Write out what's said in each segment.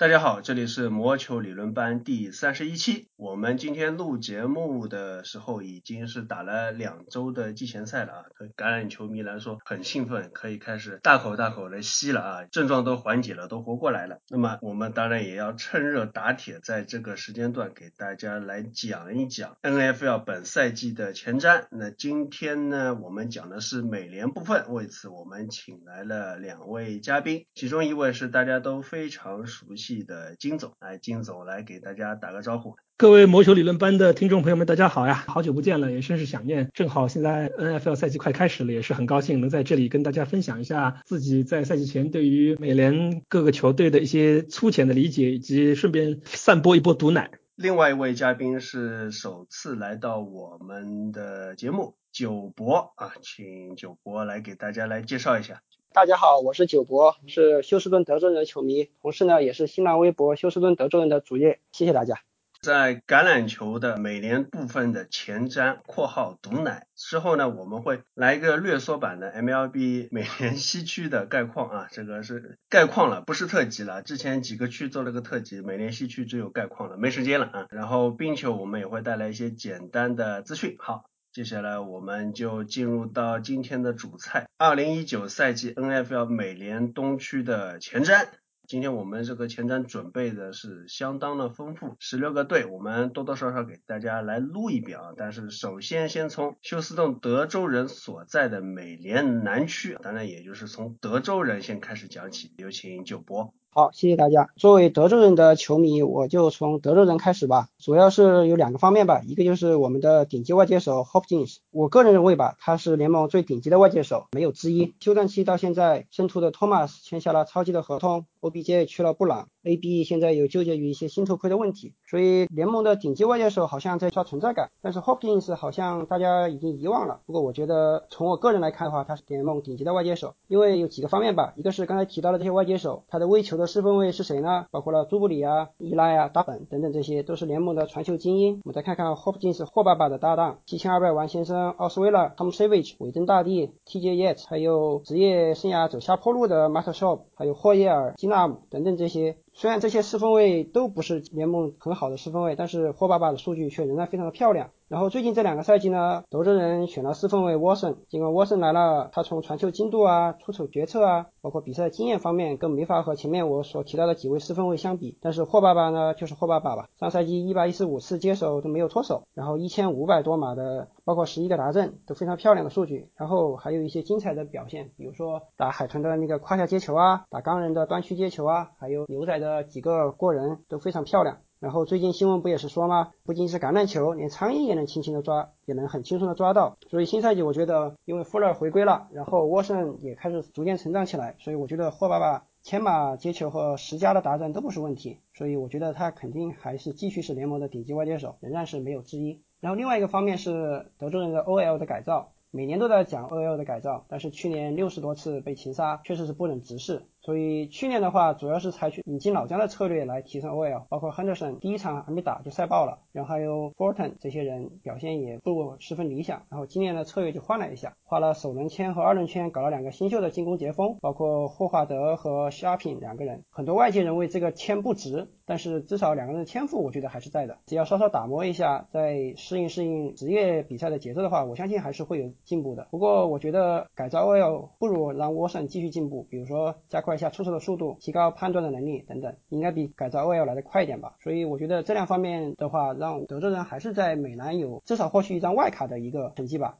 大家好，这里是魔球理论班第三十一期。我们今天录节目的时候，已经是打了两周的季前赛了啊。对橄榄球迷来说很兴奋，可以开始大口大口的吸了啊，症状都缓解了，都活过来了。那么我们当然也要趁热打铁，在这个时间段给大家来讲一讲 NFL 本赛季的前瞻。那今天呢，我们讲的是美联部分，为此我们请来了两位嘉宾，其中一位是大家都非常熟悉。的金总，来，金总来给大家打个招呼。各位魔球理论班的听众朋友们，大家好呀，好久不见了，也甚是想念。正好现在 NFL 赛季快开始了，也是很高兴能在这里跟大家分享一下自己在赛季前对于美联各个球队的一些粗浅的理解，以及顺便散播一波毒奶。另外一位嘉宾是首次来到我们的节目，九博啊，请九博来给大家来介绍一下。大家好，我是九博，是休斯顿德州人的球迷，同时呢也是新浪微博休斯顿德州人的主页。谢谢大家。在橄榄球的美联部分的前瞻（括号毒奶）之后呢，我们会来一个略缩版的 MLB 美联西区的概况啊，这个是概况了，不是特辑了。之前几个区做了个特辑，美联西区只有概况了，没时间了啊。然后冰球我们也会带来一些简单的资讯。好。接下来我们就进入到今天的主菜，二零一九赛季 NFL 美联东区的前瞻。今天我们这个前瞻准备的是相当的丰富，十六个队，我们多多少少给大家来录一遍啊。但是首先先从休斯顿德州人所在的美联南区，当然也就是从德州人先开始讲起。有请九博。好，谢谢大家。作为德州人的球迷，我就从德州人开始吧。主要是有两个方面吧，一个就是我们的顶级外接手 Hopkins，我个人认为吧，他是联盟最顶级的外接手，没有之一。休战期到现在，圣徒的 Thomas 签下了超级的合同，OBJ 去了布朗，AB 现在有纠结于一些新头盔的问题，所以联盟的顶级外接手好像在刷存在感。但是 Hopkins 好像大家已经遗忘了。不过我觉得从我个人来看的话，他是联盟顶级的外接手，因为有几个方面吧，一个是刚才提到的这些外接手，他的微球的四分卫是谁呢？包括了朱布里啊、伊拉呀、达本等等，这些都是联盟的传球精英。我们再看看霍普金斯霍爸爸的搭档，七千二百万先生奥斯威拉、Tom Savage、韦登大帝、TJ Yates，还有职业生涯走下坡路的 Matt Sharp，还有霍耶尔、金纳姆等等这些。虽然这些四分卫都不是联盟很好的四分卫，但是霍爸爸的数据却仍然非常的漂亮。然后最近这两个赛季呢，德州人选了四分卫沃森，尽管沃森来了，他从传球精度啊、出手决策啊，包括比赛经验方面，更没法和前面我所提到的几位四分卫相比。但是霍爸爸呢，就是霍爸爸吧，上赛季一百一十五次接手都没有脱手，然后一千五百多码的，包括十一个达阵都非常漂亮的数据。然后还有一些精彩的表现，比如说打海豚的那个胯下接球啊，打钢人的端区接球啊，还有牛仔的。呃，几个过人都非常漂亮。然后最近新闻不也是说吗？不仅是橄榄球，连苍蝇也能轻轻的抓，也能很轻松的抓到。所以新赛季我觉得，因为富勒回归了，然后沃森也开始逐渐成长起来，所以我觉得霍爸爸千马接球和十佳的达阵都不是问题。所以我觉得他肯定还是继续是联盟的顶级外接手，仍然是没有之一。然后另外一个方面是德州人的 OL 的改造，每年都在讲 OL 的改造，但是去年六十多次被擒杀，确实是不忍直视。所以去年的话，主要是采取引进老将的策略来提升 OL，包括 Henderson 第一场还没打就赛爆了，然后还有 Fortin 这些人表现也不十分理想。然后今年的策略就换了一下，花了首轮签和二轮签搞了两个新秀的进攻截锋，包括霍华德和 Sharping 两个人。很多外界认为这个签不值，但是至少两个人的天赋我觉得还是在的，只要稍稍打磨一下，再适应适应职业比赛的节奏的话，我相信还是会有进步的。不过我觉得改造 OL 不如让沃森继续进步，比如说加快。下出手的速度，提高判断的能力等等，应该比改造 OL 来的快一点吧。所以我觉得这两方面的话，让德州人还是在美兰有至少获取一张外卡的一个成绩吧。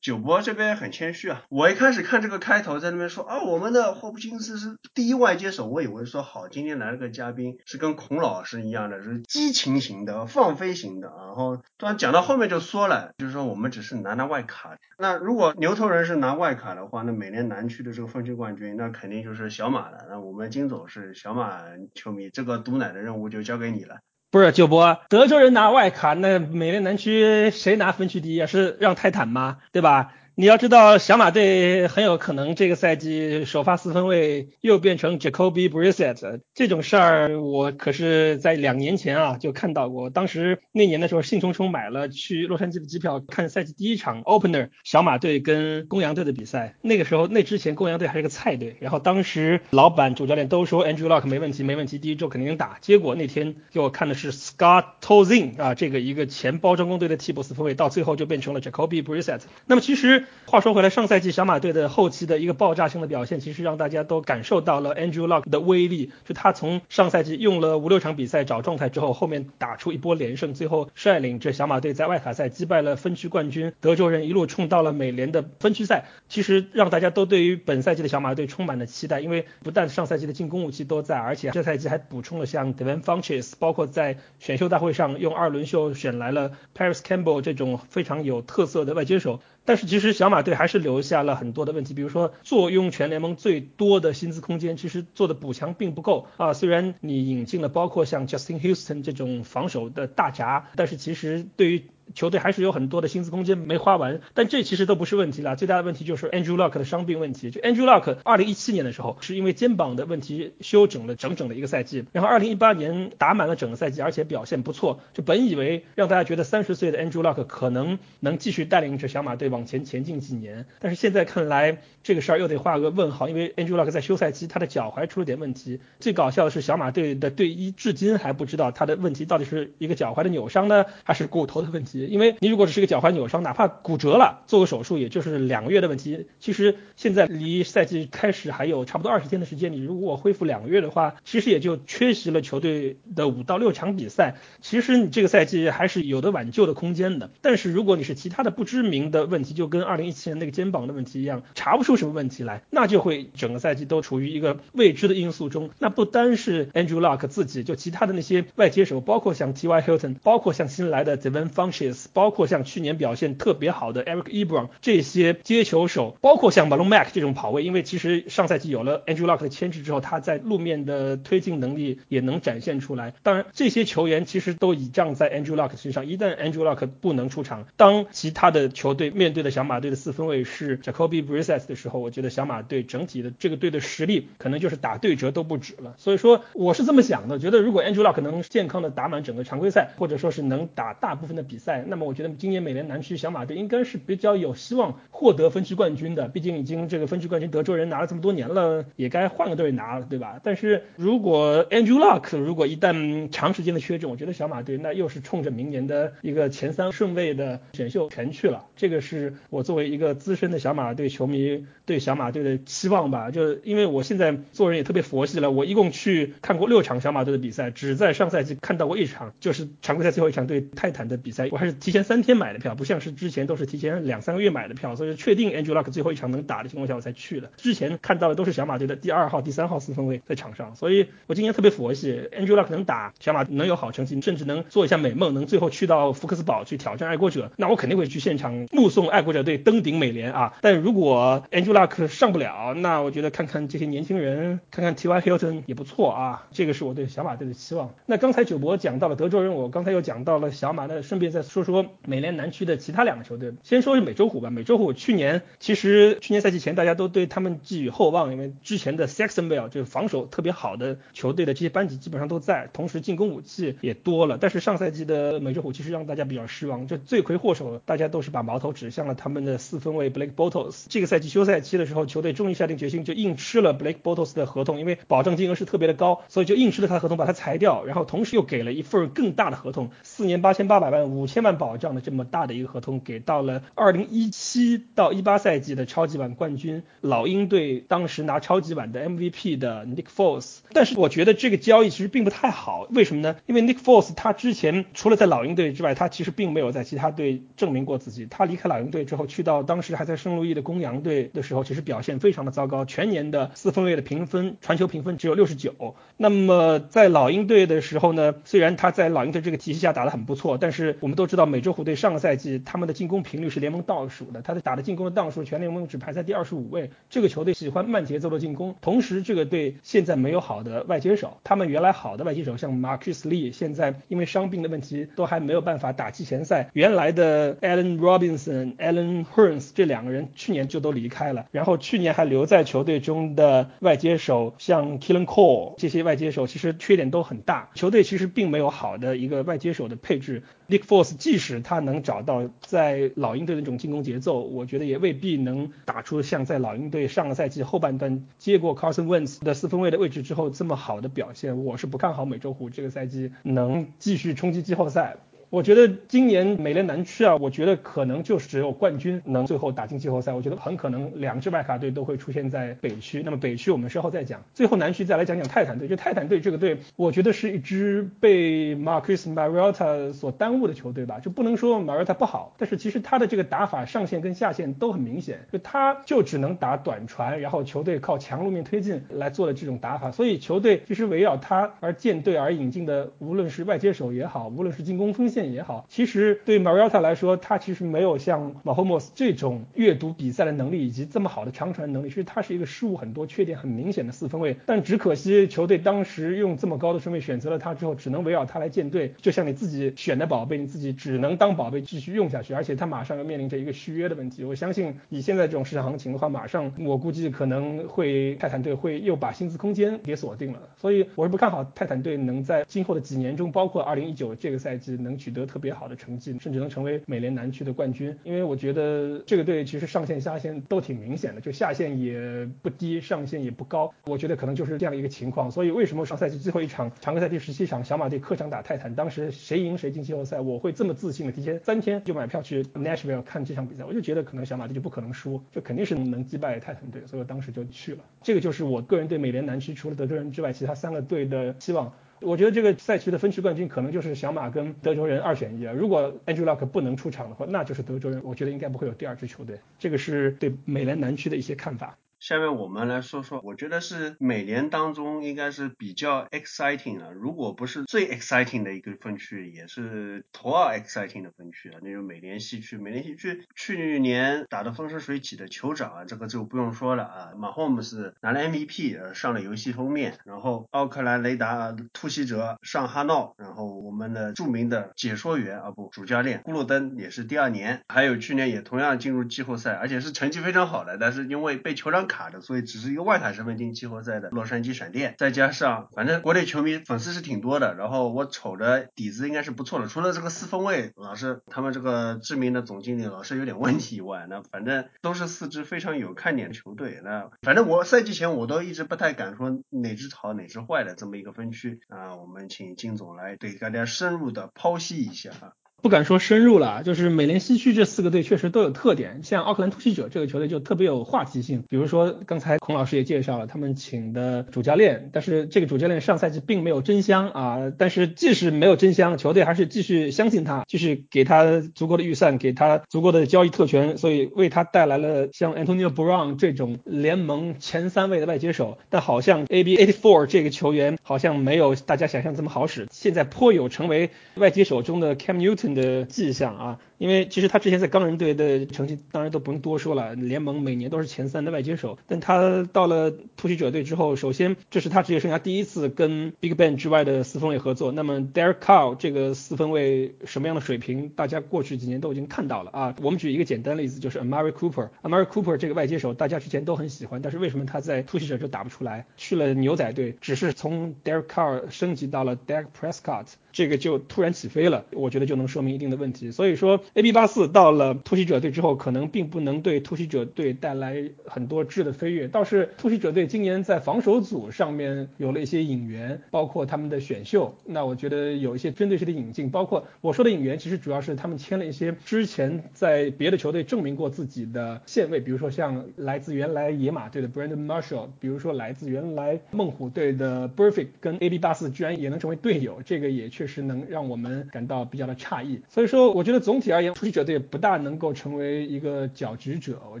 九博这边很谦虚啊，我一开始看这个开头在那边说啊，我们的霍普金斯是第一外接手，我以为说好，今天来了个嘉宾是跟孔老师一样的，是激情型的、放飞型的，然后突然讲到后面就说了，就是说我们只是拿拿外卡。那如果牛头人是拿外卡的话，那每年南区的这个分区冠军，那肯定就是小马了。那我们金总是小马球迷，这个毒奶的任务就交给你了。不是九博，德州人拿外卡，那美联南区谁拿分区第一啊？是让泰坦吗？对吧？你要知道，小马队很有可能这个赛季首发四分卫又变成 Jacoby Brissett 这种事儿，我可是在两年前啊就看到过。当时那年的时候，兴冲冲买了去洛杉矶的机票看赛季第一场 Opener 小马队跟公羊队的比赛。那个时候，那之前公羊队还是个菜队，然后当时老板主教练都说 Andrew Luck 没问题，没问题，第一周肯定能打。结果那天给我看的是 Scott Tolzien 啊，这个一个前包装工队的替补四分卫，到最后就变成了 Jacoby Brissett。那么其实话说回来，上赛季小马队的后期的一个爆炸性的表现，其实让大家都感受到了 Andrew Luck 的威力。就他从上赛季用了五六场比赛找状态之后，后面打出一波连胜，最后率领着小马队在外卡赛击败了分区冠军德州人，一路冲到了美联的分区赛。其实让大家都对于本赛季的小马队充满了期待，因为不但上赛季的进攻武器都在，而且这赛季还补充了像 Devin Funches，包括在选秀大会上用二轮秀选来了 Paris Campbell 这种非常有特色的外接手。但是其实小马队还是留下了很多的问题，比如说坐拥全联盟最多的薪资空间，其实做的补强并不够啊。虽然你引进了包括像 Justin Houston 这种防守的大闸，但是其实对于球队还是有很多的薪资空间没花完，但这其实都不是问题了。最大的问题就是 Andrew Luck 的伤病问题。就 Andrew Luck 二零一七年的时候是因为肩膀的问题休整了整整的一个赛季，然后二零一八年打满了整个赛季，而且表现不错。就本以为让大家觉得三十岁的 Andrew Luck 可能能继续带领着小马队往前前进几年，但是现在看来这个事儿又得画个问号，因为 Andrew Luck 在休赛期他的脚踝出了点问题。最搞笑的是小马队的队医至今还不知道他的问题到底是一个脚踝的扭伤呢，还是骨头的问题。因为你如果只是个脚踝扭伤，哪怕骨折了，做个手术也就是两个月的问题。其实现在离赛季开始还有差不多二十天的时间，你如果恢复两个月的话，其实也就缺席了球队的五到六场比赛。其实你这个赛季还是有的挽救的空间的。但是如果你是其他的不知名的问题，就跟二零一七年那个肩膀的问题一样，查不出什么问题来，那就会整个赛季都处于一个未知的因素中。那不单是 Andrew Luck 自己，就其他的那些外接手，包括像 T.Y. Hilton，包括像新来的 Devin Funches，包括像去年表现特别好的 Eric Ebron 这些接球手，包括像 Malone Mack 这种跑位，因为其实上赛季有了 Andrew Luck 的牵制之后，他在路面的推进能力也能展现出来。当然，这些球员其实都倚仗在 Andrew Luck 身上。一旦 Andrew Luck 不能出场，当其他的球队面对的小马队的四分卫是 Jacoby Brissett 的时候，我觉得小马队整体的这个队的实力可能就是打对折都不止了。所以说，我是这么想的，觉得如果 Andrew Luck 能健康的打满整个常规赛，或者说是能打大部分的比赛，那么我觉得今年美联南区小马队应该是比较有希望获得分区冠军的。毕竟已经这个分区冠军德州人拿了这么多年了，也该换个队拿了，对吧？但是如果 Andrew Luck 如果一旦长时间的缺阵，我觉得小马队那又是冲着明年的一个前三顺位的选秀权去了。这个是我作为一个资深的小马队球迷对小马队的期望吧。就因为我现在做人也特别佛系了，我一共去看过六场小马队的比赛，只在上赛季看到过一场，就是常规赛最后一场对泰坦的比赛，我还是提前三天买的票，不像是之前都是提前两三个月买的票，所以确定 Andrew Luck 最后一场能打的情况下我才去的。之前看到的都是小马队的第二号、第三号四分卫在场上，所以我今年特别佛系，Andrew Luck 能打小马能有好成绩，甚至能做一下美梦，能最后去到福克斯堡去挑战爱国者，那我肯定会去现场目送爱国者队登顶美联啊。但如果 Andrew Luck 上不了，那我觉得看看这些年轻人，看看 T.Y. Hilton 也不错啊。这个是我对小马队的期望。那刚才九博讲到了德州人，我刚才又讲到了小马，那顺便再说说美联南区的其他两个球队。先说是美洲虎吧，美洲虎去年其实去年赛季前大家都对他们寄予厚望，因为之前的 Saxonville 就是防守特别好的球队的这些班底基本上都在，同时进攻武器也多了。但是上赛季的美洲虎其实让大家比较失望，就罪魁祸首大家都是把矛头指向了他们的四分卫 Blake Bortles。这个赛季休赛期的时候，球队终于下定决心就硬吃了 Blake Bortles 的合同，因为保证金额是特别的高，所以就硬吃了他的合同，把他裁掉，然后同时又给了一份更大的合同，四年八千八百万、五千万保障的这么大的一个合同，给到了二零一七到一八赛季的超级碗冠军老鹰队，当时拿超级碗的 MVP 的 Nick Foles。但是我觉得这个交易其实并不太好，为什么呢？因为 Nick Foles 他之前除了在老鹰队之外，他其实并没有在其他队证明过自己。他离开老鹰队之后，去到当时还在圣路易的公羊队的时候，其实表现非常的糟糕，全年的四分卫的评分传球评分只有六十九。那么在老鹰队的时候呢，虽然他在老鹰队这个体系下打得很不错，但是我们都知道。美洲虎队上个赛季他们的进攻频率是联盟倒数的，他的打的进攻的档数全联盟只排在第二十五位。这个球队喜欢慢节奏的进攻，同时这个队现在没有好的外接手，他们原来好的外接手像 Marcus Lee，现在因为伤病的问题都还没有办法打季前赛。原来的 Allen Robinson、Allen Hurns 这两个人去年就都离开了，然后去年还留在球队中的外接手像 Killen Cole 这些外接手其实缺点都很大，球队其实并没有好的一个外接手的配置。Nick Foles 即使他能找到在老鹰队那种进攻节奏，我觉得也未必能打出像在老鹰队上个赛季后半段接过 Carson Wentz 的四分卫的位置之后这么好的表现。我是不看好美洲虎这个赛季能继续冲击季后赛。我觉得今年美联南区啊，我觉得可能就是只有冠军能最后打进季后赛。我觉得很可能两支外卡队都会出现在北区。那么北区我们稍后再讲。最后南区再来讲讲泰坦队。就泰坦队这个队，我觉得是一支被 Marcus Mariota 所耽误的球队吧。就不能说 Mariota 不好，但是其实他的这个打法上限跟下限都很明显。就他就只能打短传，然后球队靠强路面推进来做的这种打法。所以球队其实围绕他而建队而引进的，无论是外接手也好，无论是进攻锋线。也好，其实对 Mariota 来说，他其实没有像 Mahomes 这种阅读比赛的能力以及这么好的长传能力。其实他是一个失误很多、缺点很明显的四分卫。但只可惜球队当时用这么高的顺位选择了他之后，只能围绕他来建队。就像你自己选的宝贝，你自己只能当宝贝继续用下去。而且他马上要面临着一个续约的问题。我相信以现在这种市场行情的话，马上我估计可能会泰坦队会又把薪资空间给锁定了。所以我是不看好泰坦队能在今后的几年中，包括2019这个赛季能取。取得特别好的成绩，甚至能成为美联南区的冠军。因为我觉得这个队其实上限下限都挺明显的，就下限也不低，上限也不高。我觉得可能就是这样一个情况。所以为什么上赛季最后一场常规赛第十七场小马队客场打泰坦，当时谁赢谁进季后赛，我会这么自信的提前三天就买票去 Nashville 看这场比赛，我就觉得可能小马队就不可能输，就肯定是能击败泰坦队，所以我当时就去了。这个就是我个人对美联南区除了德州人之外，其他三个队的期望。我觉得这个赛区的分区冠军可能就是小马跟德州人二选一啊。如果 Andrew Luck 不能出场的话，那就是德州人。我觉得应该不会有第二支球队。这个是对美联南区的一些看法。下面我们来说说，我觉得是美联当中应该是比较 exciting 了，如果不是最 exciting 的一个分区，也是头二 exciting 的分区了，那就美联西区。美联西区去年打得风生水起的酋长啊，这个就不用说了啊，马霍姆斯拿了 MVP，呃，上了游戏封面，然后奥克兰雷达突袭者上哈闹，然后我们的著名的解说员啊不主教练咕噜登也是第二年，还有去年也同样进入季后赛，而且是成绩非常好的，但是因为被酋长。卡的，所以只是一个外卡身份进季后赛的洛杉矶闪电，再加上反正国内球迷粉丝是挺多的，然后我瞅着底子应该是不错的，除了这个四分卫老是他们这个知名的总经理老是有点问题以外，那反正都是四支非常有看点的球队。那反正我赛季前我都一直不太敢说哪支好哪支坏的这么一个分区啊，我们请金总来对大家深入的剖析一下啊。不敢说深入了，就是美联西区这四个队确实都有特点，像奥克兰突袭者这个球队就特别有话题性。比如说刚才孔老师也介绍了他们请的主教练，但是这个主教练上赛季并没有真香啊，但是即使没有真香，球队还是继续相信他，继续给他足够的预算，给他足够的交易特权，所以为他带来了像 Antonio Brown 这种联盟前三位的外接手。但好像 a b a t four 这个球员好像没有大家想象这么好使，现在颇有成为外接手中的 Cam Newton。的迹象啊。因为其实他之前在钢人队的成绩当然都不用多说了，联盟每年都是前三的外接手。但他到了突袭者队之后，首先这是他职业生涯第一次跟 Big Ben 之外的四分卫合作。那么 Derek Carr 这个四分卫什么样的水平，大家过去几年都已经看到了啊。我们举一个简单例子，就是 Amari Cooper。Amari Cooper 这个外接手，大家之前都很喜欢，但是为什么他在突袭者就打不出来？去了牛仔队，只是从 Derek Carr 升级到了 Dak Prescott，这个就突然起飞了。我觉得就能说明一定的问题。所以说。AB 八四到了突袭者队之后，可能并不能对突袭者队带来很多质的飞跃。倒是突袭者队今年在防守组上面有了一些引援，包括他们的选秀。那我觉得有一些针对性的引进，包括我说的引援，其实主要是他们签了一些之前在别的球队证明过自己的线位，比如说像来自原来野马队的 Brandon Marshall，比如说来自原来猛虎队的 b e r f e c t 跟 AB 八四居然也能成为队友，这个也确实能让我们感到比较的诧异。所以说，我觉得总体而而言，突袭者队不大能够成为一个搅局者，我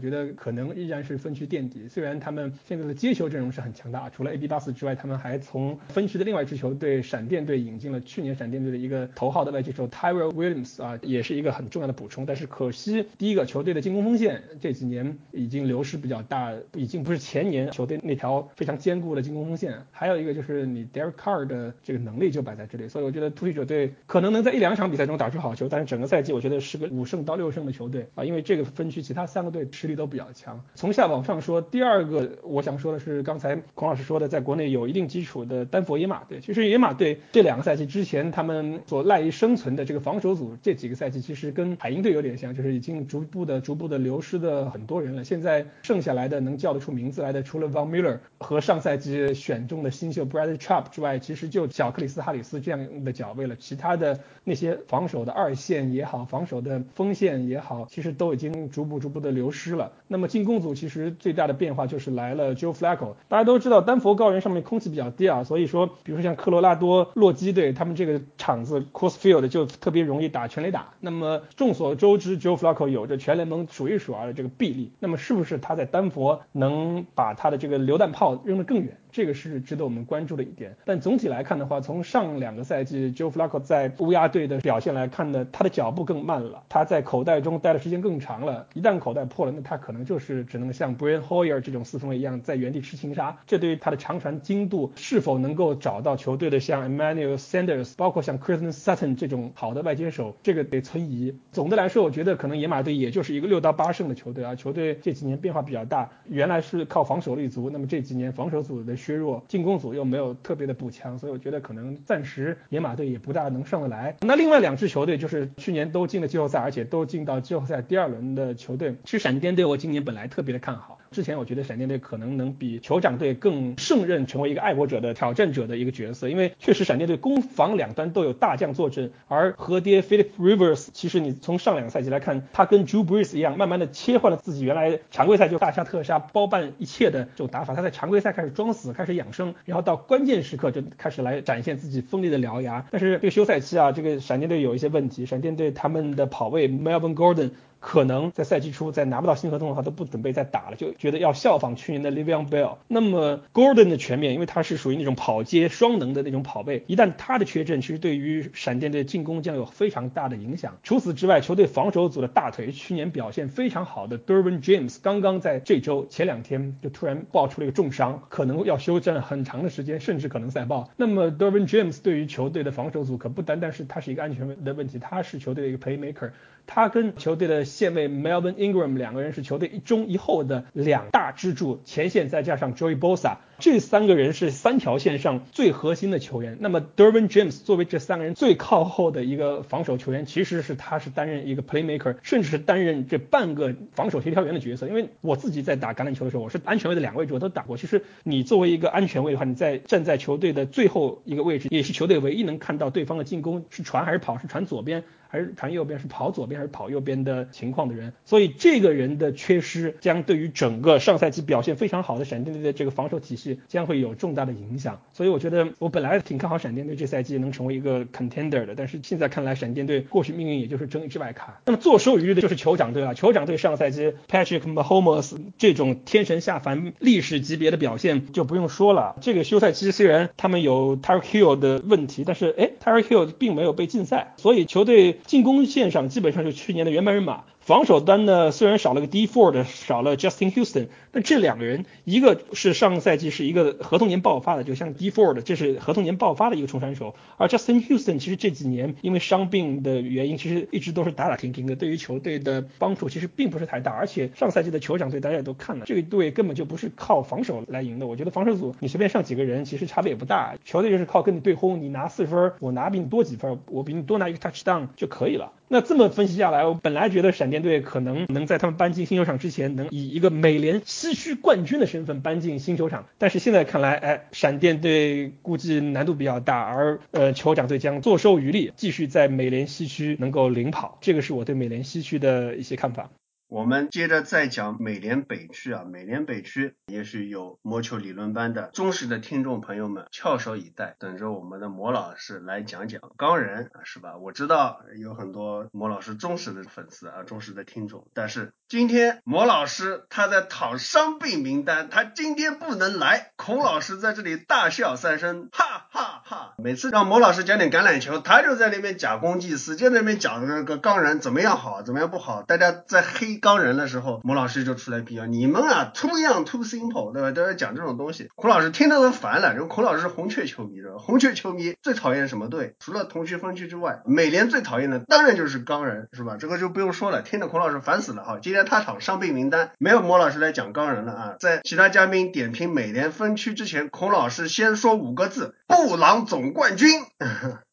觉得可能依然是分区垫底。虽然他们现在的接球阵容是很强大，除了 AB 巴斯之外，他们还从分区的另外一支球队闪电队引进了去年闪电队的一个头号的外接手 Tyrell Williams 啊，也是一个很重要的补充。但是可惜，第一个球队的进攻锋线这几年已经流失比较大，已经不是前年球队那条非常坚固的进攻锋线。还有一个就是你 Derek Carr 的这个能力就摆在这里，所以我觉得突袭者队可能能在一两场比赛中打出好球，但是整个赛季我觉得是是个五胜到六胜的球队啊，因为这个分区其他三个队实力都比较强。从下往上说，第二个我想说的是刚才孔老师说的，在国内有一定基础的丹佛野马队。其实野马队这两个赛季之前他们所赖以生存的这个防守组，这几个赛季其实跟海鹰队有点像，就是已经逐步的、逐步的流失的很多人了。现在剩下来的能叫得出名字来的，除了 Von Miller 和上赛季选中的新秀 Bradley Chubb 之外，其实就小克里斯哈里斯这样的脚位了。其他的那些防守的二线也好，防守手的锋线也好，其实都已经逐步逐步的流失了。那么进攻组其实最大的变化就是来了 Joe Flacco。大家都知道丹佛高原上面空气比较低啊，所以说，比如说像科罗拉多洛基队，他们这个场子 c o s Field 就特别容易打全垒打。那么众所周知，Joe Flacco 有着全联盟数一数二的这个臂力。那么是不是他在丹佛能把他的这个榴弹炮扔得更远？这个是值得我们关注的一点。但总体来看的话，从上两个赛季 Joe Flacco 在乌鸦队的表现来看呢，他的脚步更慢了，他在口袋中待的时间更长了。一旦口袋破了，那他可能就是只能像 Brian Hoyer 这种四分卫一样在原地吃青沙。这对于他的长传精度是否能够找到球队的像 Emmanuel Sanders，包括像 Christian Sutton 这种好的外接手，这个得存疑。总的来说，我觉得可能野马队也就是一个六到八胜的球队啊。球队这几年变化比较大，原来是靠防守立足，那么这几年防守组的削弱，进攻组又没有特别的补强，所以我觉得可能暂时野马队也不大能上得来。那另外两支球队就是去年都进了季后赛，而且都进到季后赛第二轮的球队。其实闪电队我今年本来特别的看好，之前我觉得闪电队可能能比酋长队更胜任成为一个爱国者的挑战者的一个角色，因为确实闪电队攻防两端都有大将坐镇，而和爹 Philip Rivers 其实你从上两个赛季来看，他跟 Drew Brees 一样，慢慢的切换了自己原来常规赛就大杀特杀、包办一切的这种打法，他在常规赛开始装死，开始养生，然后到关键时刻就开始来展现自己锋利的獠牙。但是这个休赛期啊，这个闪电队有一些问题，闪电队他们的跑位 Melvin Gordon。可能在赛季初在拿不到新合同的话都不准备再打了，就觉得要效仿去年的 Le'Veon Bell。那么 Gordon 的全面，因为他是属于那种跑接双能的那种跑位，一旦他的缺阵，其实对于闪电队进攻将有非常大的影响。除此之外，球队防守组的大腿，去年表现非常好的 Derwin James，刚刚在这周前两天就突然爆出了一个重伤，可能要休战很长的时间，甚至可能赛爆。那么 Derwin James 对于球队的防守组可不单单是他是一个安全的问题，他是球队的一个 playmaker。他跟球队的线位 Melvin Ingram 两个人是球队一中一后的两大支柱，前线再加上 Joey Bosa，这三个人是三条线上最核心的球员。那么 Derwin James 作为这三个人最靠后的一个防守球员，其实是他是担任一个 playmaker，甚至是担任这半个防守协调员的角色。因为我自己在打橄榄球的时候，我是安全位的两位置我都打过。其实你作为一个安全位的话，你在站在球队的最后一个位置，也是球队唯一能看到对方的进攻是传还是跑，是传左边。还是传右边，是跑左边还是跑右边的情况的人，所以这个人的缺失将对于整个上赛季表现非常好的闪电队的这个防守体系将会有重大的影响。所以我觉得我本来挺看好闪电队这赛季能成为一个 contender 的，但是现在看来闪电队或许命运也就是睁一只眼卡。那么坐收渔利的就是酋长队了。酋长队上赛季 Patrick Mahomes 这种天神下凡历史级别的表现就不用说了。这个休赛期虽然他们有 Tyreek Hill 的问题，但是哎 Tyreek Hill 并没有被禁赛，所以球队。进攻线上基本上就去年的原班人马。防守端呢，虽然少了个 D Ford，少了 Justin Houston，但这两个人，一个是上赛季是一个合同年爆发的，就像 D Ford，这是合同年爆发的一个冲山手，而 Justin Houston 其实这几年因为伤病的原因，其实一直都是打打停停的，对于球队的帮助其实并不是太大。而且上赛季的酋长队大家也都看了，这个队根本就不是靠防守来赢的。我觉得防守组你随便上几个人，其实差别也不大。球队就是靠跟你对轰，你拿四分，我拿比你多几分，我比你多拿一个 touchdown 就可以了。那这么分析下来，我本来觉得闪电队可能能在他们搬进新球场之前，能以一个美联西区冠军的身份搬进新球场。但是现在看来，哎，闪电队估计难度比较大，而呃，酋长队将坐收渔利，继续在美联西区能够领跑。这个是我对美联西区的一些看法。我们接着再讲美联北区啊，美联北区也许有魔球理论班的忠实的听众朋友们翘首以待，等着我们的魔老师来讲讲钢人啊，是吧？我知道有很多魔老师忠实的粉丝啊，忠实的听众，但是今天魔老师他在讨伤病名单，他今天不能来，孔老师在这里大笑三声，哈哈哈！每次让魔老师讲点橄榄球，他就在那边假公济私，就在那边讲那个钢人怎么样好，怎么样不好，大家在黑。钢人的时候，魔老师就出来辟谣，你们啊，too young too simple，对吧？都要讲这种东西，孔老师听得都烦了。因为孔老师是红雀球迷，对吧？红雀球迷最讨厌什么队？除了同区分区之外，美联最讨厌的当然就是钢人，是吧？这个就不用说了，听得孔老师烦死了。哈，今天他场伤病名单没有魔老师来讲钢人了啊，在其他嘉宾点评美联分区之前，孔老师先说五个字：布朗总冠军。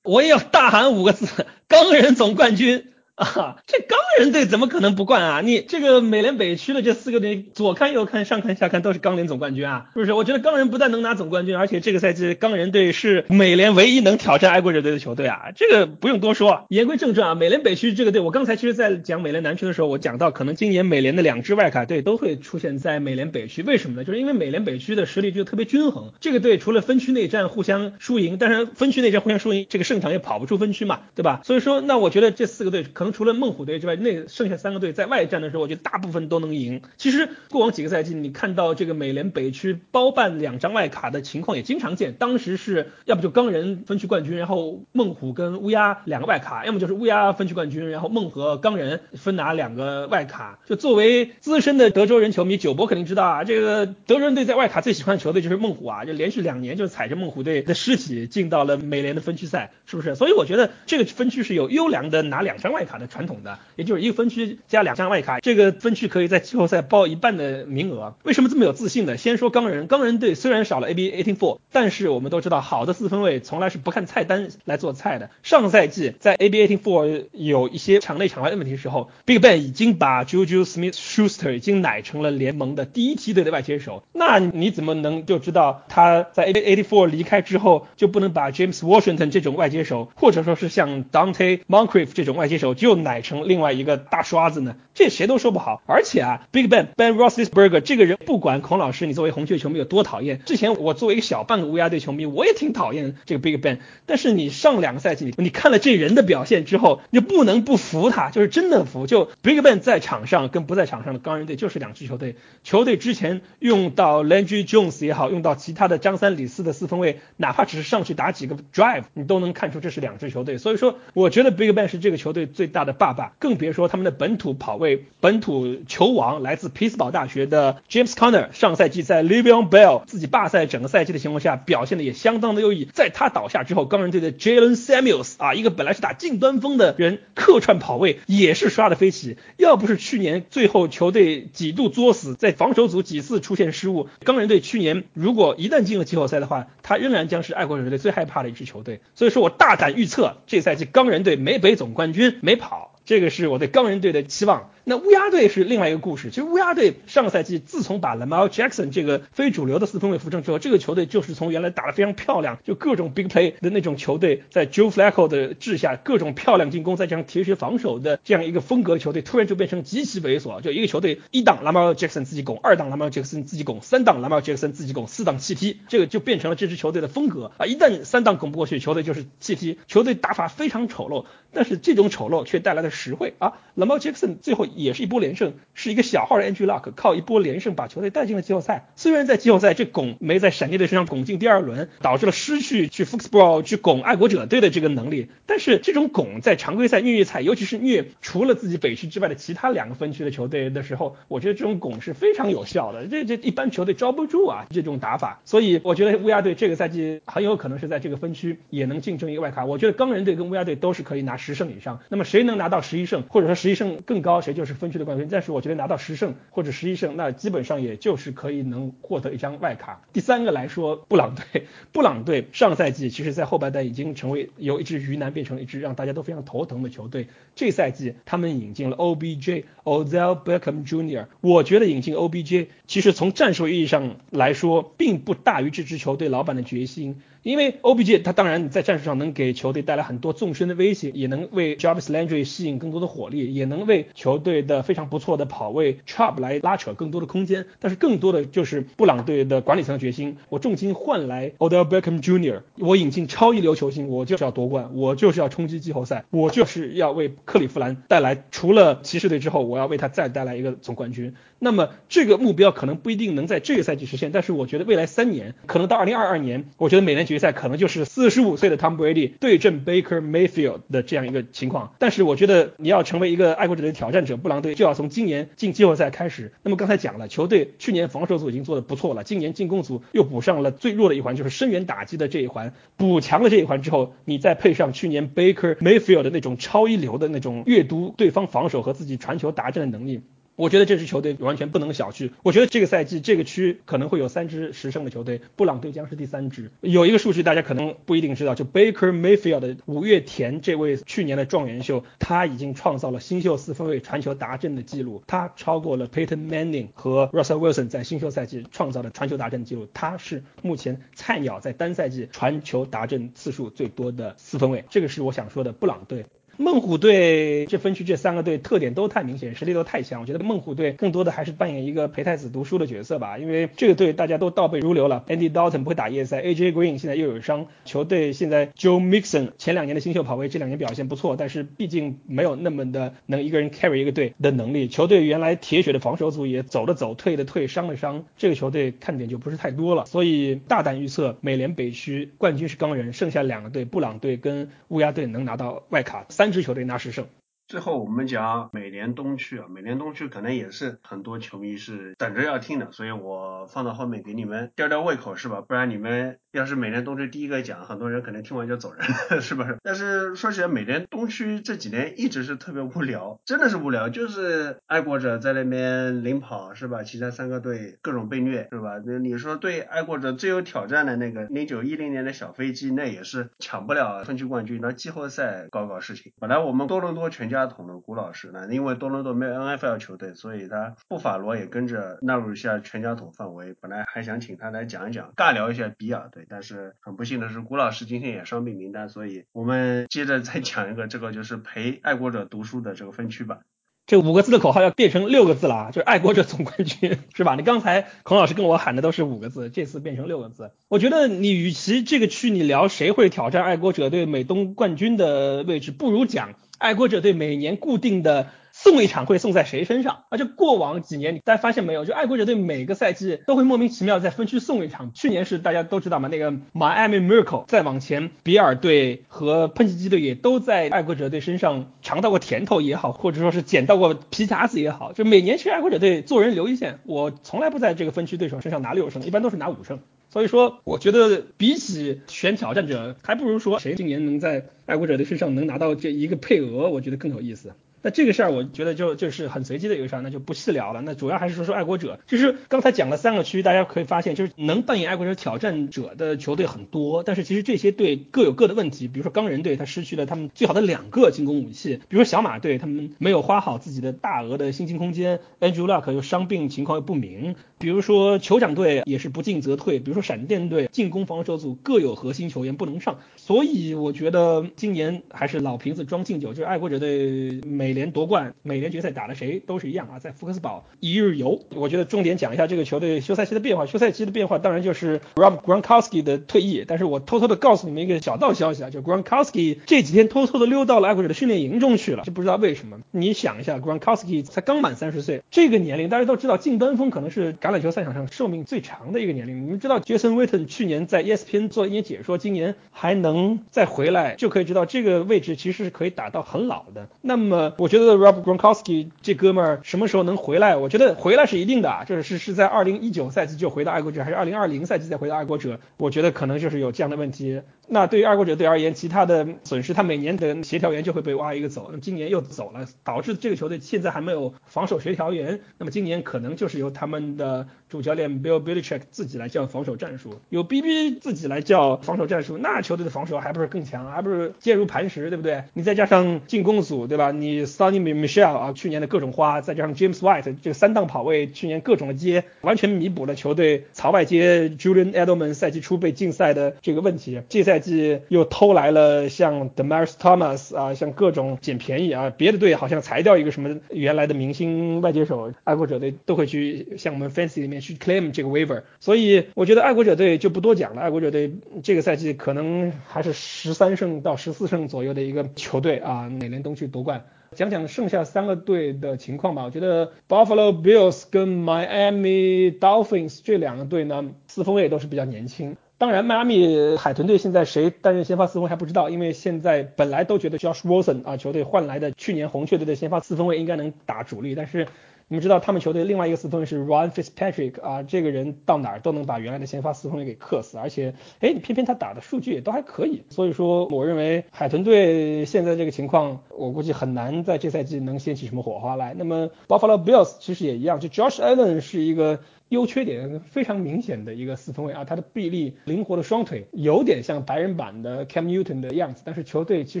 我也要大喊五个字：钢人总冠军。啊，这钢人队怎么可能不冠啊？你这个美联北区的这四个队，左看右看上看下看都是钢联总冠军啊，是不是？我觉得钢人不但能拿总冠军，而且这个赛季钢人队是美联唯一能挑战爱国者队的球队啊，这个不用多说。言归正传啊，美联北区这个队，我刚才其实在讲美联南区的时候，我讲到可能今年美联的两支外卡队都会出现在美联北区，为什么呢？就是因为美联北区的实力就特别均衡，这个队除了分区内战互相输赢，但是分区内战互相输赢，这个胜场也跑不出分区嘛，对吧？所以说，那我觉得这四个队可可能除了猛虎队之外，那剩下三个队在外战的时候，我觉得大部分都能赢。其实过往几个赛季，你看到这个美联北区包办两张外卡的情况也经常见。当时是要不就钢人分区冠军，然后猛虎跟乌鸦两个外卡；要么就是乌鸦分区冠军，然后猛和钢人分拿两个外卡。就作为资深的德州人球迷，九博肯定知道啊，这个德州人队在外卡最喜欢的球队就是猛虎啊，就连续两年就踩着猛虎队的尸体进到了美联的分区赛，是不是？所以我觉得这个分区是有优良的拿两张外卡卡的传统的。也就是一个分区加两张外卡，这个分区可以在季后赛报一半的名额。为什么这么有自信呢？先说钢人，钢人队虽然少了 AB eighteen four，但是我们都知道，好的四分卫从来是不看菜单来做菜的。上赛季在 AB eighteen four 有一些场内场外的问题的时候，Big Ben 已经把 Juju Smith Schuster 已经奶成了联盟的第一梯队的外接手。那你怎么能就知道他在 AB eighty four 离开之后就不能把 James Washington 这种外接手，或者说是像 Dante Moncrief 这种外接手就奶成另外一个大刷子呢？这谁都说不好。而且啊，Big Ben Ben Roethlisberger 这个人，不管孔老师你作为红雀球迷有多讨厌，之前我作为一个小半个乌鸦队球迷，我也挺讨厌这个 Big Ben。但是你上两个赛季，你你看了这人的表现之后，你就不能不服他，就是真的服。就 Big Ben 在场上跟不在场上的钢人队就是两支球队。球队之前用到 Landry Jones 也好，用到其他的张三李四的四分卫，哪怕只是上去打几个 drive，你都能看出这是两支球队。所以说，我觉得 Big Ben 是这个球队最大的爸爸，更别说他们的本土跑位、本土球王，来自匹兹堡大学的 James Conner，上赛季在 Le'Veon Bell 自己霸赛整个赛季的情况下，表现的也相当的优异。在他倒下之后，钢人队的 Jalen Samuels 啊，一个本来是打近端锋的人，客串跑位也是刷的飞起。要不是去年最后球队几度作死，在防守组几次出现失误，钢人队去年如果一旦进了季后赛的话，他仍然将是爱国者队最害怕的一支球队。所以说我大胆预测，这赛季钢人队美北总冠军没跑。这个是我对钢人队的期望。那乌鸦队是另外一个故事。其实乌鸦队上个赛季自从把 Lamar Jackson 这个非主流的四分卫扶正之后，这个球队就是从原来打得非常漂亮，就各种 big play 的那种球队，在 Joe Flacco 的治下，各种漂亮进攻再加上铁血防守的这样一个风格的球队，突然就变成极其猥琐。就一个球队一档 Lamar Jackson 自己拱，二档 Lamar Jackson 自己拱，三档 Lamar Jackson 自己拱，四档弃踢，这个就变成了这支球队的风格啊！一旦三档拱不过去，球队就是弃踢，球队打法非常丑陋，但是这种丑陋却带来了实惠啊！Lamar Jackson 最后也是一波连胜。是一个小号的 Andrew Luck，靠一波连胜把球队带进了季后赛。虽然在季后赛这拱没在闪电队身上拱进第二轮，导致了失去去 Foxboro 去拱爱国者队的这个能力，但是这种拱在常规赛虐虐菜，尤其是虐除了自己北区之外的其他两个分区的球队的时候，我觉得这种拱是非常有效的。这这一般球队招不住啊这种打法，所以我觉得乌鸦队这个赛季很有可能是在这个分区也能竞争一个外卡。我觉得钢人队跟乌鸦队都是可以拿十胜以上，那么谁能拿到十一胜，或者说十一胜更高，谁就就是分区的冠军。但是我觉得拿到十胜或者十一胜，那基本上也就是可以能获得一张外卡。第三个来说，布朗队，布朗队上赛季其实在后半段已经成为由一支鱼腩变成了一支让大家都非常头疼的球队。这赛季他们引进了 OBJ，Ozell Beckham Jr.，我觉得引进 OBJ 其实从战术意义上来说，并不大于这支球队老板的决心。因为 OBJ 他当然在战术上能给球队带来很多纵深的威胁，也能为 Jarvis Landry 吸引更多的火力，也能为球队的非常不错的跑位 Chubb 来拉扯更多的空间。但是更多的就是布朗队的管理层的决心，我重金换来 Odell Beckham Jr.，我引进超一流球星，我就是要夺冠，我就是要冲击季后赛，我就是要为克利夫兰带来除了骑士队之后，我要为他再带来一个总冠军。那么这个目标可能不一定能在这个赛季实现，但是我觉得未来三年，可能到二零二二年，我觉得美联决赛可能就是四十五岁的 Tom Brady 对阵 Baker Mayfield 的这样一个情况。但是我觉得你要成为一个爱国者的挑战者，布朗队就要从今年进季后赛开始。那么刚才讲了，球队去年防守组已经做得不错了，今年进攻组又补上了最弱的一环，就是深远打击的这一环，补强了这一环之后，你再配上去年 Baker Mayfield 的那种超一流的那种阅读对方防守和自己传球达阵的能力。我觉得这支球队完全不能小觑。我觉得这个赛季这个区可能会有三支十胜的球队，布朗队将是第三支。有一个数据大家可能不一定知道，就 Baker Mayfield 的五月田这位去年的状元秀，他已经创造了新秀四分卫传球达阵的记录，他超过了 Peyton Manning 和 Russell Wilson 在新秀赛季创造的传球达阵记录。他是目前菜鸟在单赛季传球达阵次数最多的四分卫。这个是我想说的布朗队。猛虎队这分区这三个队特点都太明显，实力都太强。我觉得猛虎队更多的还是扮演一个陪太子读书的角色吧，因为这个队大家都倒背如流了。Andy Dalton 不会打夜赛，AJ Green 现在又有伤，球队现在 Joe Mixon 前两年的新秀跑位这两年表现不错，但是毕竟没有那么的能一个人 carry 一个队的能力。球队原来铁血的防守组也走了走，退的退，伤了伤，这个球队看点就不是太多了。所以大胆预测，美联北区冠军是钢人，剩下两个队布朗队跟乌鸦队能拿到外卡，三支球队拿十胜。最后我们讲美联东区啊，美联东区可能也是很多球迷是等着要听的，所以我放到后面给你们吊吊胃口是吧？不然你们要是美联东区第一个讲，很多人可能听完就走人了，是不是？但是说起来，美联东区这几年一直是特别无聊，真的是无聊，就是爱国者在那边领跑是吧？其他三个队各种被虐是吧？那你说对爱国者最有挑战的那个零九一零年的小飞机，那也是抢不了分区冠军，那季后赛搞搞事情。本来我们多伦多全家。统的古老师呢，因为多伦多没有 NFL 球队，所以他布法罗也跟着纳入一下全家桶范围。本来还想请他来讲一讲，尬聊一下比尔队，但是很不幸的是，古老师今天也伤病名单，所以我们接着再讲一个，这个就是陪爱国者读书的这个分区吧。这五个字的口号要变成六个字了啊，就是爱国者总冠军，是吧？你刚才孔老师跟我喊的都是五个字，这次变成六个字。我觉得你与其这个区你聊谁会挑战爱国者队美东冠军的位置，不如讲。爱国者队每年固定的送一场会送在谁身上？而且过往几年，大家发现没有，就爱国者队每个赛季都会莫名其妙在分区送一场。去年是大家都知道嘛，那个 Miami Miracle，再往前比尔队和喷气机队也都在爱国者队身上尝到过甜头也好，或者说是捡到过皮夹子也好。就每年其实爱国者队做人留一线，我从来不在这个分区对手身上拿六胜，一般都是拿五胜。所以说，我觉得比起选挑战者，还不如说谁今年能在爱国者的身上能拿到这一个配额，我觉得更有意思。那这个事儿，我觉得就就是很随机的一个事儿，那就不细聊了。那主要还是说说爱国者。就是刚才讲了三个区，大家可以发现，就是能扮演爱国者挑战者的球队很多，但是其实这些队各有各的问题。比如说钢人队，他失去了他们最好的两个进攻武器；比如说小马队，他们没有花好自己的大额的薪金空间；Andrew Luck 又伤病情况又不明；比如说酋长队也是不进则退；比如说闪电队进攻防守组各有核心球员不能上。所以我觉得今年还是老瓶子装敬酒，就是爱国者队每美联夺冠，美联决赛打了谁都是一样啊，在福克斯堡一日游。我觉得重点讲一下这个球队休赛期的变化。休赛期的变化当然就是 Rob Gronkowski 的退役。但是我偷偷的告诉你们一个小道消息啊，就 Gronkowski 这几天偷偷的溜到了爱国者的训练营中去了，就不知道为什么。你想一下，Gronkowski 才刚满三十岁，这个年龄大家都知道，近端锋可能是橄榄球赛场上寿命最长的一个年龄。你们知道 Jason Witten 去年在 ESPN 做一些解说，今年还能再回来，就可以知道这个位置其实是可以打到很老的。那么我觉得 Rob Gronkowski 这哥们儿什么时候能回来？我觉得回来是一定的，就是是是在二零一九赛季就回到爱国者，还是二零二零赛季再回到爱国者？我觉得可能就是有这样的问题。那对于爱国者队而言，其他的损失，他每年的协调员就会被挖一个走，那么今年又走了，导致这个球队现在还没有防守协调员。那么今年可能就是由他们的主教练 Bill Belichick 自己来教防守战术，有 BB 自己来教防守战术，那球队的防守还不是更强，还不是坚如磐石，对不对？你再加上进攻组，对吧？你 Sonny Michelle 啊，去年的各种花，再加上 James White 这个三档跑位，去年各种的接，完全弥补了球队槽外接 Julian Edelman 赛季初被禁赛的这个问题。这赛季又偷来了像 Demaris Thomas 啊，像各种捡便宜啊，别的队好像裁掉一个什么原来的明星外接手，爱国者队都会去向我们 Fancy 里面去 claim 这个 waiver。所以我觉得爱国者队就不多讲了，爱国者队这个赛季可能还是十三胜到十四胜左右的一个球队啊，美联东去夺冠。讲讲剩下三个队的情况吧。我觉得 Buffalo Bills 跟 Miami Dolphins 这两个队呢，四分卫都是比较年轻。当然，迈阿密海豚队现在谁担任先发四分卫还不知道，因为现在本来都觉得 Josh Wilson 啊，球队换来的去年红雀队的先发四分卫应该能打主力，但是。你们知道他们球队另外一个四分卫是 Ryan Fitzpatrick 啊，这个人到哪儿都能把原来的先发四分卫给克死，而且，哎，偏偏他打的数据也都还可以，所以说我认为海豚队现在这个情况，我估计很难在这赛季能掀起什么火花来。那么 Buffalo Bills 其实也一样，就 Josh Allen 是一个。优缺点非常明显的一个四分卫啊，他的臂力灵活的双腿有点像白人版的 Cam Newton 的样子，但是球队其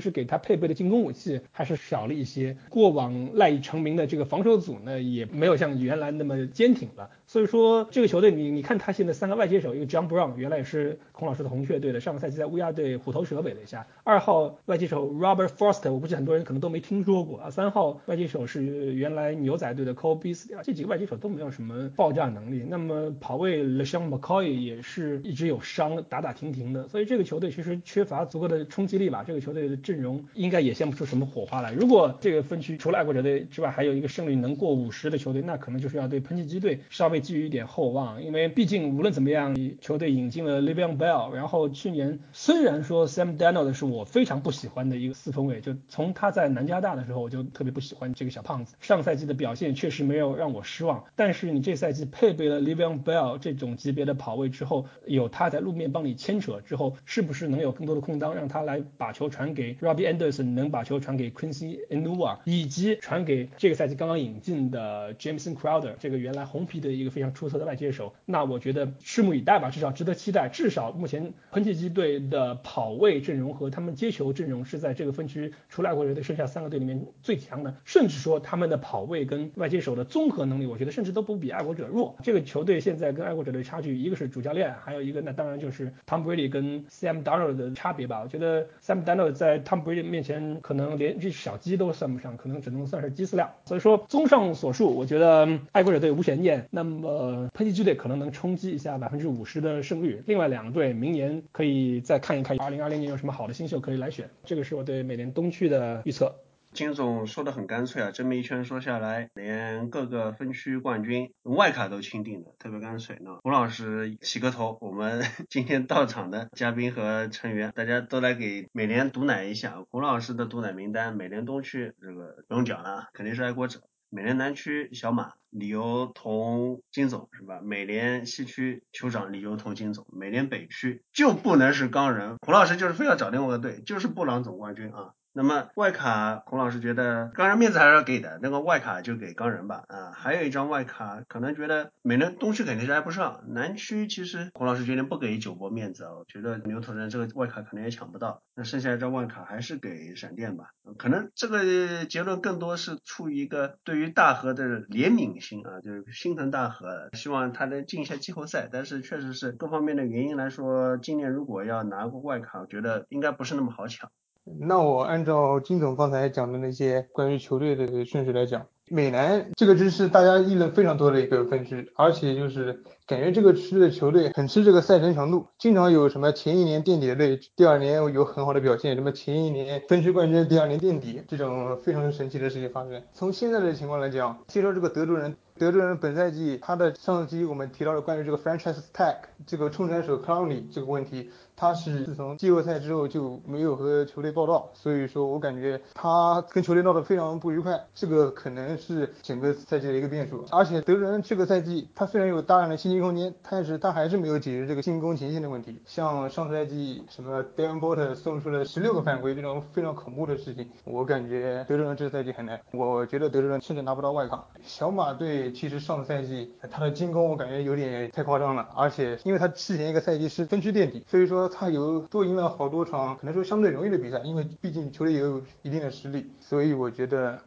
实给他配备的进攻武器还是少了一些。过往赖以成名的这个防守组呢，也没有像原来那么坚挺了。所以说这个球队，你你看他现在三个外接手，一个 John Brown 原来也是孔老师的红雀队的，上个赛季在乌鸦队虎头蛇尾了一下。二号外接手 Robert Foster，我估计很多人可能都没听说过啊。三号外接手是原来牛仔队的 Cole Beasley 啊，这几个外接手都没有什么爆炸能力。那么跑位 LeSean McCoy 也是一直有伤，打打停停的。所以这个球队其实缺乏足够的冲击力吧。这个球队的阵容应该也现不出什么火花来。如果这个分区除了爱国者队之外，还有一个胜率能过五十的球队，那可能就是要对喷气机队稍微。寄予一点厚望，因为毕竟无论怎么样，球队引进了 Le'Veon Bell，然后去年虽然说 Sam Darnold 是我非常不喜欢的一个四分卫，就从他在南加大的时候我就特别不喜欢这个小胖子，上赛季的表现确实没有让我失望，但是你这赛季配备了 Le'Veon Bell 这种级别的跑位之后，有他在路面帮你牵扯之后，是不是能有更多的空当让他来把球传给 Robbie Anderson，能把球传给 Quincy Enunwa，以及传给这个赛季刚刚引进的 Jameson Crowder，这个原来红皮的一个。非常出色的外接手，那我觉得拭目以待吧，至少值得期待。至少目前喷气机队的跑位阵容和他们接球阵容是在这个分区除了爱国者队剩下三个队里面最强的，甚至说他们的跑位跟外接手的综合能力，我觉得甚至都不比爱国者弱。这个球队现在跟爱国者队差距，一个是主教练，还有一个那当然就是 Tom Brady 跟 Sam Darnold 的差别吧。我觉得 Sam Darnold 在 Tom Brady 面前可能连这小鸡都算不上，可能只能算是鸡饲料。所以说，综上所述，我觉得爱国者队无悬念。那么呃，喷气机队可能能冲击一下百分之五十的胜率，另外两个队明年可以再看一看，二零二零年有什么好的新秀可以来选，这个是我对美联东区的预测。金总说的很干脆啊，这么一圈说下来，连各个分区冠军外卡都钦定的，特别干脆。那胡老师洗个头，我们 今天到场的嘉宾和成员，大家都来给美联毒奶一下。胡老师的毒奶名单，美联东区这个不用讲了，肯定是爱国者。美联南区小马理由同金总是吧？美联西区酋长理由同金总，美联北区就不能是钢人，胡老师就是非要找另外一个队，就是布朗总冠军啊。那么外卡，孔老师觉得钢人面子还是要给的，那个外卡就给钢人吧。啊，还有一张外卡，可能觉得美联东区肯定是挨不上，南区其实孔老师决定不给九波面子啊，我觉得牛头人这个外卡可能也抢不到。那剩下一张外卡还是给闪电吧，可能这个结论更多是出于一个对于大河的怜悯心啊，就是心疼大河，希望他能进一下季后赛。但是确实是各方面的原因来说，今年如果要拿个外卡，我觉得应该不是那么好抢。那我按照金总刚才讲的那些关于球队的顺序来讲，美南这个真是大家议论非常多的一个分区，而且就是感觉这个区的球队很吃这个赛程强度，经常有什么前一年垫底的队，第二年有很好的表现，什么前一年分区冠军，第二年垫底，这种非常神奇的事情发生。从现在的情况来讲，介绍这个德州人。德州人本赛季他的上期我们提到了关于这个 franchise tag 这个冲传手 c l o w n y 这个问题，他是自从季后赛之后就没有和球队报道，所以说我感觉他跟球队闹得非常不愉快，这个可能是整个赛季的一个变数。而且德州人这个赛季他虽然有大量的薪金空间，但是他还是没有解决这个进攻前线的问题。像上赛季什么 Devin Booker 送出了十六个犯规这种非常恐怖的事情，我感觉德州人这个赛季很难。我觉得德州人甚至拿不到外卡。小马队其实上赛季他的进攻我感觉有点太夸张了，而且因为他之前一个赛季是分区垫底，所以说他有多赢了好多场，可能说相对容易的比赛，因为毕竟球队也有一定的实力，所以我觉得。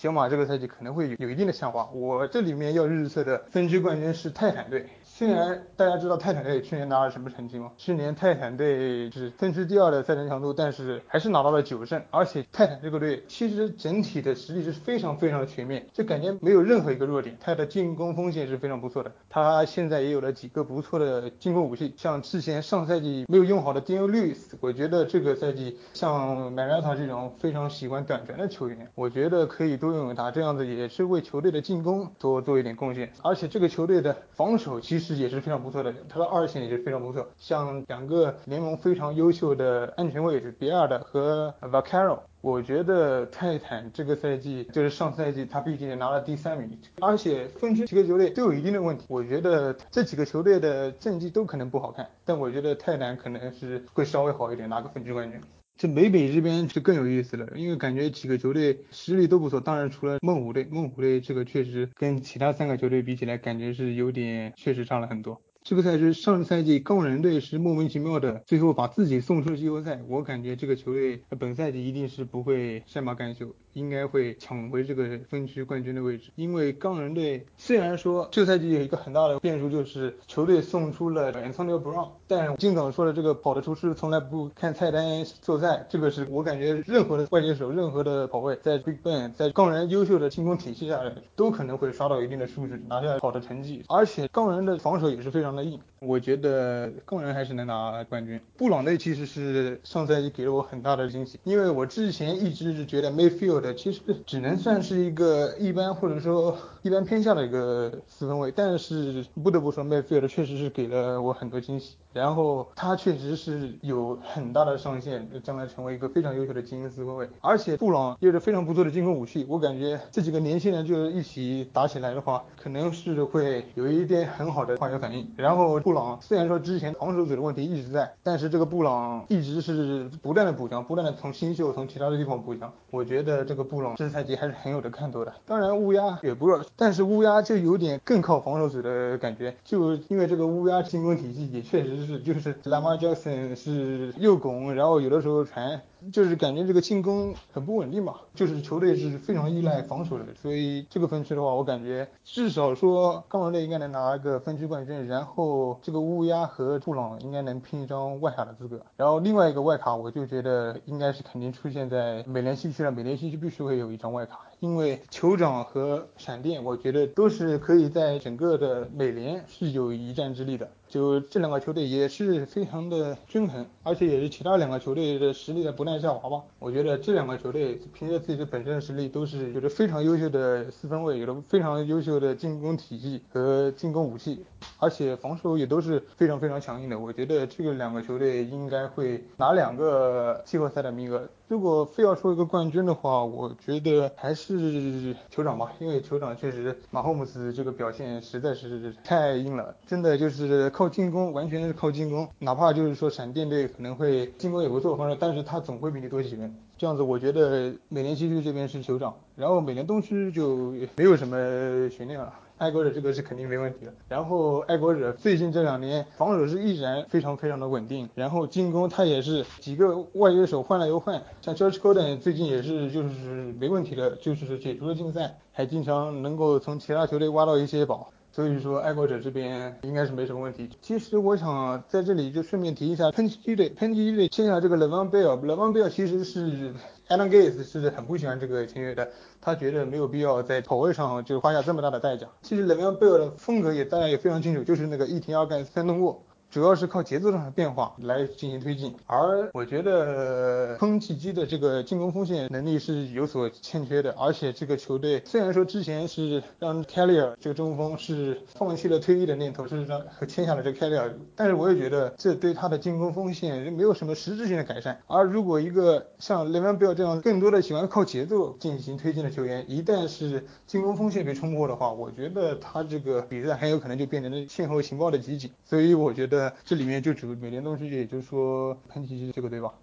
小马这个赛季可能会有一定的下滑。我这里面要预测的分区冠军是泰坦队。虽然大家知道泰坦队去年拿了什么成绩吗？去年泰坦队是分区第二的赛程强度，但是还是拿到了九胜。而且泰坦这个队其实整体的实力是非常非常的全面，就感觉没有任何一个弱点。他的进攻锋线是非常不错的，他现在也有了几个不错的进攻武器，像之前上赛季没有用好的 d a n l e s 我觉得这个赛季像 Marata 这种非常喜欢短传的球员，我觉得可以多用用他，这样子也是为球队的进攻多做一点贡献。而且这个球队的防守其实。也是非常不错的，他的二线也是非常不错，像两个联盟非常优秀的安全位置，比尔的和 Vaccaro，我觉得泰坦这个赛季就是上赛季他毕竟拿了第三名，而且分区几个球队都有一定的问题，我觉得这几个球队的战绩都可能不好看，但我觉得泰坦可能是会稍微好一点，拿个分区冠军。这美北这边就更有意思了，因为感觉几个球队实力都不错，当然除了梦虎队，梦虎队这个确实跟其他三个球队比起来，感觉是有点确实差了很多。这个赛事上赛季钢人队是莫名其妙的，最后把自己送出了季后赛。我感觉这个球队本赛季一定是不会善罢甘休，应该会抢回这个分区冠军的位置。因为钢人队虽然说这个赛季有一个很大的变数，就是球队送出了 Antonio Brown，但金总说的这个跑得出是从来不看菜单做菜，这个是我感觉任何的外接手、任何的跑位，在 Big Ben 在钢人优秀的进攻体系下，都可能会刷到一定的数据，拿下好的成绩。而且钢人的防守也是非常。的硬，我觉得工人还是能拿冠军。布朗队其实是上赛季给了我很大的惊喜，因为我之前一直是觉得 Mayfield 其实只能算是一个一般或者说一般偏下的一个四分卫，但是不得不说 Mayfield 确实是给了我很多惊喜。然后他确实是有很大的上限，将来成为一个非常优秀的精英四分卫。而且布朗有着非常不错的进攻武器，我感觉这几个年轻人就是一起打起来的话，可能是会有一点很好的化学反应。然后布朗虽然说之前防守组的问题一直在，但是这个布朗一直是不断的补强，不断的从新秀从其他的地方补强。我觉得这个布朗这赛季还是很有的看头的。当然乌鸦也不弱，但是乌鸦就有点更靠防守组的感觉，就因为这个乌鸦进攻体系也确实是就是 Lamar Jackson 是右拱，然后有的时候传。就是感觉这个进攻很不稳定嘛，就是球队是非常依赖防守的，所以这个分区的话，我感觉至少说钢人队应该能拿个分区冠军，然后这个乌鸦和布朗应该能拼一张外卡的资格，然后另外一个外卡我就觉得应该是肯定出现在美联西区了，美联西区必须会有一张外卡，因为酋长和闪电我觉得都是可以在整个的美联是有一战之力的。就这两个球队也是非常的均衡，而且也是其他两个球队的实力的不断下滑吧。我觉得这两个球队凭借自己的本身实力，都是有着非常优秀的四分卫，有着非常优秀的进攻体系和进攻武器，而且防守也都是非常非常强硬的。我觉得这个两个球队应该会拿两个季后赛的名额。如果非要说一个冠军的话，我觉得还是酋长吧，因为酋长确实马霍姆斯这个表现实在是太硬了，真的就是靠进攻，完全是靠进攻，哪怕就是说闪电队可能会进攻也不错，反正但是他总会比你多几分。这样子，我觉得美联西区这边是酋长，然后美联东区就没有什么悬念了。爱国者这个是肯定没问题的，然后爱国者最近这两年防守是依然非常非常的稳定，然后进攻他也是几个外援手换了又换，像 George Golden 最近也是就是没问题的，就是解除了禁赛，还经常能够从其他球队挖到一些宝，所以说爱国者这边应该是没什么问题。其实我想在这里就顺便提一下喷气队，喷气队签下这个 Levan Bell，Levan Bell 其实是。Alan Gates 是很不喜欢这个签约的，他觉得没有必要在跑位上就花下这么大的代价。其实 Levan Bell 的风格也大家也非常清楚，就是那个一停二干三动过。主要是靠节奏上的变化来进行推进。而我觉得喷气机的这个进攻锋线能力是有所欠缺的，而且这个球队虽然说之前是让 Kelly 这个中锋是放弃了退役的念头，是让签下了这个 Kelly，但是我也觉得这对他的进攻锋线没有什么实质性的改善。而如果一个像雷文贝尔这样更多的喜欢靠节奏进行推进的球员，一旦是进攻锋线被冲破的话，我觉得他这个比赛很有可能就变成了线后情报的集锦。所以我觉得这里面就主美联东区，也就是说喷气机这个对吧。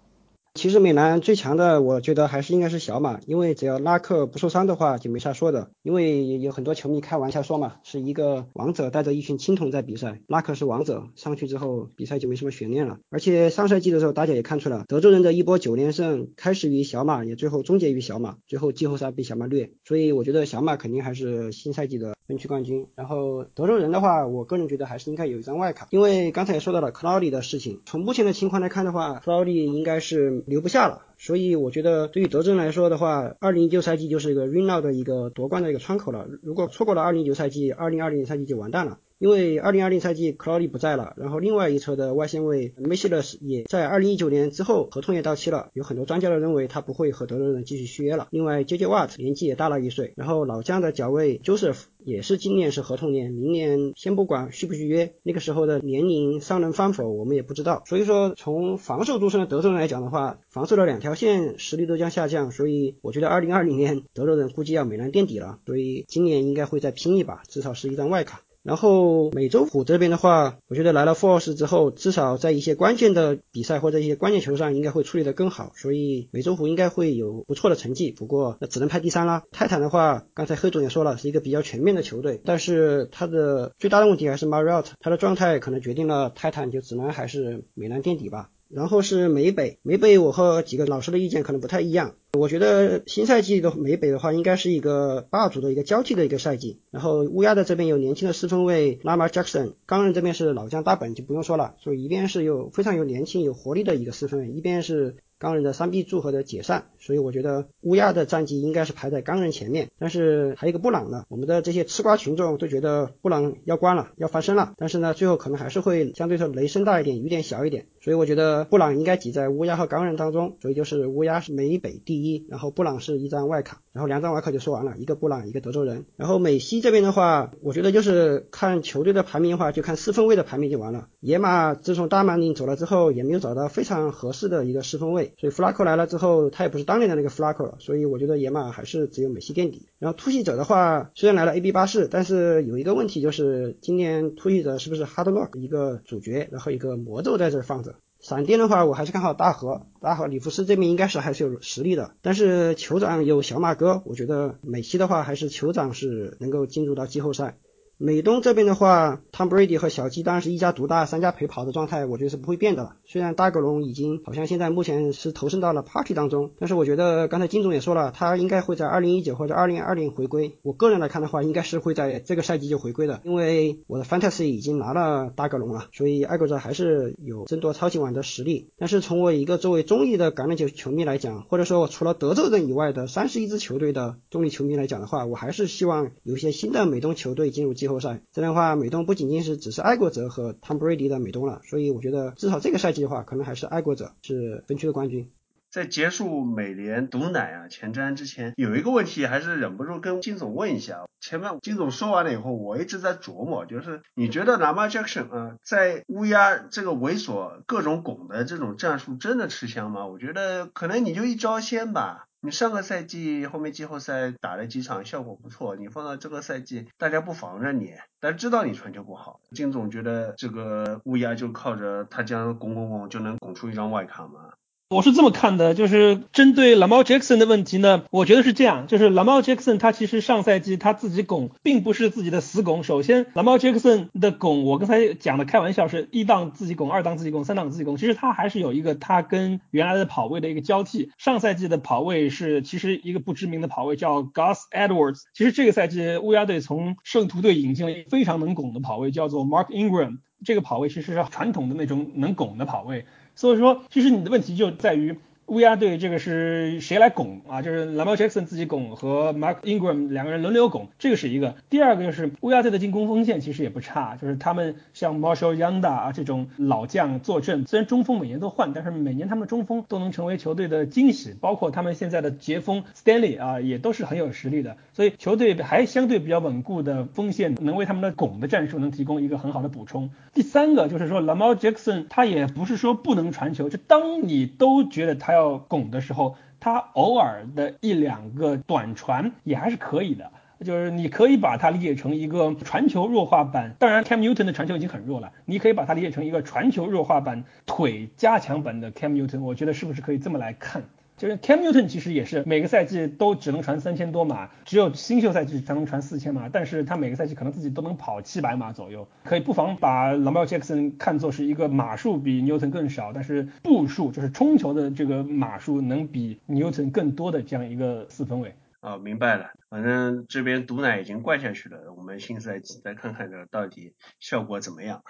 其实美男最强的，我觉得还是应该是小马，因为只要拉克不受伤的话，就没啥说的。因为有很多球迷开玩笑说嘛，是一个王者带着一群青铜在比赛，拉克是王者，上去之后比赛就没什么悬念了。而且上赛季的时候，大家也看出了德州人的一波九连胜，开始于小马，也最后终结于小马，最后季后赛被小马虐。所以我觉得小马肯定还是新赛季的分区冠军。然后德州人的话，我个人觉得还是应该有一张外卡，因为刚才也说到了克劳利的事情，从目前的情况来看的话，克劳利应该是。留不下了，所以我觉得对于德州来说的话，二零一九赛季就是一个 r e n o 的一个夺冠的一个窗口了。如果错过了二零一九赛季，二零二零赛季就完蛋了。因为二零二零赛季克劳利不在了，然后另外一侧的外线位梅西勒斯也在二零一九年之后合同也到期了，有很多专家都认为他不会和德州人继续续约了。另外 JJ Watt 年纪也大了一岁，然后老将的脚卫 Joseph 也是今年是合同年，明年先不管续不续约，那个时候的年龄尚能翻否我们也不知道。所以说从防守出身的德州人来讲的话，防守的两条线实力都将下降，所以我觉得二零二零年德州人估计要美篮垫底了，所以今年应该会再拼一把，至少是一张外卡。然后美洲虎这边的话，我觉得来了 Force 之后，至少在一些关键的比赛或者一些关键球上，应该会处理得更好，所以美洲虎应该会有不错的成绩。不过那只能排第三啦。泰坦的话，刚才黑总也说了，是一个比较全面的球队，但是他的最大的问题还是 Mariot，他的状态可能决定了泰坦就只能还是美篮垫底吧。然后是美北，美北我和几个老师的意见可能不太一样。我觉得新赛季的美北的话，应该是一个霸主的一个交替的一个赛季。然后乌鸦的这边有年轻的四分卫 Lamar Jackson，钢人这边是老将大本就不用说了，所以一边是有非常有年轻有活力的一个四分卫，一边是。钢人的三 B 组合的解散，所以我觉得乌鸦的战绩应该是排在钢人前面。但是还有一个布朗呢，我们的这些吃瓜群众都觉得布朗要关了，要翻身了。但是呢，最后可能还是会相对说雷声大一点，雨点小一点。所以我觉得布朗应该挤在乌鸦和钢人当中。所以就是乌鸦是美北第一，然后布朗是一张外卡，然后两张外卡就说完了，一个布朗，一个德州人。然后美西这边的话，我觉得就是看球队的排名的话，就看四分位的排名就完了。野马自从大曼宁走了之后，也没有找到非常合适的一个四分位。所以弗拉克来了之后，他也不是当年的那个弗拉克了，所以我觉得野马还是只有美西垫底。然后突袭者的话，虽然来了 AB 八四，但是有一个问题就是今年突袭者是不是 Hard Rock 一个主角，然后一个魔咒在这放着。闪电的话，我还是看好大河，大河里弗斯这边应该是还是有实力的，但是酋长有小马哥，我觉得美西的话还是酋长是能够进入到季后赛。美东这边的话，Tom Brady 和小鸡当然是一家独大、三家陪跑的状态，我觉得是不会变的了。虽然大格龙已经好像现在目前是投身到了 Party 当中，但是我觉得刚才金总也说了，他应该会在二零一九或者二零二零回归。我个人来看的话，应该是会在这个赛季就回归的，因为我的 Fantasy 已经拿了大格龙了，所以爱国者还是有争夺超级碗的实力。但是从我一个作为中立的橄榄球球迷来讲，或者说除了德州人以外的三十一支球队的中立球迷来讲的话，我还是希望有一些新的美东球队进入季。后赛这样的话，美东不仅仅是只是爱国者和 Tom Brady 的美东了，所以我觉得至少这个赛季的话，可能还是爱国者是分区的冠军。在结束美联毒奶啊前瞻之前，有一个问题还是忍不住跟金总问一下。前面金总说完了以后，我一直在琢磨，就是你觉得 Lamar Jackson 啊，在乌鸦这个猥琐各种拱的这种战术真的吃香吗？我觉得可能你就一招鲜吧。你上个赛季后面季后赛打了几场效果不错，你放到这个赛季大家不防着你，但知道你传球不好。金总觉得这个乌鸦就靠着他这样拱拱拱就能拱出一张外卡吗？我是这么看的，就是针对 Lamar Jackson 的问题呢，我觉得是这样，就是 Lamar Jackson 他其实上赛季他自己拱，并不是自己的死拱。首先，Lamar Jackson 的拱，我刚才讲的开玩笑是一档自己拱，二档自己拱，三档自己拱，其实他还是有一个他跟原来的跑位的一个交替。上赛季的跑位是其实一个不知名的跑位叫 Gus Edwards，其实这个赛季乌鸦队从圣徒队引进了一个非常能拱的跑位，叫做 Mark Ingram，这个跑位其实是传统的那种能拱的跑位。所以说，其实你的问题就在于乌鸦队这个是谁来拱啊？就是 Lamar Jackson 自己拱和 Mark Ingram 两个人轮流拱，这个是一个。第二个就是乌鸦队的进攻锋线其实也不差，就是他们像 Marshall Yanda 啊这种老将坐镇，虽然中锋每年都换，但是每年他们的中锋都能成为球队的惊喜，包括他们现在的截锋 Stanley 啊也都是很有实力的，所以球队还相对比较稳固的锋线能为他们的拱的战术能提供一个很好的补充。第三个就是说 Lamar Jackson 他也不是说不能传球，就当你都觉得他要拱的时候，他偶尔的一两个短传也还是可以的。就是你可以把它理解成一个传球弱化版，当然 Cam Newton 的传球已经很弱了，你可以把它理解成一个传球弱化版、腿加强版的 Cam Newton，我觉得是不是可以这么来看？就是 Cam Newton 其实也是每个赛季都只能传三千多码，只有新秀赛季才能传四千码，但是他每个赛季可能自己都能跑七百码左右，可以不妨把 Lamar Jackson 看作是一个码数比 Newton 更少，但是步数就是冲球的这个码数能比 Newton 更多的这样一个四分卫。啊，明白了，反正这边毒奶已经灌下去了，我们新赛季再看看这到底效果怎么样。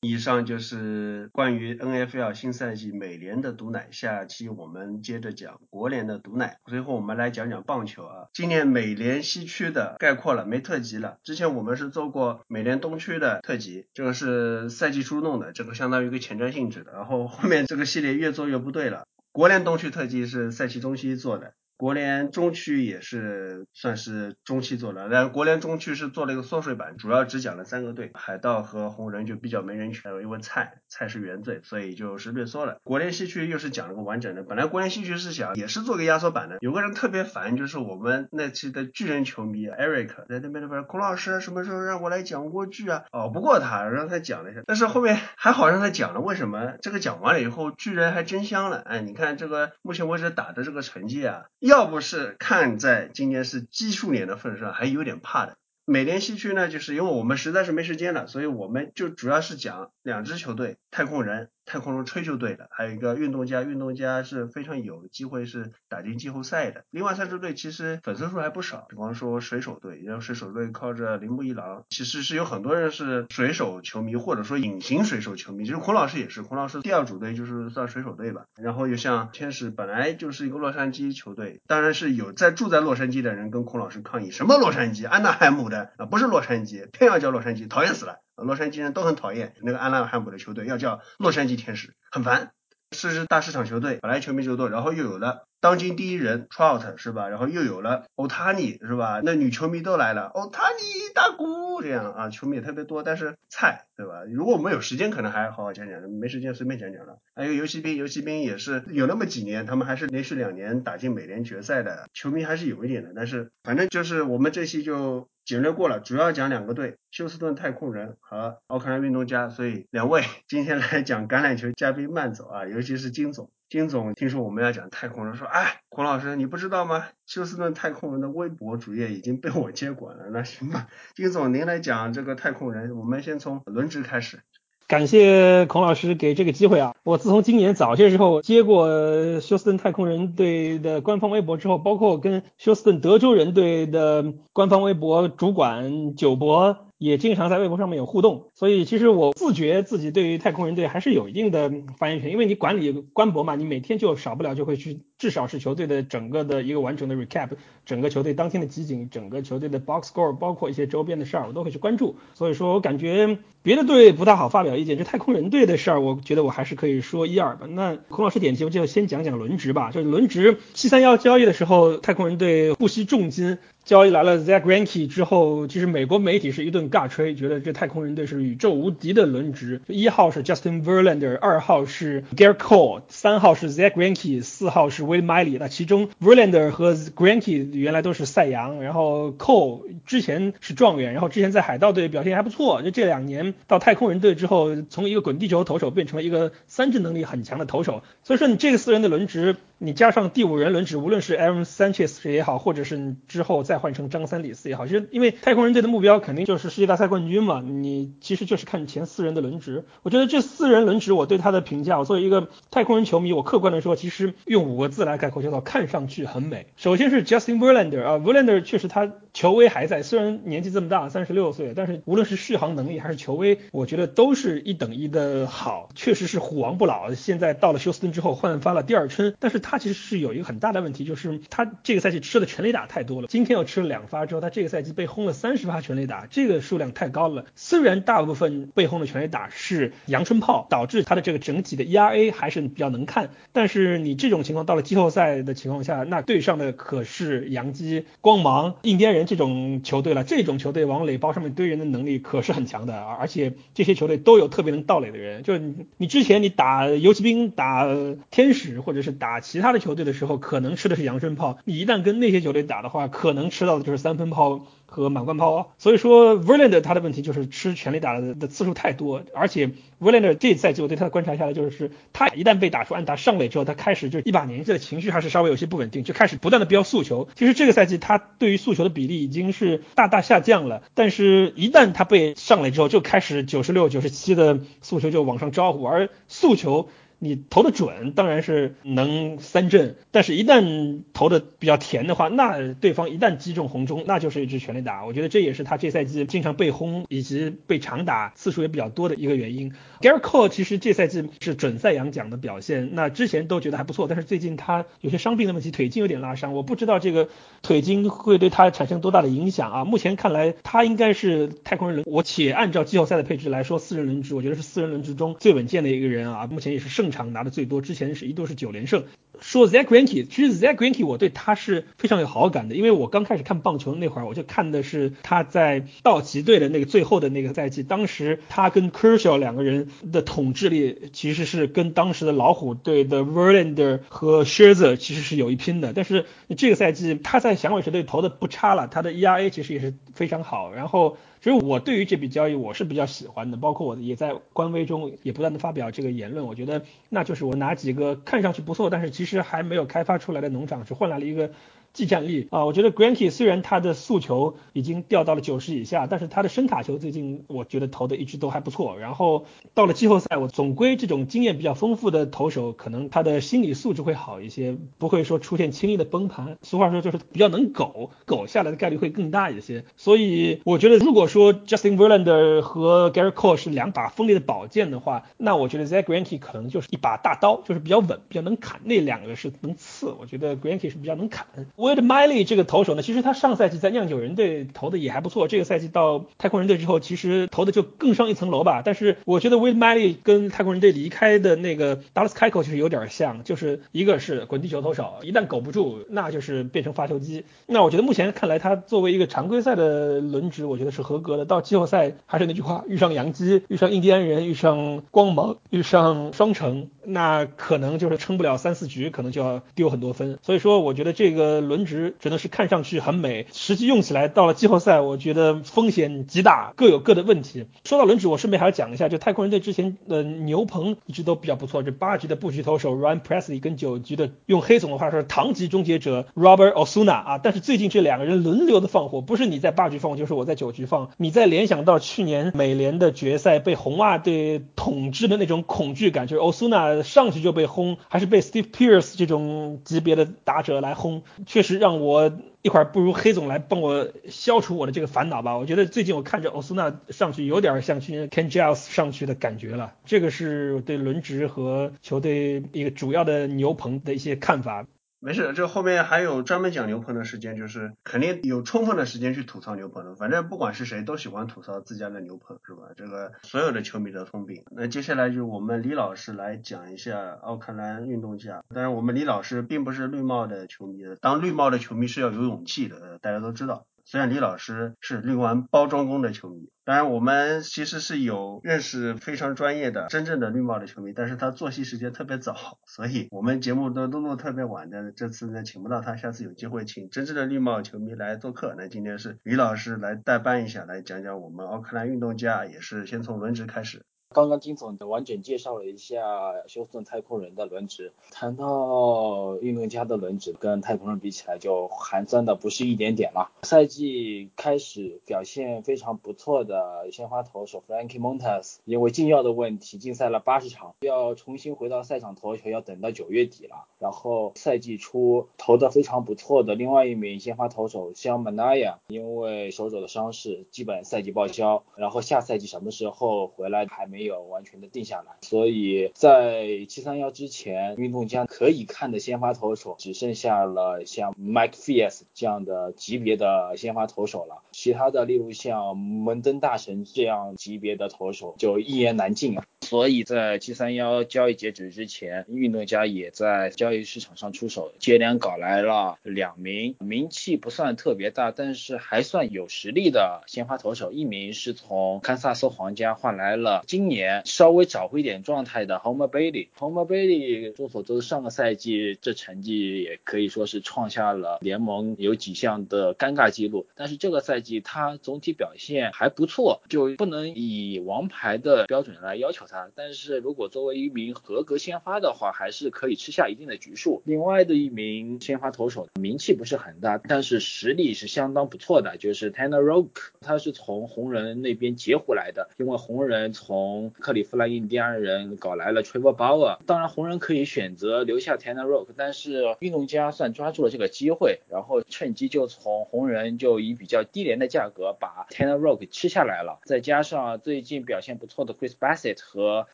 以上就是关于 NFL 新赛季美联的毒奶，下期我们接着讲国联的毒奶。最后我们来讲讲棒球啊，今年美联西区的概括了，没特辑了。之前我们是做过美联东区的特辑，这个是赛季初弄的，这个相当于一个前瞻性质的。然后后面这个系列越做越不对了，国联东区特辑是赛季中期做的。国联中区也是算是中期做的，但国联中区是做了一个缩水版，主要只讲了三个队，海盗和红人就比较没人权，因为菜菜是原罪，所以就是略缩了。国联西区又是讲了个完整的，本来国联西区是想也是做个压缩版的，有个人特别烦，就是我们那期的巨人球迷 Eric 在那边那边，孔老师什么时候让我来讲过剧啊？熬不过他，让他讲了一下，但是后面还好让他讲了，为什么？这个讲完了以后，巨人还真香了，哎，你看这个目前为止打的这个成绩啊。要不是看在今年是基数年的份上，还有点怕的。美联西区呢，就是因为我们实在是没时间了，所以我们就主要是讲两支球队，太空人。太空人吹球队的，还有一个运动家，运动家是非常有机会是打进季后赛的。另外三支队其实粉丝数还不少，比方说水手队，因为水手队靠着铃木一郎，其实是有很多人是水手球迷，或者说隐形水手球迷。其实孔老师也是，孔老师第二主队就是算水手队吧。然后又像天使本来就是一个洛杉矶球队，当然是有在住在洛杉矶的人跟孔老师抗议，什么洛杉矶，安纳海姆的啊，不是洛杉矶，偏要叫洛杉矶，讨厌死了。洛杉矶人都很讨厌那个安纳汉姆的球队，要叫洛杉矶天使，很烦。是支大市场球队，本来球迷就多，然后又有了当今第一人 Trout 是吧？然后又有了 Otani 是吧？那女球迷都来了，Otani 大姑这样啊，球迷也特别多，但是菜对吧？如果我们有时间，可能还好好讲讲，没时间随便讲讲了。还有游骑兵，游骑兵也是有那么几年，他们还是连续两年打进美联决赛的，球迷还是有一点的。但是反正就是我们这期就。简略过了，主要讲两个队，休斯顿太空人和奥克兰运动家。所以两位 今天来讲橄榄球嘉宾慢走啊，尤其是金总。金总听说我们要讲太空人，说哎，孔老师你不知道吗？休斯顿太空人的微博主页已经被我接管了。那行吧，金总您来讲这个太空人，我们先从轮值开始。感谢孔老师给这个机会啊！我自从今年早些时候接过休斯顿太空人队的官方微博之后，包括跟休斯顿德州人队的官方微博主管九博。也经常在微博上面有互动，所以其实我自觉自己对于太空人队还是有一定的发言权，因为你管理官博嘛，你每天就少不了就会去，至少是球队的整个的一个完整的 recap，整个球队当天的集锦，整个球队的 box score，包括一些周边的事儿，我都会去关注。所以说我感觉别的队不大好发表意见，这太空人队的事儿，我觉得我还是可以说一二吧。那孔老师点题，我就先讲讲轮值吧。就是轮值七三幺交易的时候，太空人队不惜重金。交易来了 Zach Greinke 之后，其实美国媒体是一顿尬吹，觉得这太空人队是宇宙无敌的轮值。一号是 Justin Verlander，二号是 Garrett Cole，三号是 Zach Greinke，四号是 Will Miley。那其中 Verlander 和 Greinke 原来都是赛扬，然后 Cole 之前是状元，然后之前在海盗队表现还不错。就这两年到太空人队之后，从一个滚地球投手变成了一个三振能力很强的投手。所以说你这个四人的轮值。你加上第五人轮值，无论是 Aaron Sanchez 也好，或者是你之后再换成张三李四也好，其实因为太空人队的目标肯定就是世界大赛冠军嘛，你其实就是看前四人的轮值。我觉得这四人轮值，我对他的评价，我作为一个太空人球迷，我客观的说，其实用五个字来概括叫做看上去很美。首先是 Justin Verlander 啊，Verlander 确实他球威还在，虽然年纪这么大，三十六岁，但是无论是续航能力还是球威，我觉得都是一等一的好，确实是虎王不老。现在到了休斯顿之后焕发了第二春，但是。他其实是有一个很大的问题，就是他这个赛季吃的全垒打太多了。今天又吃了两发之后，他这个赛季被轰了三十发全垒打，这个数量太高了。虽然大部分被轰的全垒打是阳春炮，导致他的这个整体的 ERA 还是比较能看，但是你这种情况到了季后赛的情况下，那对上的可是洋基、光芒、印第安人这种球队了。这种球队往垒包上面堆人的能力可是很强的，而且这些球队都有特别能盗垒的人。就是你之前你打游骑兵、打天使或者是打其他的球队的时候，可能吃的是阳春炮，你一旦跟那些球队打的话，可能吃到的就是三分炮。和满贯炮，所以说 Verlander 他的问题就是吃全力打的次数太多，而且 Verlander 这赛季我对他的观察下来就是，他一旦被打出安打上垒之后，他开始就一把年纪的情绪还是稍微有些不稳定，就开始不断的飙速球。其实这个赛季他对于速球的比例已经是大大下降了，但是一旦他被上垒之后，就开始九十六、九十七的速球就往上招呼，而速球。你投的准当然是能三振，但是一旦投的比较甜的话，那对方一旦击中红中，那就是一支全垒打。我觉得这也是他这赛季经常被轰以及被长打次数也比较多的一个原因。Gary Cole 其实这赛季是准赛扬奖的表现，那之前都觉得还不错，但是最近他有些伤病的问题，腿筋有点拉伤，我不知道这个腿筋会对他产生多大的影响啊。目前看来他应该是太空人轮，我且按照季后赛的配置来说，四人轮值，我觉得是四人轮值中最稳健的一个人啊，目前也是胜。场拿的最多，之前是一度是九连胜。说 Zach Greinke，其实 Zach Greinke 我对他是非常有好感的，因为我刚开始看棒球那会儿，我就看的是他在道奇队的那个最后的那个赛季，当时他跟 Kershaw 两个人的统治力其实是跟当时的老虎队的 Verlander 和 Scherzer 其实是有一拼的。但是这个赛季他在响尾蛇队投的不差了，他的 ERA 其实也是非常好。然后所以我对于这笔交易我是比较喜欢的，包括我也在官微中也不断的发表这个言论，我觉得那就是我拿几个看上去不错，但是其实还没有开发出来的农场，只换来了一个。技战力啊，我觉得 Granky 虽然他的速球已经掉到了九十以下，但是他的深塔球最近我觉得投的一直都还不错。然后到了季后赛，我总归这种经验比较丰富的投手，可能他的心理素质会好一些，不会说出现轻易的崩盘。俗话说就是比较能苟，苟下来的概率会更大一些。所以我觉得如果说 Justin Verlander 和 Gary Cole 是两把锋利的宝剑的话，那我觉得 Z Granky 可能就是一把大刀，就是比较稳，比较能砍。那两个是能刺，我觉得 Granky 是比较能砍。Wade Miley 这个投手呢，其实他上赛季在酿酒人队投的也还不错，这个赛季到太空人队之后，其实投的就更上一层楼吧。但是我觉得 Wade Miley 跟太空人队离开的那个 Dallas Keuchel 其实有点像，就是一个是滚地球投手，一旦苟不住，那就是变成发球机。那我觉得目前看来，他作为一个常规赛的轮值，我觉得是合格的。到季后赛还是那句话，遇上洋基，遇上印第安人，遇上光芒，遇上双城，那可能就是撑不了三四局，可能就要丢很多分。所以说，我觉得这个轮值。只能是看上去很美，实际用起来到了季后赛，我觉得风险极大，各有各的问题。说到轮值，我顺便还要讲一下，就太空人队之前的牛棚一直都比较不错，这八局的布局投手 Ryan Presley 跟九局的用黑总的话说唐级终结者 Robert Osuna 啊，但是最近这两个人轮流的放火，不是你在八局放，就是我在九局放。你再联想到去年美联的决赛被红袜队统治的那种恐惧感，就是 Osuna 上去就被轰，还是被 Steve Pierce 这种级别的打者来轰，确实让我。一会儿不如黑总来帮我消除我的这个烦恼吧。我觉得最近我看着欧苏纳上去有点像去年 Ken Giles 上去的感觉了。这个是对轮值和球队一个主要的牛棚的一些看法。没事，这后面还有专门讲牛棚的时间，就是肯定有充分的时间去吐槽牛棚的。反正不管是谁，都喜欢吐槽自家的牛棚，是吧？这个所有的球迷的通病。那接下来就是我们李老师来讲一下奥克兰运动家。当然，我们李老师并不是绿帽的球迷，当绿帽的球迷是要有勇气的，大家都知道。虽然李老师是绿丸包装工的球迷，当然我们其实是有认识非常专业的真正的绿帽的球迷，但是他作息时间特别早，所以我们节目都都录特别晚的。这次呢，请不到他，下次有机会请真正的绿帽球迷来做客。那今天是李老师来代班一下，来讲讲我们奥克兰运动家，也是先从轮值开始。刚刚金总的完整介绍了一下休斯顿太空人的轮值，谈到运动家的轮值跟太空人比起来就寒酸的不是一点点了。赛季开始表现非常不错的鲜花投手 Frankie Montas 因为禁药的问题禁赛了八十场，要重新回到赛场投球要等到九月底了。然后赛季初投的非常不错的另外一名鲜花投手像 Manaya 因为手肘的伤势基本赛季报销，然后下赛季什么时候回来还没。没有完全的定下来，所以在七三幺之前，运动家可以看的先发投手只剩下了像 Mike Fias 这样的级别的先发投手了，其他的例如像蒙登大神这样级别的投手就一言难尽啊。所以在七三幺交易截止之前，运动家也在交易市场上出手，接连搞来了两名名气不算特别大，但是还算有实力的先发投手，一名是从堪萨斯皇家换来了今年稍微找回一点状态的 Homer Bailey。Homer Bailey 众所周知，上个赛季这成绩也可以说是创下了联盟有几项的尴尬记录，但是这个赛季他总体表现还不错，就不能以王牌的标准来要求他。啊但是如果作为一名合格先发的话，还是可以吃下一定的局数。另外的一名先发投手名气不是很大，但是实力是相当不错的，就是 Tanner Rock，他是从红人那边截回来的，因为红人从克利夫兰印第安人搞来了 Trevor Bauer，当然红人可以选择留下 Tanner Rock，但是运动家算抓住了这个机会，然后趁机就从红人就以比较低廉的价格把 Tanner Rock 吃下来了，再加上最近表现不错的 Chris Bassett 和和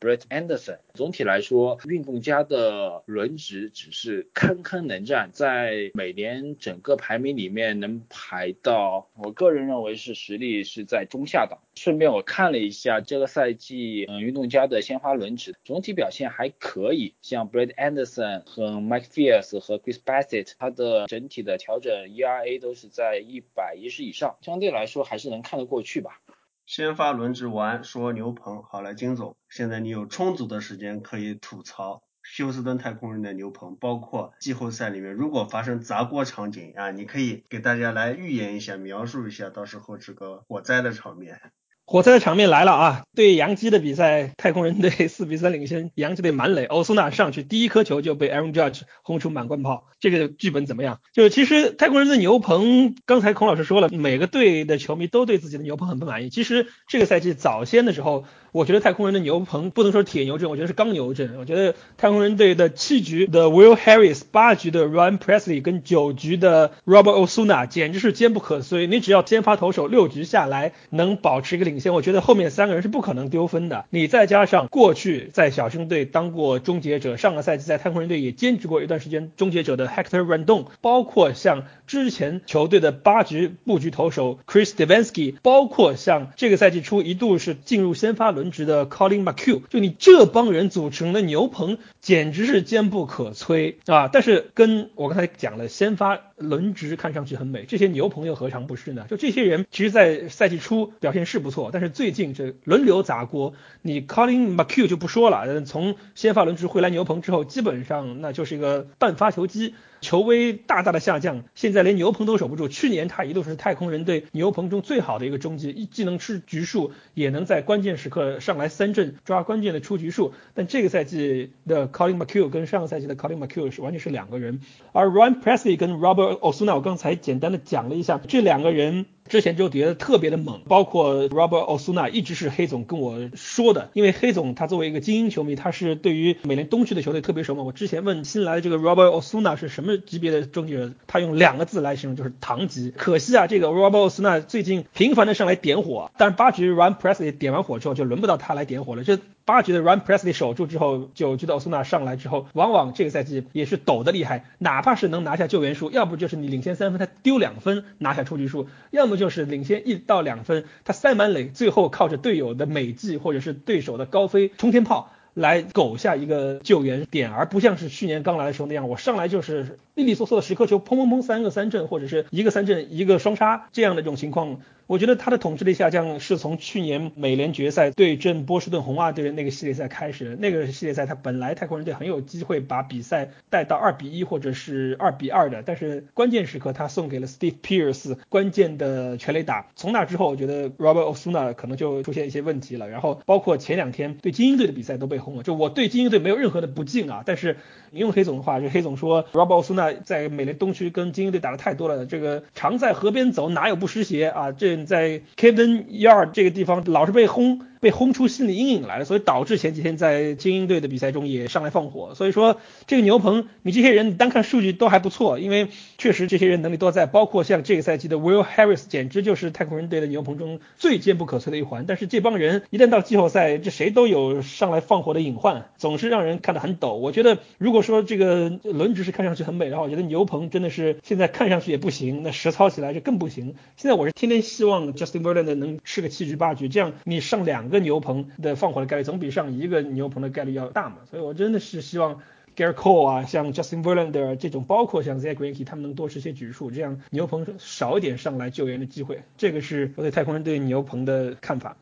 Brett Anderson，总体来说，运动家的轮值只是堪堪能战，在每年整个排名里面能排到，我个人认为是实力是在中下档。顺便我看了一下这个赛季，嗯，运动家的鲜花轮值总体表现还可以，像 Brett Anderson 和 Mike Fiers 和 Chris Bassett，他的整体的调整 ERA 都是在一百一十以上，相对来说还是能看得过去吧。先发轮值完，说牛棚好了，金总，现在你有充足的时间可以吐槽休斯顿太空人的牛棚，包括季后赛里面如果发生砸锅场景啊，你可以给大家来预言一下，描述一下，到时候这个火灾的场面。火灾的场面来了啊！对杨基的比赛，太空人队四比三领先，杨基队满垒，欧苏纳上去第一颗球就被 Aaron Judge 轰出满贯炮，这个剧本怎么样？就是其实太空人的牛棚，刚才孔老师说了，每个队的球迷都对自己的牛棚很不满意。其实这个赛季早先的时候。我觉得太空人的牛棚不能说铁牛阵，我觉得是钢牛阵。我觉得太空人队的七局的 Will Harris，八局的 Ryan Presley，跟九局的 Robert Osuna 简直是坚不可摧。你只要先发投手六局下来能保持一个领先，我觉得后面三个人是不可能丢分的。你再加上过去在小熊队当过终结者，上个赛季在太空人队也兼职过一段时间终结者的 Hector Randon，包括像之前球队的八局布局投手 Chris Devansky，包括像这个赛季初一度是进入先发轮。轮值的 Colin McHugh，就你这帮人组成的牛棚，简直是坚不可摧啊！但是跟我刚才讲了，先发轮值看上去很美，这些牛棚又何尝不是呢？就这些人，其实，在赛季初表现是不错，但是最近这轮流砸锅，你 Colin McHugh 就不说了，从先发轮值回来牛棚之后，基本上那就是一个半发球机。球威大大的下降，现在连牛棚都守不住。去年他一度是太空人队牛棚中最好的一个中继，既能吃局数，也能在关键时刻上来三振抓关键的出局数。但这个赛季的 Colin McHugh 跟上个赛季的 Colin McHugh 是完全是两个人。而 Ryan Presley 跟 Robert 哦，苏娜我刚才简单的讲了一下，这两个人。之前就叠得特别的猛，包括 Robert Osuna 一直是黑总跟我说的，因为黑总他作为一个精英球迷，他是对于美联东区的球队特别熟嘛。我之前问新来的这个 Robert Osuna 是什么级别的终结人，他用两个字来形容，就是唐级。可惜啊，这个 Robert Osuna 最近频繁的上来点火，但是八局 Ryan Presley 点完火之后，就轮不到他来点火了。这八局的 Ryan Presley 守住之后，九局的 Osuna 上来之后，往往这个赛季也是抖的厉害，哪怕是能拿下救援数，要不就是你领先三分，他丢两分拿下出局数，要么就是领先一到两分，他塞满垒，最后靠着队友的美技或者是对手的高飞冲天炮来苟下一个救援点，而不像是去年刚来的时候那样，我上来就是利利索索的十颗球，砰砰砰三个三振或者是一个三振一个双杀这样的这种情况。我觉得他的统治力下降是从去年美联决赛对阵波士顿红袜队的那个系列赛开始。那个系列赛他本来太空人队很有机会把比赛带到二比一或者是二比二的，但是关键时刻他送给了 Steve Pierce 关键的全垒打。从那之后，我觉得 Robert Osuna 可能就出现一些问题了。然后包括前两天对精英队的比赛都被轰了。就我对精英队没有任何的不敬啊，但是引用黑总的话，就黑总说 Robert Osuna 在美联东区跟精英队打的太多了，这个常在河边走哪有不湿鞋啊？这在 Kevin Yard 这个地方老是被轰，被轰出心理阴影来了，所以导致前几天在精英队的比赛中也上来放火。所以说这个牛棚，你这些人单看数据都还不错，因为确实这些人能力都在，包括像这个赛季的 Will Harris，简直就是太空人队的牛棚中最坚不可摧的一环。但是这帮人一旦到季后赛，这谁都有上来放火的隐患，总是让人看得很抖。我觉得如果说这个轮值是看上去很美的话，我觉得牛棚真的是现在看上去也不行，那实操起来就更不行。现在我是天天希望 Justin Verlander 能吃个七局八局，这样你上两个牛棚的放火的概率总比上一个牛棚的概率要大嘛。所以我真的是希望 g a r r Cole 啊，像 Justin Verlander 这种，包括像 Zach Greinke 他们能多吃些局数，这样牛棚少一点上来救援的机会。这个是我对太空人对牛棚的看法。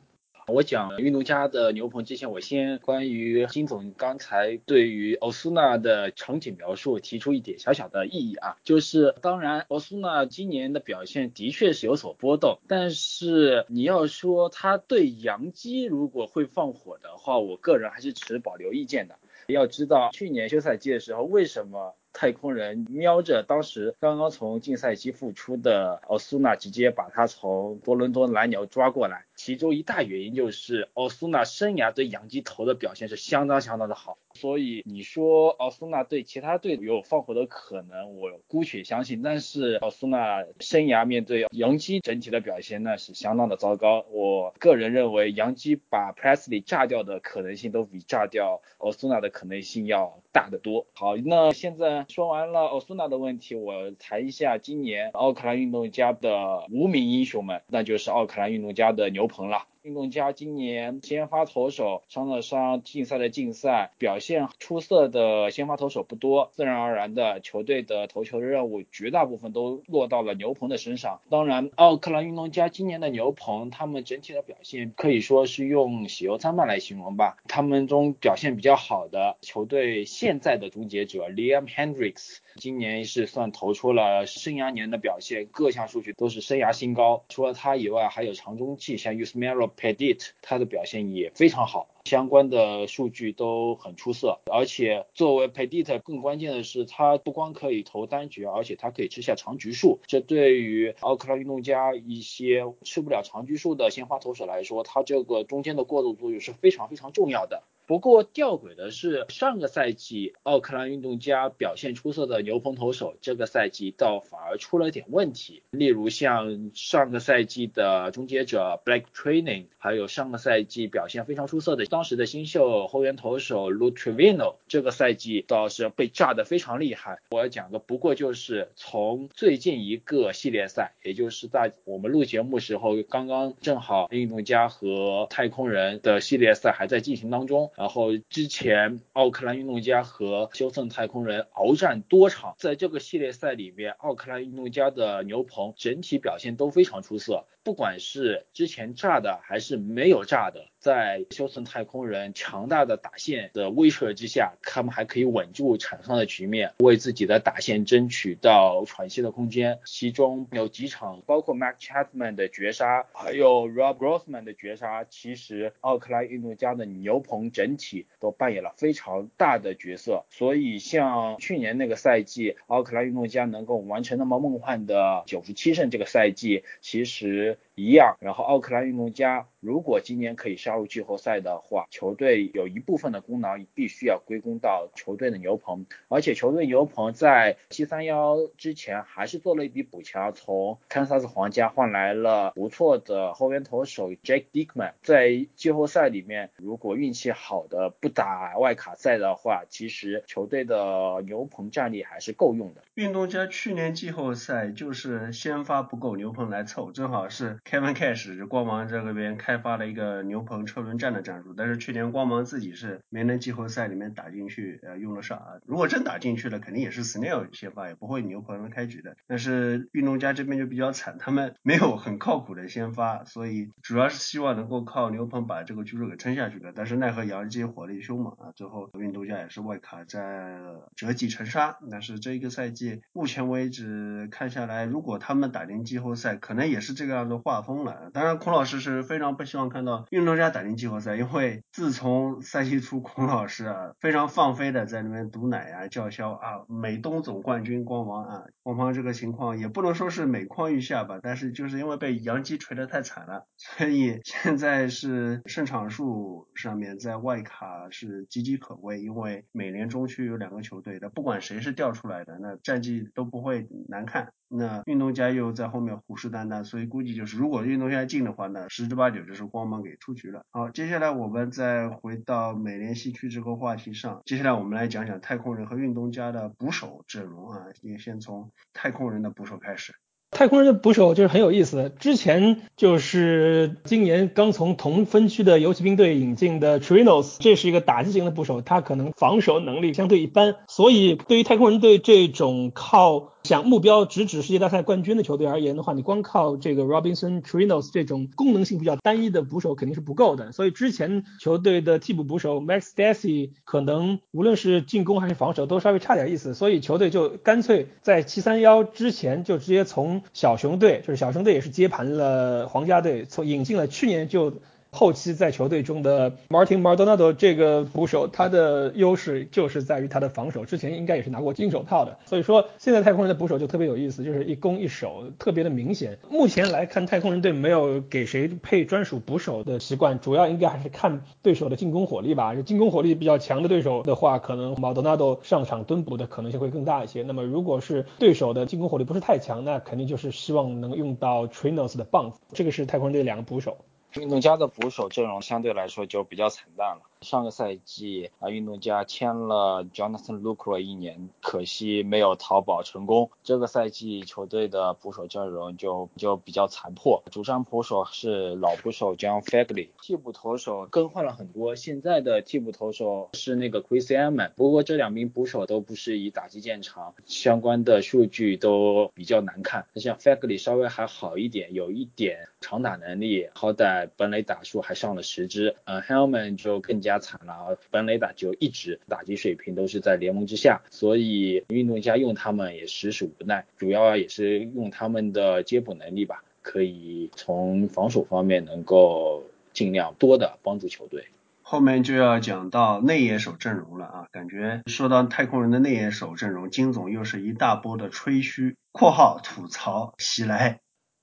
我讲运动家的牛棚之前，我先关于金总刚才对于欧苏纳的场景描述提出一点小小的异议啊，就是当然欧苏纳今年的表现的确是有所波动，但是你要说他对杨基如果会放火的话，我个人还是持保留意见的。要知道去年休赛季的时候，为什么？太空人瞄着当时刚刚从禁赛期复出的奥苏纳，直接把他从多伦多蓝鸟抓过来。其中一大原因就是奥苏纳生涯对洋基投的表现是相当相当的好。所以你说奥苏纳对其他队有放火的可能，我姑且相信。但是奥苏纳生涯面对洋基整体的表现那是相当的糟糕。我个人认为洋基把 Presley 炸掉的可能性都比炸掉奥苏纳的可能性要大得多。好，那现在。说完了奥苏纳的问题，我谈一下今年奥克兰运动家的无名英雄们，那就是奥克兰运动家的牛棚了。运动家今年先发投手伤了伤，竞赛的竞赛表现出色的先发投手不多，自然而然的球队的投球任务绝大部分都落到了牛棚的身上。当然，奥克兰运动家今年的牛棚，他们整体的表现可以说是用喜忧参半来形容吧。他们中表现比较好的球队现在的终结者 Liam Hendricks，今年是算投出了生涯年的表现，各项数据都是生涯新高。除了他以外，还有长中继像 Usmero。Pedit 它的表现也非常好，相关的数据都很出色，而且作为 Pedit 更关键的是，它不光可以投单局，而且它可以吃下长局数，这对于奥克兰运动家一些吃不了长局数的鲜花投手来说，它这个中间的过渡作用是非常非常重要的。不过吊诡的是，上个赛季奥克兰运动家表现出色的牛棚投手，这个赛季倒反而出了点问题。例如像上个赛季的终结者 Black Training，还有上个赛季表现非常出色的当时的新秀后援投手 Lu Trevino，这个赛季倒是被炸得非常厉害。我要讲的不过就是从最近一个系列赛，也就是在我们录节目时候，刚刚正好运动家和太空人的系列赛还在进行当中。然后之前奥克兰运动家和休斯顿太空人鏖战多场，在这个系列赛里面，奥克兰运动家的牛棚整体表现都非常出色。不管是之前炸的还是没有炸的，在休斯顿太空人强大的打线的威慑之下，他们还可以稳住场上的局面，为自己的打线争取到喘息的空间。其中有几场，包括 Mac Chapman 的绝杀，还有 Rob Grossman 的绝杀，其实奥克兰运动家的牛棚整体都扮演了非常大的角色。所以像去年那个赛季，奥克兰运动家能够完成那么梦幻的九十七胜，这个赛季其实。area 一样，然后奥克兰运动家如果今年可以杀入季后赛的话，球队有一部分的功劳必须要归功到球队的牛棚，而且球队牛棚在七三幺之前还是做了一笔补强，从堪萨斯皇家换来了不错的后援投手 Jake Dickman，在季后赛里面如果运气好的不打外卡赛的话，其实球队的牛棚战力还是够用的。运动家去年季后赛就是先发不够，牛棚来凑，正好。是 Kevin Cash 光芒这个边开发了一个牛棚车轮战的战术，但是去年光芒自己是没能季后赛里面打进去，呃用得上啊。如果真打进去了，肯定也是 Snell 先发，也不会牛棚开局的。但是运动家这边就比较惨，他们没有很靠谱的先发，所以主要是希望能够靠牛棚把这个局数给撑下去的。但是奈何杨基火力凶猛啊，最后运动家也是外卡在折戟沉沙。但是这一个赛季目前为止看下来，如果他们打进季后赛，可能也是这个样的话。画风了。当然，孔老师是非常不希望看到运动家打进季后赛，因为自从赛季初孔老师啊非常放飞的在那边毒奶啊叫嚣啊美东总冠军光芒啊 光芒这个情况也不能说是每况愈下吧，但是就是因为被杨基锤得太惨了，所以现在是胜场数上面在外卡是岌岌可危，因为美联中区有两个球队的，不管谁是调出来的，那战绩都不会难看。那运动家又在后面虎视眈眈，所以估计就是如果运动家进的话呢，十之八九就是光芒给出局了。好，接下来我们再回到美联西区这个话题上，接下来我们来讲讲太空人和运动家的捕手阵容啊，也先从太空人的捕手开始。太空人的捕手就是很有意思，之前就是今年刚从同分区的游骑兵队引进的 Trinos，这是一个打击型的捕手，他可能防守能力相对一般，所以对于太空人队这种靠想目标直指世界大赛冠军的球队而言的话，你光靠这个 Robinson Trinos 这种功能性比较单一的捕手肯定是不够的，所以之前球队的替补捕手 Max Stassi 可能无论是进攻还是防守都稍微差点意思，所以球队就干脆在七三幺之前就直接从小熊队，就是小熊队也是接盘了皇家队，从引进了去年就。后期在球队中的 Martin Maldonado 这个捕手，他的优势就是在于他的防守，之前应该也是拿过金手套的。所以说，现在太空人的捕手就特别有意思，就是一攻一守特别的明显。目前来看，太空人队没有给谁配专属捕手的习惯，主要应该还是看对手的进攻火力吧。进攻火力比较强的对手的话，可能 Maldonado 上场蹲捕的可能性会更大一些。那么如果是对手的进攻火力不是太强，那肯定就是希望能用到 Trinos 的棒子。这个是太空人队两个捕手。运动家的捕手阵容相对来说就比较惨淡了。上个赛季啊，运动家签了 Jonathan Lucroy 一年，可惜没有淘宝成功。这个赛季球队的捕手阵容就就比较残破，主战捕手是老捕手 John Fagley，替补投手更换了很多，现在的替补投手是那个 Chris Eman。不过这两名捕手都不是以打击见长，相关的数据都比较难看。像 Fagley 稍微还好一点，有一点长打能力，好歹本垒打数还上了十支。呃，Hellman 就更加。加惨了，本垒打就一直打击水平都是在联盟之下，所以运动家用他们也实属无奈，主要也是用他们的接捕能力吧，可以从防守方面能够尽量多的帮助球队。后面就要讲到内野手阵容了啊，感觉说到太空人的内野手阵容，金总又是一大波的吹嘘（括号吐槽）袭来。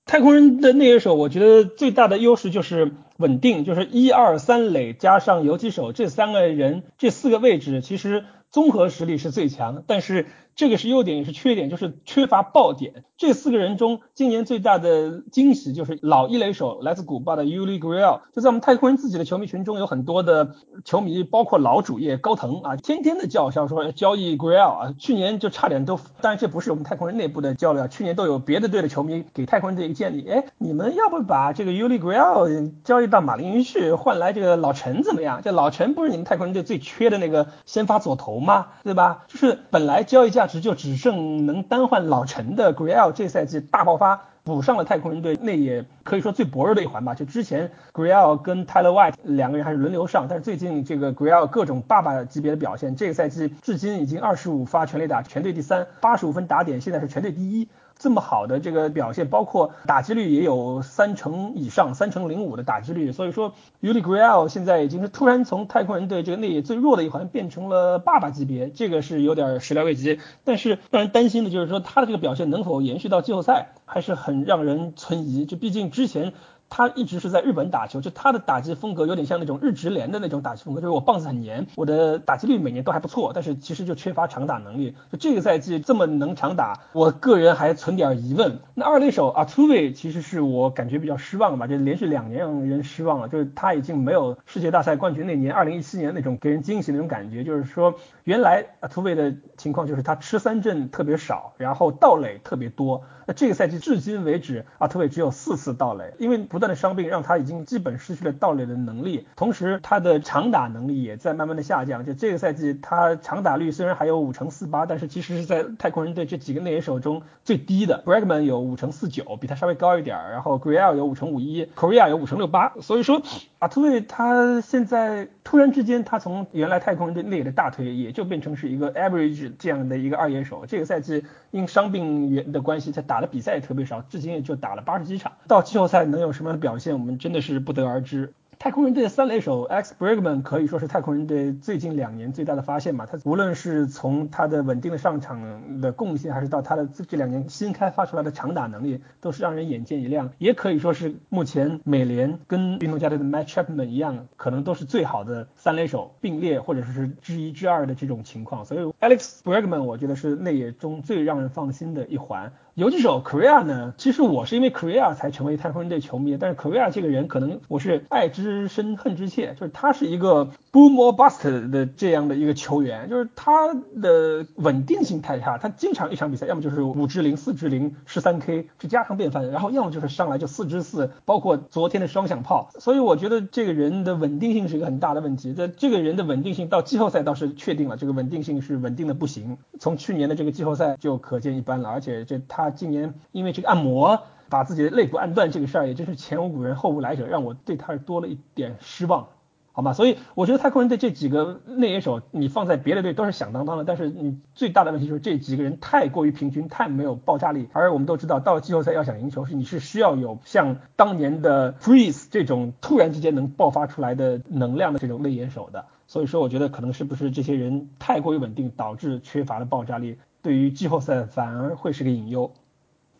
太空人的内野手，我觉得最大的优势就是稳定，就是一二三垒加上游击手这三个人，这四个位置其实综合实力是最强，但是。这个是优点也是缺点，就是缺乏爆点。这四个人中，今年最大的惊喜就是老一垒手来自古巴的 Uli g r i l l 就在我们太空人自己的球迷群中，有很多的球迷，包括老主业高腾啊，天天的叫嚣说交易 g r i l l 啊。去年就差点都，当然这不是我们太空人内部的交流啊，去年都有别的队的球迷给太空人一个建议，哎，你们要不把这个 Uli g r i l l 交易到马林鱼去，换来这个老陈怎么样？这老陈不是你们太空人队最缺的那个先发左投吗？对吧？就是本来交易价。就只剩能单换老陈的 g r i l l 这赛季大爆发，补上了太空人队那也可以说最薄弱的一环吧。就之前 g r i l l 跟 Tyler White 两个人还是轮流上，但是最近这个 g r i l l 各种爸爸级别的表现，这个赛季至今已经二十五发全垒打，全队第三，八十五分打点，现在是全队第一。这么好的这个表现，包括打击率也有三成以上，三成零五的打击率，所以说 Uli g r i l l 现在已经是突然从太空人队这个内野最弱的一环变成了爸爸级别，这个是有点始料未及。但是让人担心的就是说他的这个表现能否延续到季后赛，还是很让人存疑。就毕竟之前。他一直是在日本打球，就他的打击风格有点像那种日职联的那种打击风格，就是我棒子很黏，我的打击率每年都还不错，但是其实就缺乏长打能力。就这个赛季这么能长打，我个人还存点疑问。那二垒手阿图维其实是我感觉比较失望吧，就连续两年让人失望了，就是他已经没有世界大赛冠军那年二零一七年那种给人惊喜那种感觉。就是说原来阿图维的情况就是他吃三振特别少，然后盗垒特别多。那这个赛季至今为止，阿图韦只有四次盗垒，因为。不断的伤病让他已经基本失去了盗垒的能力，同时他的长打能力也在慢慢的下降。就这个赛季，他长打率虽然还有五成四八，但是其实是在太空人队这几个内野手中最低的。Bregman 有五成四九，比他稍微高一点，然后 g r i e l 有五成五一，Korea 有五成六八。所以说，阿图韦他现在突然之间他从原来太空人队内野的大腿，也就变成是一个 average 这样的一个二野手。这个赛季因伤病原的关系，他打打的比赛也特别少，至今也就打了八十几场。到季后赛能有什么样的表现，我们真的是不得而知。太空人队的三垒手 Alex Bregman 可以说是太空人队最近两年最大的发现嘛。他无论是从他的稳定的上场的贡献，还是到他的这两年新开发出来的长打能力，都是让人眼前一亮。也可以说是目前美联跟运动家队的 Matt Chapman 一样，可能都是最好的三垒手并列，或者说是之一之二的这种情况。所以 Alex Bregman 我觉得是内野中最让人放心的一环。游击手 Korea 呢？其实我是因为 Korea 才成为太空人队球迷，但是 Korea 这个人可能我是爱之深恨之切，就是他是一个 boom or bust 的这样的一个球员，就是他的稳定性太差，他经常一场比赛要么就是五支零、四支零、十三 K 是家常便饭，然后要么就是上来就四支四，包括昨天的双响炮，所以我觉得这个人的稳定性是一个很大的问题。这这个人的稳定性到季后赛倒是确定了，这个稳定性是稳定的不行，从去年的这个季后赛就可见一斑了，而且这他。今年因为这个按摩把自己的肋骨按断这个事儿，也真是前无古人后无来者，让我对他多了一点失望，好吗？所以我觉得太空人队这几个内野手，你放在别的队都是响当当的，但是你最大的问题就是这几个人太过于平均，太没有爆炸力。而我们都知道，到季后赛要想赢球，是你是需要有像当年的 Freeze 这种突然之间能爆发出来的能量的这种内野手的。所以说，我觉得可能是不是这些人太过于稳定，导致缺乏了爆炸力，对于季后赛反而会是个隐忧。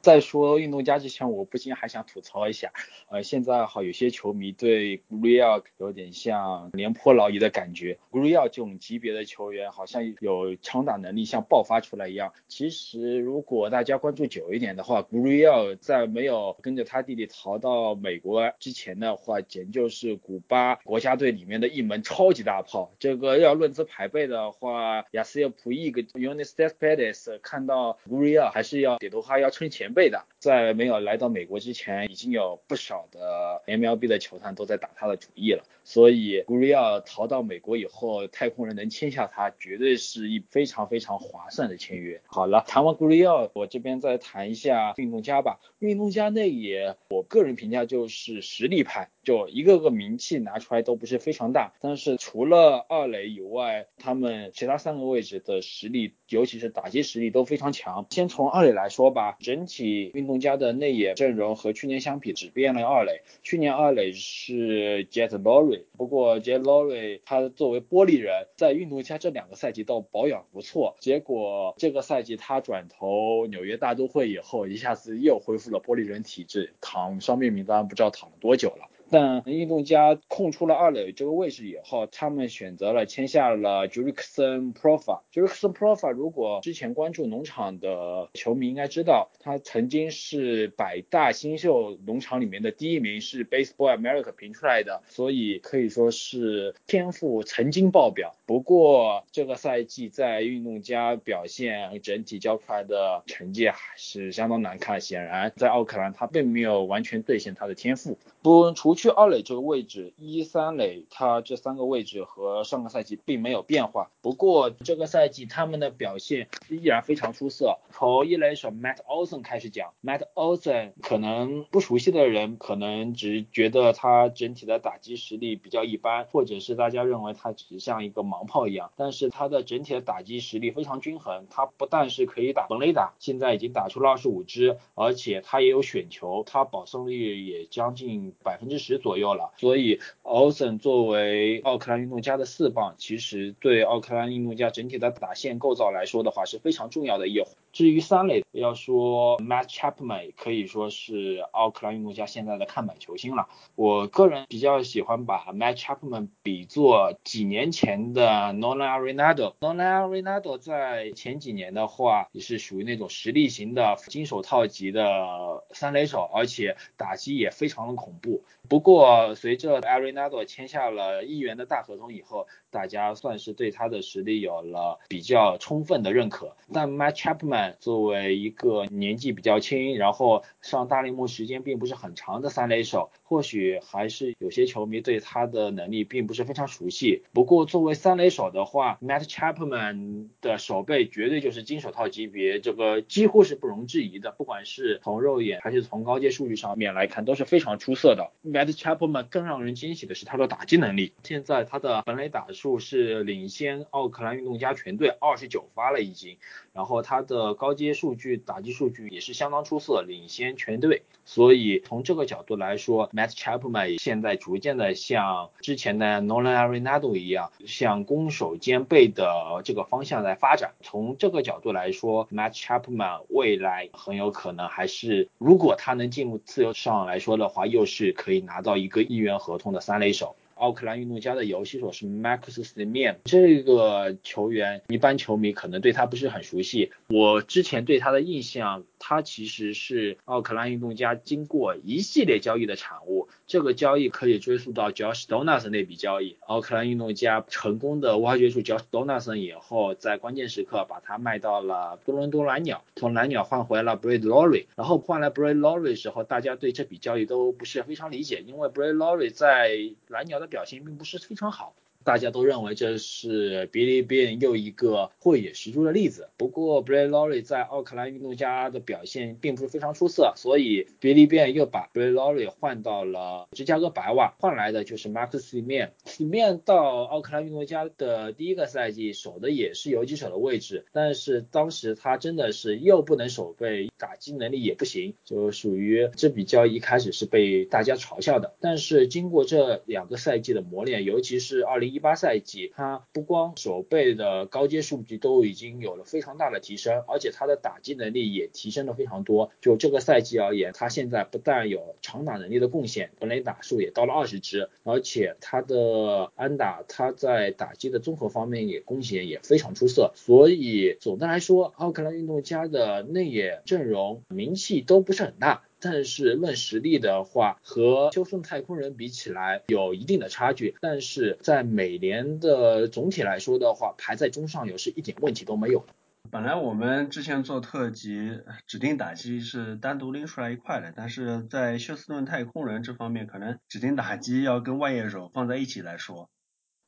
在说运动家之前，我不禁还想吐槽一下，呃，现在哈有些球迷对 g r i l 有点像廉颇老矣的感觉。g r i l 这种级别的球员，好像有强打能力，像爆发出来一样。其实如果大家关注久一点的话 g r i l 在没有跟着他弟弟逃到美国之前的话，简直就是古巴国家队里面的一门超级大炮。这个要论资排辈的话，亚斯亚普伊跟 Unis t e s p e d e s 看到 g r i l 还是要点头哈腰称前。前辈的，在没有来到美国之前，已经有不少的 MLB 的球探都在打他的主意了。所以，Guriel 逃到美国以后，太空人能签下他，绝对是一非常非常划算的签约。好了，谈完 Guriel，我这边再谈一下运动家吧。运动家内也，我个人评价就是实力派，就一个个名气拿出来都不是非常大，但是除了二垒以外，他们其他三个位置的实力，尤其是打击实力都非常强。先从二垒来说吧，整体。运动家的内野阵容和去年相比只变了二垒，去年二垒是 Jet Lowry，不过 Jet Lowry 他作为玻璃人，在运动家这两个赛季都保养不错，结果这个赛季他转投纽约大都会以后，一下子又恢复了玻璃人体质，躺伤病名单不知道躺了多久了。但运动家空出了二垒这个位置以后，他们选择了签下了 Jurickson Profa。Jurickson Proffa 如果之前关注农场的球迷应该知道，他曾经是百大新秀农场里面的第一名，是 Baseball America 评出来的，所以可以说是天赋曾经爆表。不过这个赛季在运动家表现整体交出来的成绩还是相当难看，显然在奥克兰他并没有完全兑现他的天赋。不除去二垒这个位置，一三垒他这三个位置和上个赛季并没有变化。不过这个赛季他们的表现依然非常出色。从一垒手 Matt Olson 开始讲，Matt Olson 可能不熟悉的人可能只觉得他整体的打击实力比较一般，或者是大家认为他只是像一个盲炮一样。但是他的整体的打击实力非常均衡，他不但是可以打本垒打，现在已经打出了二十五支，而且他也有选球，他保送率也将近百分之十。十左右了，所以奥森作为奥克兰运动家的四棒，其实对奥克兰运动家整体的打线构造来说的话是非常重要的一环。至于三垒，要说 Matt Chapman 可以说是奥克兰运动家现在的看板球星了。我个人比较喜欢把 Matt Chapman 比作几年前的 Nolan Arenado。Nolan Arenado 在前几年的话也是属于那种实力型的金手套级的三垒手，而且打击也非常的恐怖。不不过，随着 Arenado 签下了亿元的大合同以后，大家算是对他的实力有了比较充分的认可。但 Matt Chapman 作为一个年纪比较轻，然后上大联盟时间并不是很长的三垒手，或许还是有些球迷对他的能力并不是非常熟悉。不过，作为三垒手的话，Matt Chapman 的手背绝对就是金手套级别，这个几乎是不容置疑的。不管是从肉眼还是从高阶数据上面来看，都是非常出色的。Matt Chapman 更让人惊喜的是他的打击能力。现在他的本垒打数是领先奥克兰运动家全队二十九发了已经，然后他的高阶数据、打击数据也是相当出色，领先全队。所以从这个角度来说，Matt Chapman 现在逐渐的像之前的 Nolan Arenado 一样，向攻守兼备的这个方向在发展。从这个角度来说，Matt Chapman 未来很有可能还是，如果他能进入自由市场来说的话，又是可以拿到一个亿元合同的三垒手。奥克兰运动家的游戏手是 Max Semian，这个球员一般球迷可能对他不是很熟悉。我之前对他的印象，他其实是奥克兰运动家经过一系列交易的产物。这个交易可以追溯到 Josh Donaldson 那笔交易。奥克兰运动家成功的挖掘出 Josh Donaldson 以后，在关键时刻把他卖到了多伦多蓝鸟，从蓝鸟换回了 Brad Lawrie，然后换来 Brad Lawrie 时候，大家对这笔交易都不是非常理解，因为 Brad Lawrie 在蓝鸟的表现并不是非常好。大家都认为这是 Billy b n 又一个慧眼识珠的例子。不过 Brad Lawrie 在奥克兰运动家的表现并不是非常出色，所以 Billy b n 又把 Brad Lawrie 换到了芝加哥白袜，换来的就是 Max Semien。Semien 到奥克兰运动家的第一个赛季守的也是游击手的位置，但是当时他真的是又不能守备，打击能力也不行，就属于这笔交易一开始是被大家嘲笑的。但是经过这两个赛季的磨练，尤其是二零一一八赛季，他不光守备的高阶数据都已经有了非常大的提升，而且他的打击能力也提升了非常多。就这个赛季而言，他现在不但有长打能力的贡献，本垒打数也到了二十支，而且他的安打，他在打击的综合方面也贡献也非常出色。所以总的来说，奥克兰运动家的内野阵容名气都不是很大。但是论实力的话，和休斯顿太空人比起来有一定的差距。但是在美联的总体来说的话，排在中上游是一点问题都没有。本来我们之前做特辑，指定打击是单独拎出来一块的，但是在休斯顿太空人这方面，可能指定打击要跟外野手放在一起来说。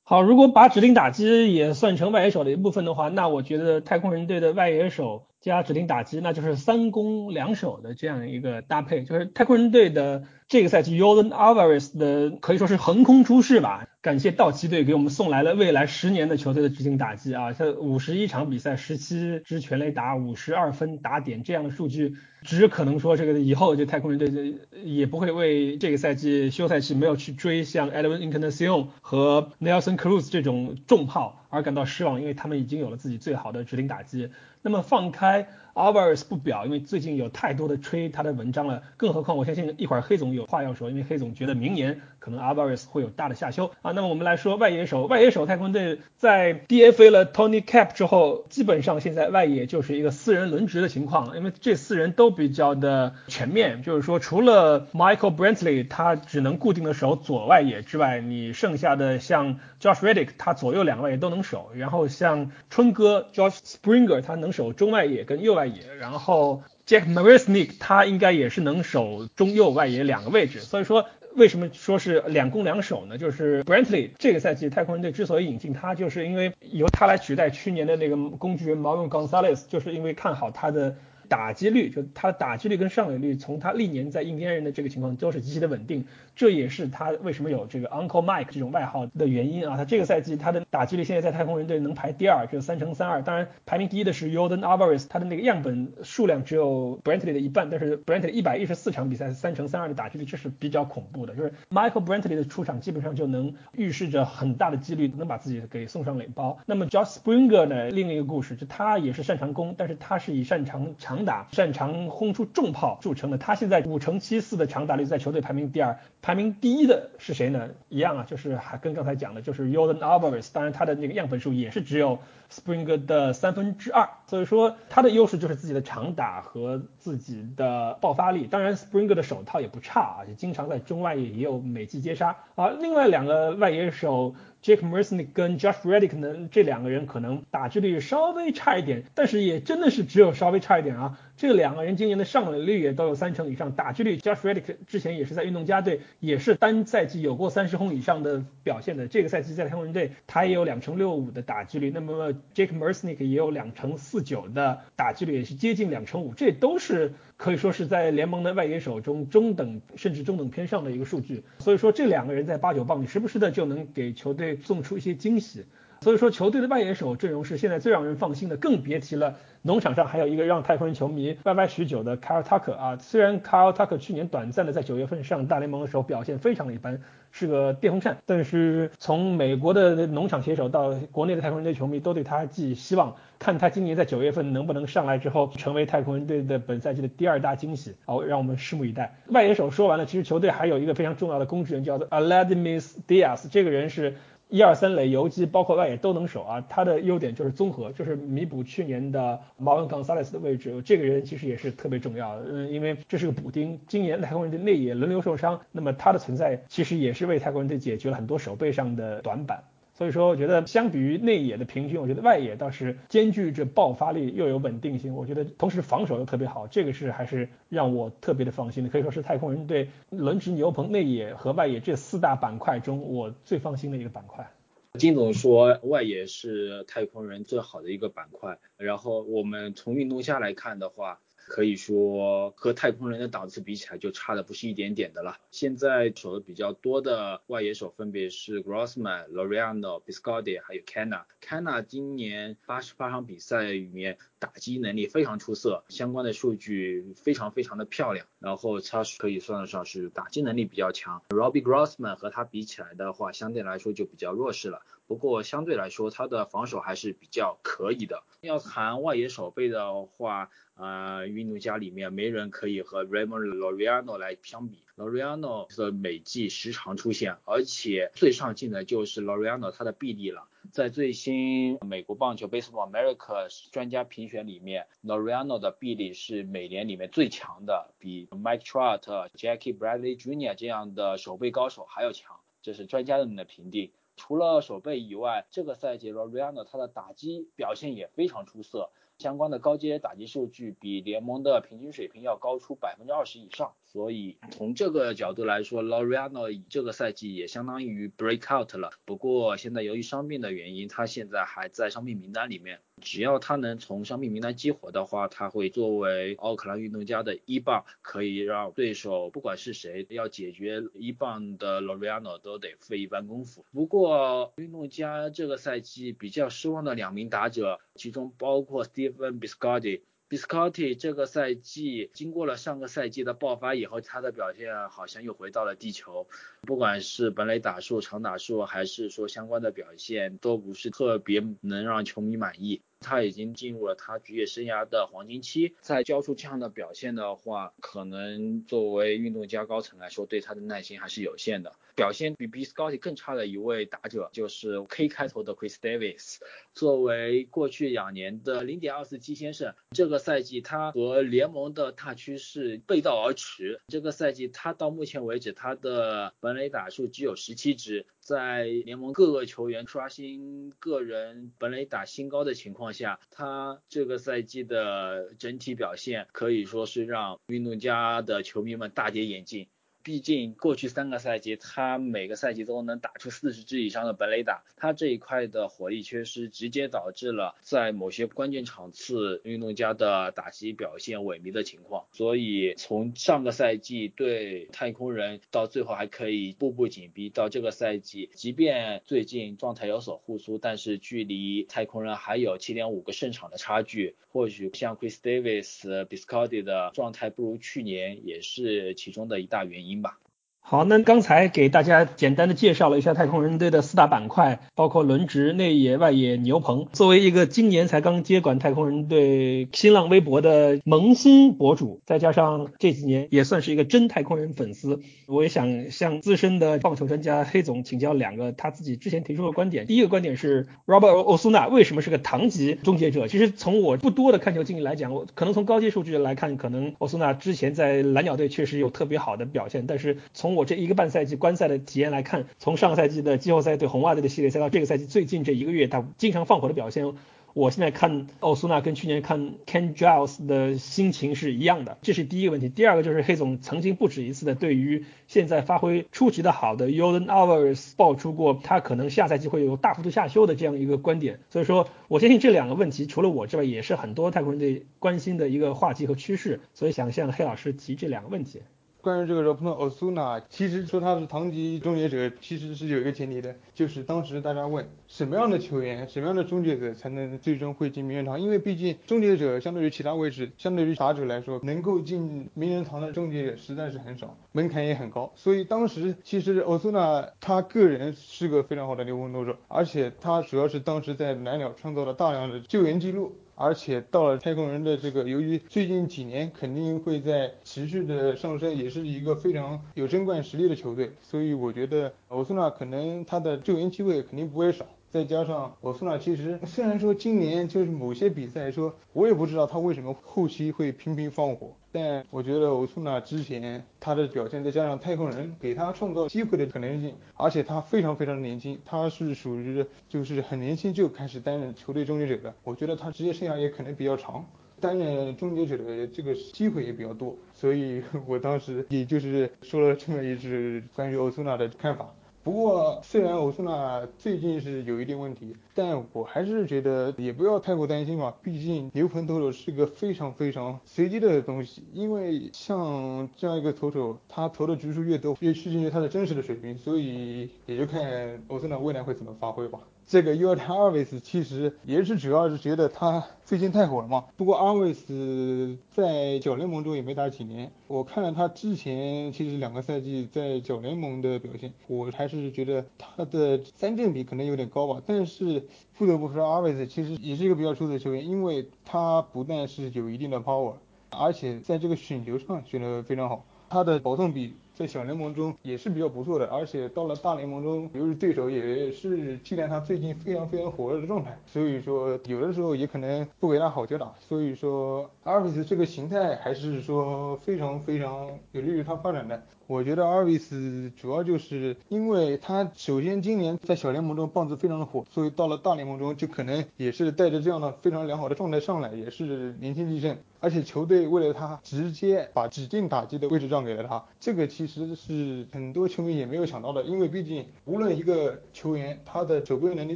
好，如果把指定打击也算成外野手的一部分的话，那我觉得太空人队的外野手。加指定打击，那就是三攻两守的这样一个搭配。就是太空人队的这个赛季，Jordan Alvarez 的可以说是横空出世吧。感谢道奇队给我们送来了未来十年的球队的指定打击啊！他五十一场比赛，十七支全垒打，五十二分打点这样的数据，只可能说这个以后就太空人队这也不会为这个赛季休赛期没有去追像 Edwin Encarnacion 和 Nelson Cruz 这种重炮而感到失望，因为他们已经有了自己最好的指定打击。那么放开 Alvarez 不表，因为最近有太多的吹他的文章了。更何况我相信一会儿黑总有话要说，因为黑总觉得明年可能 Alvarez 会有大的下修啊。那么我们来说外野手，外野手太空队在 DFA 了 Tony Cap 之后，基本上现在外野就是一个四人轮值的情况，因为这四人都比较的全面，就是说除了 Michael Brantley 他只能固定的守左外野之外，你剩下的像 Josh Reddick 他左右两外野都能守，然后像春哥 Josh Springer 他能。守中外野跟右外野，然后 Jack Marisnick 他应该也是能守中右外野两个位置，所以说为什么说是两攻两守呢？就是 Brantley 这个赛季太空人队之所以引进他，就是因为由他来取代去年的那个工具人 m a r o n Gonzalez，就是因为看好他的。打击率就他打击率跟上垒率，从他历年在印第安人的这个情况都是极其的稳定，这也是他为什么有这个 Uncle Mike 这种外号的原因啊。他这个赛季他的打击率现在在太空人队能排第二，就是三乘三二。当然排名第一的是 Jordan Alvarez，他的那个样本数量只有 Brantley 的一半，但是 Brantley 一百一十四场比赛三乘三二的打击率，这是比较恐怖的。就是 Michael Brantley 的出场基本上就能预示着很大的几率能把自己给送上垒包。那么 Josh Springer 呢，另一个故事就他也是擅长攻，但是他是以擅长长打擅长轰出重炮著称的，他现在五成七四的长打率在球队排名第二，排名第一的是谁呢？一样啊，就是还跟刚才讲的，就是 Jordan Alvarez，当然他的那个样本数也是只有 Springer 的三分之二，所以说他的优势就是自己的长打和自己的爆发力。当然 Springer 的手套也不差啊，也经常在中外也有美记接杀啊。另外两个外野手。Jake Mersnick 跟 Josh Reddick 呢，这两个人可能打击率稍微差一点，但是也真的是只有稍微差一点啊。这两个人今年的上垒率也都有三成以上，打击率 Josh Reddick 之前也是在运动家队也是单赛季有过三十轰以上的表现的，这个赛季在太空人队他也有两成六五的打击率，那么 Jake Mersnick 也有两成四九的打击率，也是接近两成五，这都是可以说是在联盟的外野手中中等甚至中等偏上的一个数据，所以说这两个人在八九棒里时不时的就能给球队送出一些惊喜。所以说，球队的外野手阵容是现在最让人放心的，更别提了。农场上还有一个让太空人球迷歪歪许久的 Kyle Tucker 啊，虽然 Kyle Tucker 去年短暂的在九月份上大联盟的时候表现非常的一般，是个电风扇，但是从美国的农场写手到国内的太空人队球迷都对他寄希望，看他今年在九月份能不能上来之后成为太空人队的本赛季的第二大惊喜。好，让我们拭目以待。外野手说完了，其实球队还有一个非常重要的工具人，叫做 Aledmys Diaz，这个人是。一二三垒游击包括外野都能守啊，他的优点就是综合，就是弥补去年的 Marvin Gonzalez 的位置。这个人其实也是特别重要的，嗯，因为这是个补丁。今年太空人的内野轮流受伤，那么他的存在其实也是为太空人队解决了很多手背上的短板。所以说，我觉得相比于内野的平均，我觉得外野倒是兼具着爆发力又有稳定性。我觉得同时防守又特别好，这个是还是让我特别的放心的。可以说是太空人队轮值牛棚内野和外野这四大板块中我最放心的一个板块。金总说外野是太空人最好的一个板块，然后我们从运动下来看的话。可以说和太空人的档次比起来，就差的不是一点点的了。现在守的比较多的外野手分别是 Grossman、Loreano、Biscardi，还有 Canna。Canna 今年八十八场比赛里面打击能力非常出色，相关的数据非常非常的漂亮。然后他可以算得上是打击能力比较强。Robbie Grossman 和他比起来的话，相对来说就比较弱势了。不过相对来说，他的防守还是比较可以的。要谈外野守备的话，呃，运动家里面没人可以和 Raymond Loriano 来相比。Loriano 的每季时常出现，而且最上镜的就是 Loriano 他的臂力了。在最新美国棒球 Baseball America 专家评选里面，Loriano 的臂力是美联里面最强的，比 Mike Trout、Jackie Bradley Jr. 这样的守备高手还要强，这是专家们的评定。除了守备以外，这个赛季 Loriano 他的打击表现也非常出色。相关的高阶打击数据比联盟的平均水平要高出百分之二十以上，所以从这个角度来说，Loriano 这个赛季也相当于 break out 了。不过现在由于伤病的原因，他现在还在伤病名单里面。只要他能从伤病名单激活的话，他会作为奥克兰运动家的一棒，可以让对手不管是谁要解决一棒的 Loriano 都得费一番功夫。不过运动家这个赛季比较失望的两名打者，其中包括 Stephen Biscardi。Biscotti 这个赛季经过了上个赛季的爆发以后，他的表现好像又回到了地球。不管是本垒打数、长打数，还是说相关的表现，都不是特别能让球迷满意。他已经进入了他职业生涯的黄金期，再交出这样的表现的话，可能作为运动家高层来说，对他的耐心还是有限的。表现比 B Scotty 更差的一位打者就是 K 开头的 Chris Davis。作为过去两年的零点二四七先生，这个赛季他和联盟的大趋势背道而驰。这个赛季他到目前为止他的本垒打数只有十七支，在联盟各个球员刷新个人本垒打新高的情况下，他这个赛季的整体表现可以说是让运动家的球迷们大跌眼镜。毕竟过去三个赛季，他每个赛季都能打出四十支以上的本垒打，他这一块的火力缺失，直接导致了在某些关键场次，运动家的打击表现萎靡的情况。所以从上个赛季对太空人，到最后还可以步步紧逼，到这个赛季，即便最近状态有所复苏，但是距离太空人还有七点五个胜场的差距。或许像 Chris Davis、Biscardi 的状态不如去年，也是其中的一大原因吧。好，那刚才给大家简单的介绍了一下太空人队的四大板块，包括轮值、内野、外野、牛棚。作为一个今年才刚接管太空人队新浪微博的萌新博主，再加上这几年也算是一个真太空人粉丝，我也想向资深的棒球专家黑总请教两个他自己之前提出的观点。第一个观点是 Robert Osuna 为什么是个唐级终结者？其实从我不多的看球经历来讲，我可能从高阶数据来看，可能 Osuna 之前在蓝鸟队确实有特别好的表现，但是从从我这一个半赛季观赛的体验来看，从上个赛季的季后赛对红袜队的系列赛到这个赛季最近这一个月，他经常放火的表现，我现在看奥苏纳跟去年看 Ken Giles 的心情是一样的，这是第一个问题。第二个就是黑总曾经不止一次的对于现在发挥出奇的好的 Yordan Alvarez 爆出过他可能下赛季会有大幅度下修的这样一个观点。所以说我相信这两个问题除了我之外，也是很多太空人队关心的一个话题和趋势。所以想向黑老师提这两个问题。关于这个 Ronaldo Osuna，其实说他是堂级终结者，其实是有一个前提的，就是当时大家问什么样的球员，什么样的终结者才能最终会进名人堂？因为毕竟终结者相对于其他位置，相对于打者来说，能够进名人堂的终结者实在是很少，门槛也很高。所以当时其实 Osuna 他个人是个非常好的牛棚投手，而且他主要是当时在蓝鸟创造了大量的救援记录。而且到了太空人的这个，由于最近几年肯定会在持续的上升，也是一个非常有争冠实力的球队，所以我觉得欧苏纳可能他的救援机会肯定不会少。再加上欧苏纳，其实虽然说今年就是某些比赛说，我也不知道他为什么后期会频频放火。但我觉得欧苏纳之前他的表现，再加上太空人给他创造机会的可能性，而且他非常非常年轻，他是属于就是很年轻就开始担任球队终结者的，我觉得他职业生涯也可能比较长，担任终结者的这个机会也比较多，所以 我当时也就是说了这么一句关于欧苏纳的看法。不过，虽然欧苏纳最近是有一定问题，但我还是觉得也不要太过担心吧。毕竟牛棚投手是个非常非常随机的东西，因为像这样一个投手，他投的局数越多，越趋近于他的真实的水平，所以也就看欧苏纳未来会怎么发挥吧。这个 U 尔维斯其实也是主要是觉得他最近太火了嘛。不过阿维斯在小联盟中也没打几年，我看了他之前其实两个赛季在小联盟的表现，我还是觉得他的三振比可能有点高吧。但是不得不说，阿维斯其实也是一个比较出色的球员，因为他不但是有一定的 power，而且在这个选球上选的非常好，他的保送比。在小联盟中也是比较不错的，而且到了大联盟中，由于对手也是期待他最近非常非常火热的状态，所以说有的时候也可能不给他好球打。所以说阿尔维斯这个形态还是说非常非常有利于他发展的。我觉得阿尔维斯主要就是因为他首先今年在小联盟中棒子非常的火，所以到了大联盟中就可能也是带着这样的非常良好的状态上来，也是年轻气盛。而且球队为了他直接把指定打击的位置让给了他，这个其实是很多球迷也没有想到的，因为毕竟无论一个球员他的守备能力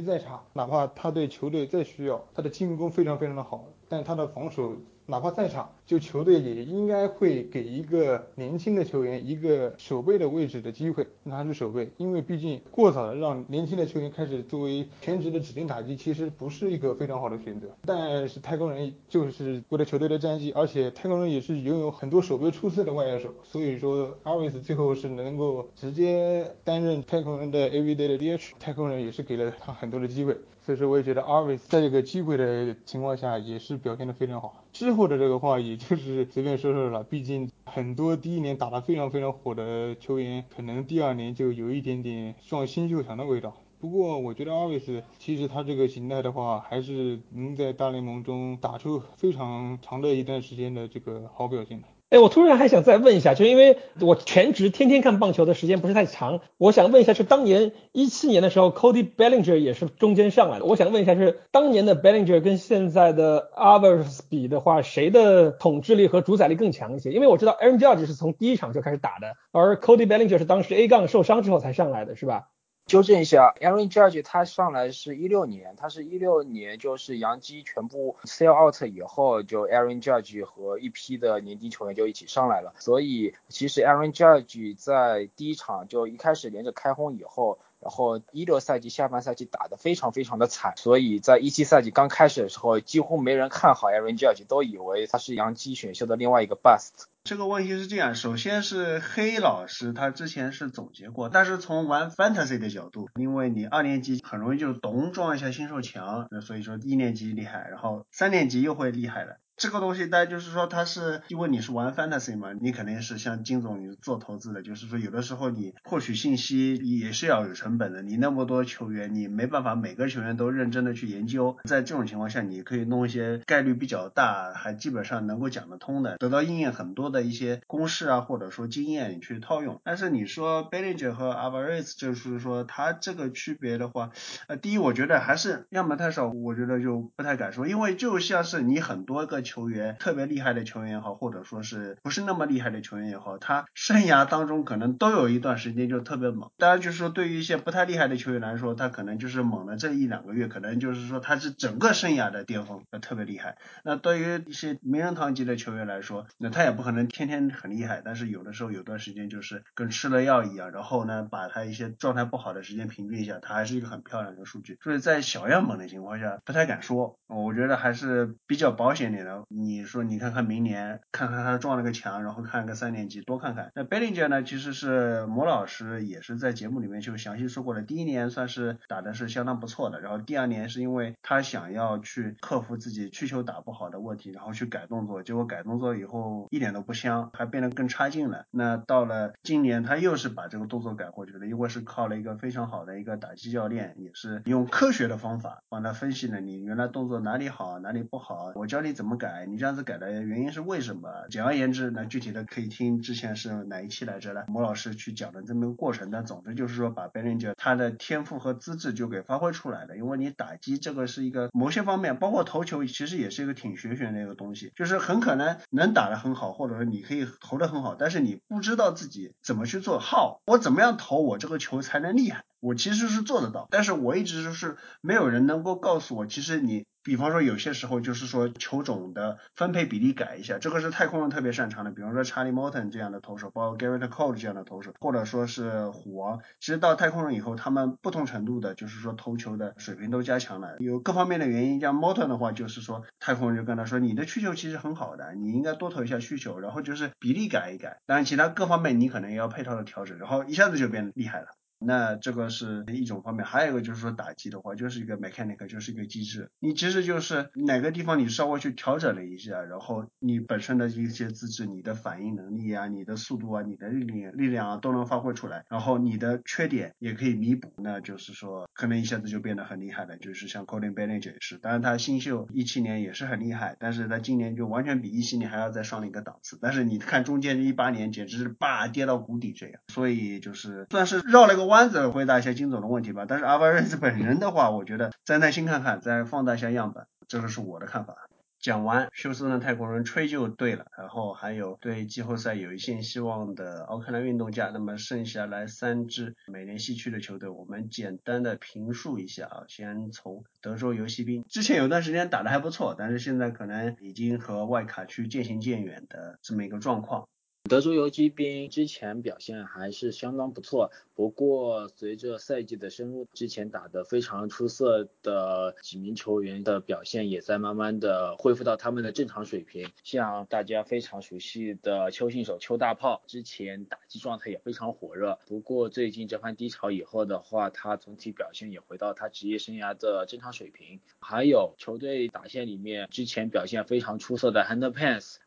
再差，哪怕他对球队再需要，他的进攻非常非常的好，但他的防守。哪怕再差，就球队也应该会给一个年轻的球员一个守备的位置的机会，拿出守备，因为毕竟过早的让年轻的球员开始作为全职的指定打击，其实不是一个非常好的选择。但是太空人就是为了球队的战绩，而且太空人也是拥有很多守备出色的外援手，所以说阿维斯最后是能够直接担任太空人的 AVD 的 DH，太空人也是给了他很多的机会。所以说，我也觉得阿维斯在这个机会的情况下，也是表现的非常好。之后的这个话，也就是随便说说了。毕竟很多第一年打得非常非常火的球员，可能第二年就有一点点撞新秀墙的味道。不过，我觉得阿维斯其实他这个形态的话，还是能在大联盟中打出非常长的一段时间的这个好表现的。哎，我突然还想再问一下，就因为我全职天天看棒球的时间不是太长，我想问一下，是当年一七年的时候，Cody Bellinger 也是中间上来的，我想问一下，是当年的 Bellinger 跟现在的 Alvarez 比的话，谁的统治力和主宰力更强一些？因为我知道 Aaron Judge 是从第一场就开始打的，而 Cody Bellinger 是当时 A 杠受伤之后才上来的，是吧？纠正一下，Aaron Judge 他上来是一六年，他是一六年就是杨基全部 sell out 以后，就 Aaron Judge 和一批的年轻球员就一起上来了。所以其实 Aaron Judge 在第一场就一开始连着开轰以后，然后一六赛季下半赛季打得非常非常的惨，所以在一七赛季刚开始的时候，几乎没人看好 Aaron Judge，都以为他是杨基选秀的另外一个 bust。这个问题是这样，首先是黑老师他之前是总结过，但是从玩 fantasy 的角度，因为你二年级很容易就咚撞一下新手墙，所以说一年级厉害，然后三年级又会厉害的。这个东西，大家就是说，它是因为你是玩 fantasy 嘛，你肯定是像金总你做投资的，就是说有的时候你获取信息也是要有成本的。你那么多球员，你没办法每个球员都认真的去研究。在这种情况下，你可以弄一些概率比较大，还基本上能够讲得通的，得到应验很多的一些公式啊，或者说经验去套用。但是你说 Bellinger 和 Alvarez，就是说他这个区别的话，呃，第一我觉得还是样本太少，我觉得就不太敢说，因为就像是你很多个。球员特别厉害的球员也好，或者说是不是那么厉害的球员也好，他生涯当中可能都有一段时间就特别猛。当然，就是说对于一些不太厉害的球员来说，他可能就是猛了这一两个月，可能就是说他是整个生涯的巅峰，特别厉害。那对于一些名人堂级的球员来说，那他也不可能天天很厉害，但是有的时候有段时间就是跟吃了药一样，然后呢，把他一些状态不好的时间平均一下，他还是一个很漂亮的数据。所以在小样本的情况下，不太敢说，我觉得还是比较保险点的。你说你看看明年，看看他撞了个墙，然后看个三年级，多看看。那 Bellinger 呢，其实是魔老师也是在节目里面就详细说过的。第一年算是打的是相当不错的，然后第二年是因为他想要去克服自己需求打不好的问题，然后去改动作，结果改动作以后一点都不香，还变得更差劲了。那到了今年他又是把这个动作改过去了，因为是靠了一个非常好的一个打击教练，也是用科学的方法帮他分析了你原来动作哪里好哪里不好，我教你怎么改，改你。这样子改的原因是为什么？简而言之，那具体的可以听之前是哪一期来着呢？莫老师去讲的这么个过程。但总之就是说，把 Bellinger 他的天赋和资质就给发挥出来了。因为你打击这个是一个某些方面，包括投球，其实也是一个挺玄学的一个东西。就是很可能能打得很好，或者说你可以投得很好，但是你不知道自己怎么去做。号，我怎么样投我这个球才能厉害？我其实是做得到，但是我一直就是没有人能够告诉我，其实你。比方说有些时候就是说球种的分配比例改一下，这个是太空人特别擅长的。比方说查理·莫 n 这样的投手，包括 Garrett Cole 这样的投手，或者说是虎王。其实到太空人以后，他们不同程度的，就是说投球的水平都加强了。有各方面的原因，像 Morton 的话，就是说太空人就跟他说，你的需求其实很好的，你应该多投一下需求，然后就是比例改一改。当然其他各方面你可能也要配套的调整，然后一下子就变厉害了。那这个是一种方面，还有一个就是说打击的话，就是一个 mechanic，就是一个机制。你其实就是哪个地方你稍微去调整了一下，然后你本身的一些资质、你的反应能力啊、你的速度啊、你的力量力量啊都能发挥出来，然后你的缺点也可以弥补，那就是说可能一下子就变得很厉害了。就是像 Colin Bellinger 也是，当然他新秀一七年也是很厉害，但是他今年就完全比一七年还要再上了一个档次。但是你看中间一八年简直是叭跌到谷底这样，所以就是算是绕了个弯。弯子回答一下金总的问题吧，但是阿巴瑞斯本人的话，我觉得再耐心看看，再放大一下样本，这个是我的看法。讲完休斯顿泰国人吹就对了，然后还有对季后赛有一线希望的奥克兰运动家，那么剩下来三支美联西区的球队，我们简单的评述一下啊，先从德州游骑兵，之前有段时间打的还不错，但是现在可能已经和外卡区渐行渐远的这么一个状况。德州游击兵之前表现还是相当不错，不过随着赛季的深入，之前打得非常出色的几名球员的表现也在慢慢的恢复到他们的正常水平。像大家非常熟悉的邱信手邱大炮，之前打击状态也非常火热，不过最近这番低潮以后的话，他总体表现也回到他职业生涯的正常水平。还有球队打线里面之前表现非常出色的 Hunter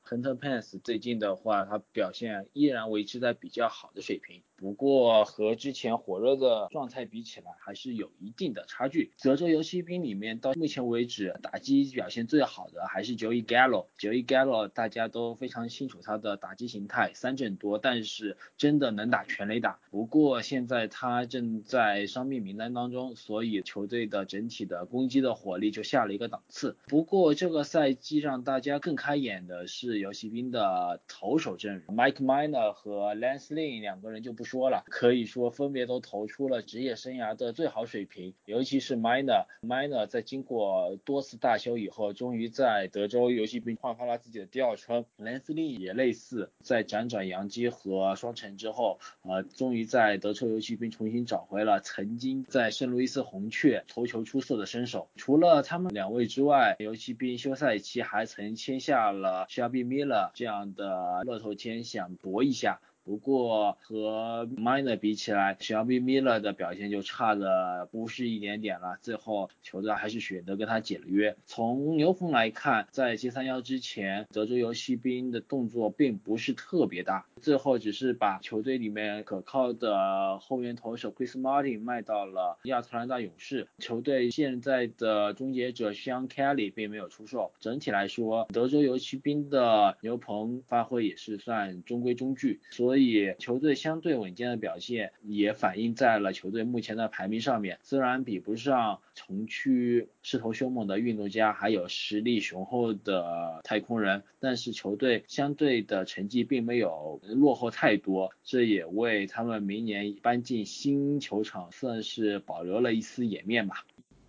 Pence，Hunter Pence 最近的话他表现依然维持在比较好的水平。不过和之前火热的状态比起来，还是有一定的差距。德州游骑兵里面到目前为止打击表现最好的还是 Joey Gallo。Joey Gallo 大家都非常清楚他的打击形态，三振多，但是真的能打全垒打。不过现在他正在伤病名单当中，所以球队的整体的攻击的火力就下了一个档次。不过这个赛季让大家更开眼的是游骑兵的投手阵容，Mike Miner 和 Lance Lynn 两个人就不。说了，可以说分别都投出了职业生涯的最好水平，尤其是 Miner，Miner 在经过多次大修以后，终于在德州游骑兵焕发了自己的第二春。兰斯利也类似，在辗转洋基和双城之后，呃，终于在德州游骑兵重新找回了曾经在圣路易斯红雀投球出色的身手。除了他们两位之外，游骑兵休赛期还曾签下了 Shelby Miller 这样的乐透签，想搏一下。不过和 Miner 比起来小米 Miller 的表现就差的不是一点点了。最后球队还是选择跟他解了约。从牛棚来看，在接三幺之前，德州游骑兵的动作并不是特别大，最后只是把球队里面可靠的后援投手 Chris Martin 卖到了亚特兰大勇士。球队现在的终结者 Sean Kelly 并没有出售。整体来说，德州游骑兵的牛棚发挥也是算中规中矩，所以以球队相对稳健的表现也反映在了球队目前的排名上面。虽然比不上城区势头凶猛的运动家，还有实力雄厚的太空人，但是球队相对的成绩并没有落后太多，这也为他们明年搬进新球场算是保留了一丝颜面吧。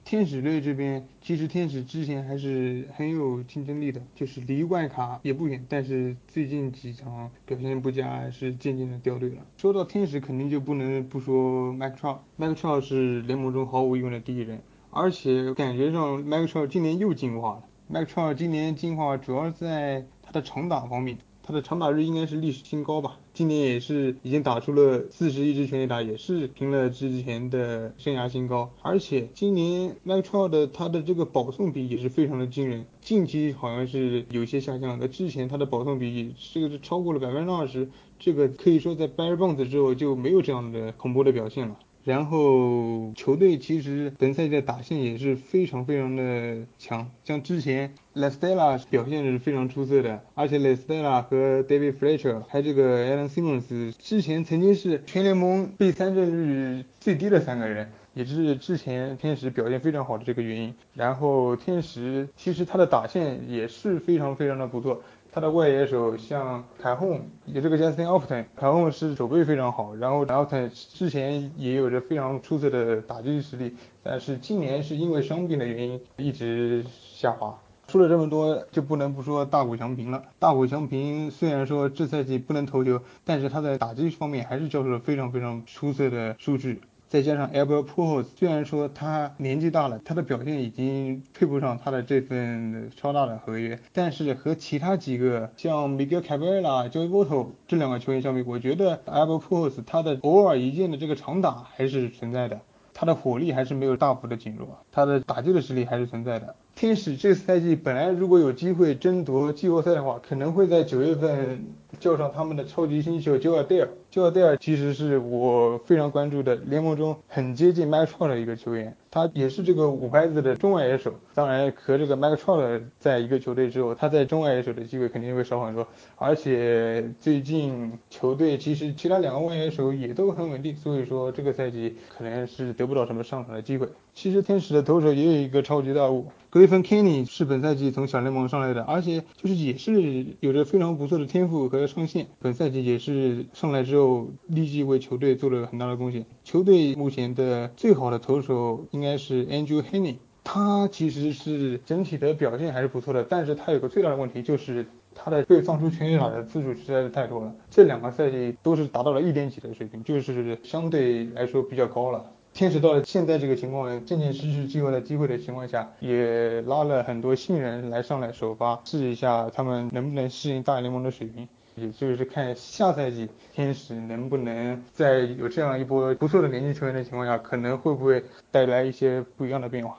天使队这边，其实天使之前还是很有竞争力的，就是离外卡也不远，但是最近几场表现不佳，还是渐渐的掉队了。说到天使，肯定就不能不说 Mike Trout，Mike Trout 是联盟中毫无疑问的第一人，而且感觉上 Mike Trout 今年又进化了。Mike Trout 今年进化主要在他的长打方面。他的长打率应该是历史新高吧，今年也是已经打出了四十一支全垒打，也是平了之前的生涯新高。而且今年，Mike Tru 的他的这个保送比也是非常的惊人，近期好像是有些下降的，之前他的保送比这个是超过了百分之二十，这个可以说在 Barry Bonds 之后就没有这样的恐怖的表现了。然后球队其实本赛季的打线也是非常非常的强，像之前 La Stella 表现是非常出色的，而且 La Stella 和 David Fletcher 还有这个 Alan Simmons 之前曾经是全联盟被三振率最低的三个人，也是之前天使表现非常好的这个原因。然后天使其实他的打线也是非常非常的不错。他的外野手像凯轰，也这个 Justin Upton，凯轰是手背非常好，然后然后他之前也有着非常出色的打击实力，但是今年是因为伤病的原因一直下滑。说了这么多，就不能不说大谷翔平了。大谷翔平虽然说这赛季不能投球，但是他在打击方面还是交出了非常非常出色的数据。再加上 Albert Pujols，虽然说他年纪大了，他的表现已经配不上他的这份超大的合约，但是和其他几个像 Miguel Cabrera、Joey Votto 这两个球员相比，我觉得 Albert Pujols 他的偶尔一见的这个长打还是存在的，他的火力还是没有大幅的减弱，他的打击的实力还是存在的。天使这个赛季本来如果有机会争夺季后赛的话，可能会在九月份叫上他们的超级新秀 Joel Dare。Joel Dare 其实是我非常关注的联盟中很接近 Mike Trout 的一个球员，他也是这个五拍子的中外野手。当然和这个 Mike Trout 在一个球队之后，他在中外野手的机会肯定会少很多。而且最近球队其实其他两个外野手也都很稳定，所以说这个赛季可能是得不到什么上场的机会。其实天使的投手也有一个超级大物。Griffin Kenny 是本赛季从小联盟上来的，而且就是也是有着非常不错的天赋和上限。本赛季也是上来之后立即为球队做了很大的贡献。球队目前的最好的投手应该是 Andrew Heaney，他其实是整体的表现还是不错的，但是他有个最大的问题就是他的被放出全垒打的次数实在是太多了。这两个赛季都是达到了一点几的水平，就是相对来说比较高了。天使到了现在这个情况，渐渐失去机会的机会的情况下，也拉了很多新人来上来首发，试一下他们能不能适应大联盟的水平，也就是看下赛季天使能不能在有这样一波不错的年轻球员的情况下，可能会不会带来一些不一样的变化。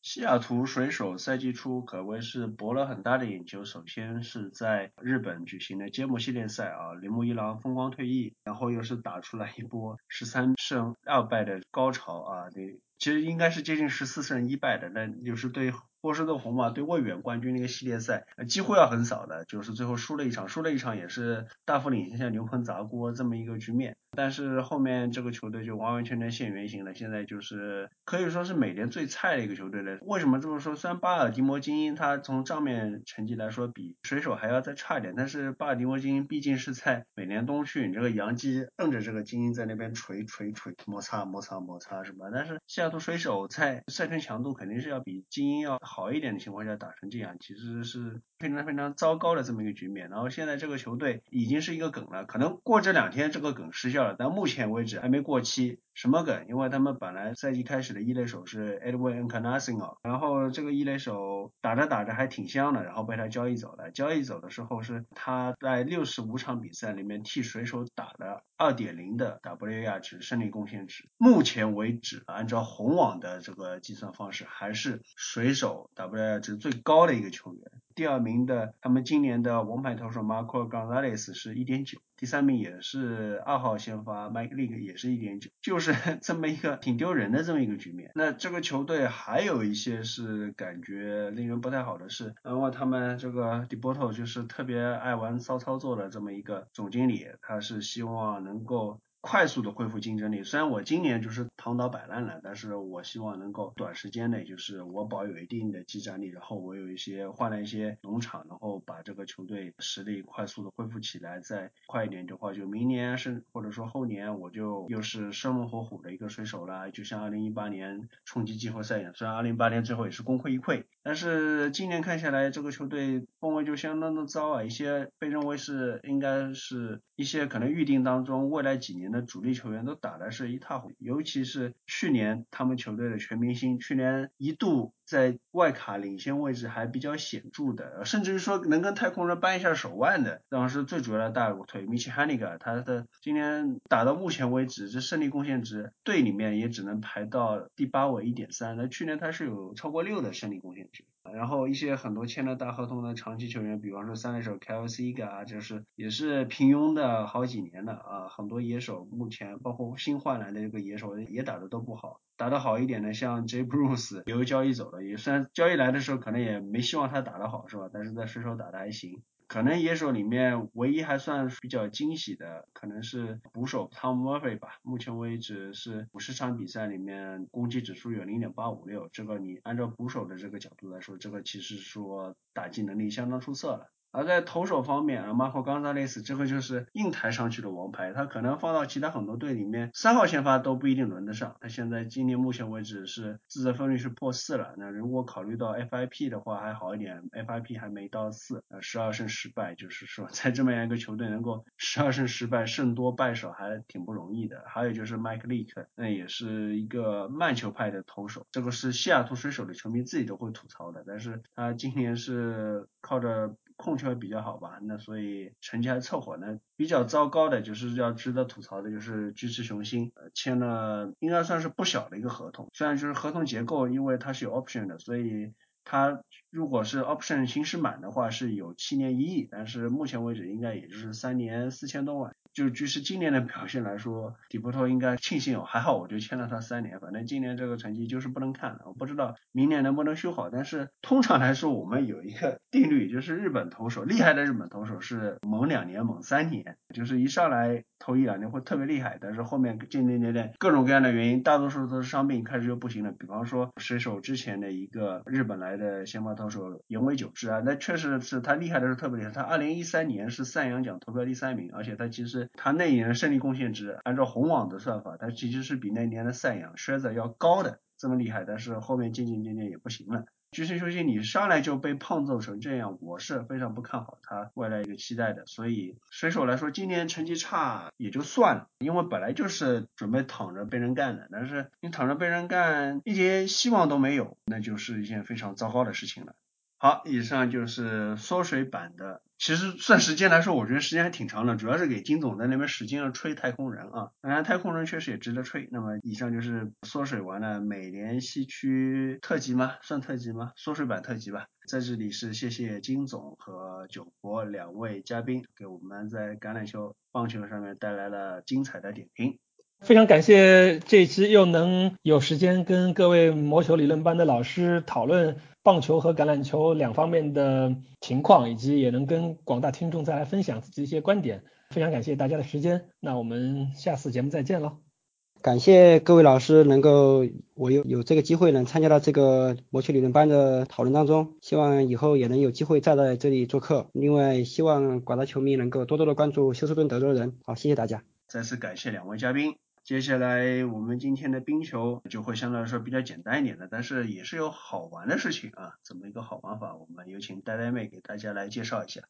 西雅图水手赛季初可谓是博了很大的眼球。首先是在日本举行的揭幕系列赛啊，铃木一郎风光退役，然后又是打出来一波十三胜二败的高潮啊，对，其实应该是接近十四胜一败的，那就是对。波士顿红马对卫冕冠军那个系列赛，几乎要横扫的，就是最后输了一场，输了一场也是大幅领先像牛棚砸锅这么一个局面。但是后面这个球队就完完全全现原形了，现在就是可以说是美联最菜的一个球队了。为什么这么说？虽然巴尔的摩精英他从账面成绩来说比水手还要再差一点，但是巴尔的摩精英毕竟是在美联东区，你这个洋基摁着这个精英在那边锤锤锤摩擦摩擦摩擦是吧？但是西雅图水手在赛程强度肯定是要比精英要。好一点的情况下打成这样，其实是非常非常糟糕的这么一个局面。然后现在这个球队已经是一个梗了，可能过这两天这个梗失效。效了，但目前为止还没过期。什么梗？因为他们本来赛季开始的一垒手是 Edwin Encarnacion，然后这个一垒手打着打着还挺香的，然后被他交易走了。交易走的时候是他在六十五场比赛里面替水手打了二点零的 WAR 值胜利贡献值。目前为止，按照红网的这个计算方式，还是水手 WAR 值最高的一个球员。第二名的他们今年的王牌投手 Marco Gonzalez 是一点九，第三名也是二号先发 Mike Leake 也是一点九，就是 这么一个挺丢人的这么一个局面。那这个球队还有一些是感觉令人不太好的是，然后他们这个 d e b o t o 就是特别爱玩骚操作的这么一个总经理，他是希望能够。快速的恢复竞争力。虽然我今年就是躺倒摆烂了，但是我希望能够短时间内就是我保有一定的技战力，然后我有一些换了一些农场，然后把这个球队实力快速的恢复起来。再快一点的话，就明年是或者说后年，我就又是生龙活虎的一个水手了。就像二零一八年冲击季后赛一样，虽然二零一八年最后也是功亏一篑，但是今年看下来，这个球队氛围就相当的糟啊。一些被认为是应该是一些可能预定当中未来几年。的主力球员都打的是一塌糊涂，尤其是去年他们球队的全明星，去年一度在外卡领先位置还比较显著的，甚至于说能跟太空人掰一下手腕的，当时最主要的大腿 Michealiga，他的今年打到目前为止，这胜利贡献值队里面也只能排到第八位一点三，那去年他是有超过六的胜利贡献值。然后一些很多签了大合同的长期球员，比方说三垒手 k e l s e g a 就是也是平庸的好几年了啊。很多野手目前包括新换来的这个野手也打的都不好，打得好一点的像 Jay Bruce 由交易走了，也算交易来的时候可能也没希望他打得好是吧？但是在水手打的还行。可能野手里面唯一还算比较惊喜的，可能是捕手 Tom Murphy 吧。目前为止是五十场比赛里面攻击指数有零点八五六，这个你按照捕手的这个角度来说，这个其实说打击能力相当出色了。而在投手方面，啊，马可冈萨雷斯这个就是硬抬上去的王牌，他可能放到其他很多队里面，三号先发都不一定轮得上。他现在今年目前为止是自责分率是破四了，那如果考虑到 FIP 的话还好一点，FIP 还没到四，呃，十二胜十败，就是说在这么样一个球队能够十二胜十败，胜多败少还挺不容易的。还有就是 Mike Leak，那也是一个慢球派的投手，这个是西雅图水手的球迷自己都会吐槽的，但是他今年是靠着。控球比较好吧，那所以成绩还凑合。那比较糟糕的就是要值得吐槽的，就是巨石雄心，呃，签了应该算是不小的一个合同。虽然就是合同结构，因为它是有 option 的，所以它如果是 option 行使满的话，是有七年一亿，但是目前为止应该也就是三年四千多万。就就是今年的表现来说，迪波托应该庆幸哦，还好我就签了他三年，反正今年这个成绩就是不能看了，我不知道明年能不能修好。但是通常来说，我们有一个 定律，就是日本投手厉害的日本投手是猛两年猛三年，就是一上来投一两年会特别厉害，但是后面渐渐渐渐各种各样的原因，大多数都是伤病开始就不行了。比方说水手之前的一个日本来的先发投手岩尾久志啊，那确实是他厉害的是特别厉害，他二零一三年是赛扬奖投票第三名，而且他其实。他那一年的胜利贡献值，按照红网的算法，他其实是比那年的赛扬靴子要高的，这么厉害。但是后面渐渐渐渐也不行了。巨星球星，你上来就被胖揍成这样，我是非常不看好他未来一个期待的。所以水手来说，今年成绩差也就算了，因为本来就是准备躺着被人干的。但是你躺着被人干，一点希望都没有，那就是一件非常糟糕的事情了。好，以上就是缩水版的。其实算时间来说，我觉得时间还挺长的，主要是给金总在那边使劲的吹太空人啊。当然，太空人确实也值得吹。那么，以上就是缩水完了美联西区特辑吗？算特辑吗？缩水版特辑吧。在这里是谢谢金总和九博两位嘉宾给我们在橄榄球、棒球上面带来了精彩的点评。非常感谢这一期又能有时间跟各位魔球理论班的老师讨论棒球和橄榄球两方面的情况，以及也能跟广大听众再来分享自己一些观点。非常感谢大家的时间，那我们下次节目再见喽。感谢各位老师能够我有有这个机会能参加到这个魔球理论班的讨论当中，希望以后也能有机会再在这里做客。另外，希望广大球迷能够多多的关注休斯顿德州人。好，谢谢大家。再次感谢两位嘉宾。接下来我们今天的冰球就会相对来说比较简单一点的，但是也是有好玩的事情啊。怎么一个好玩法？我们有请呆呆妹给大家来介绍一下。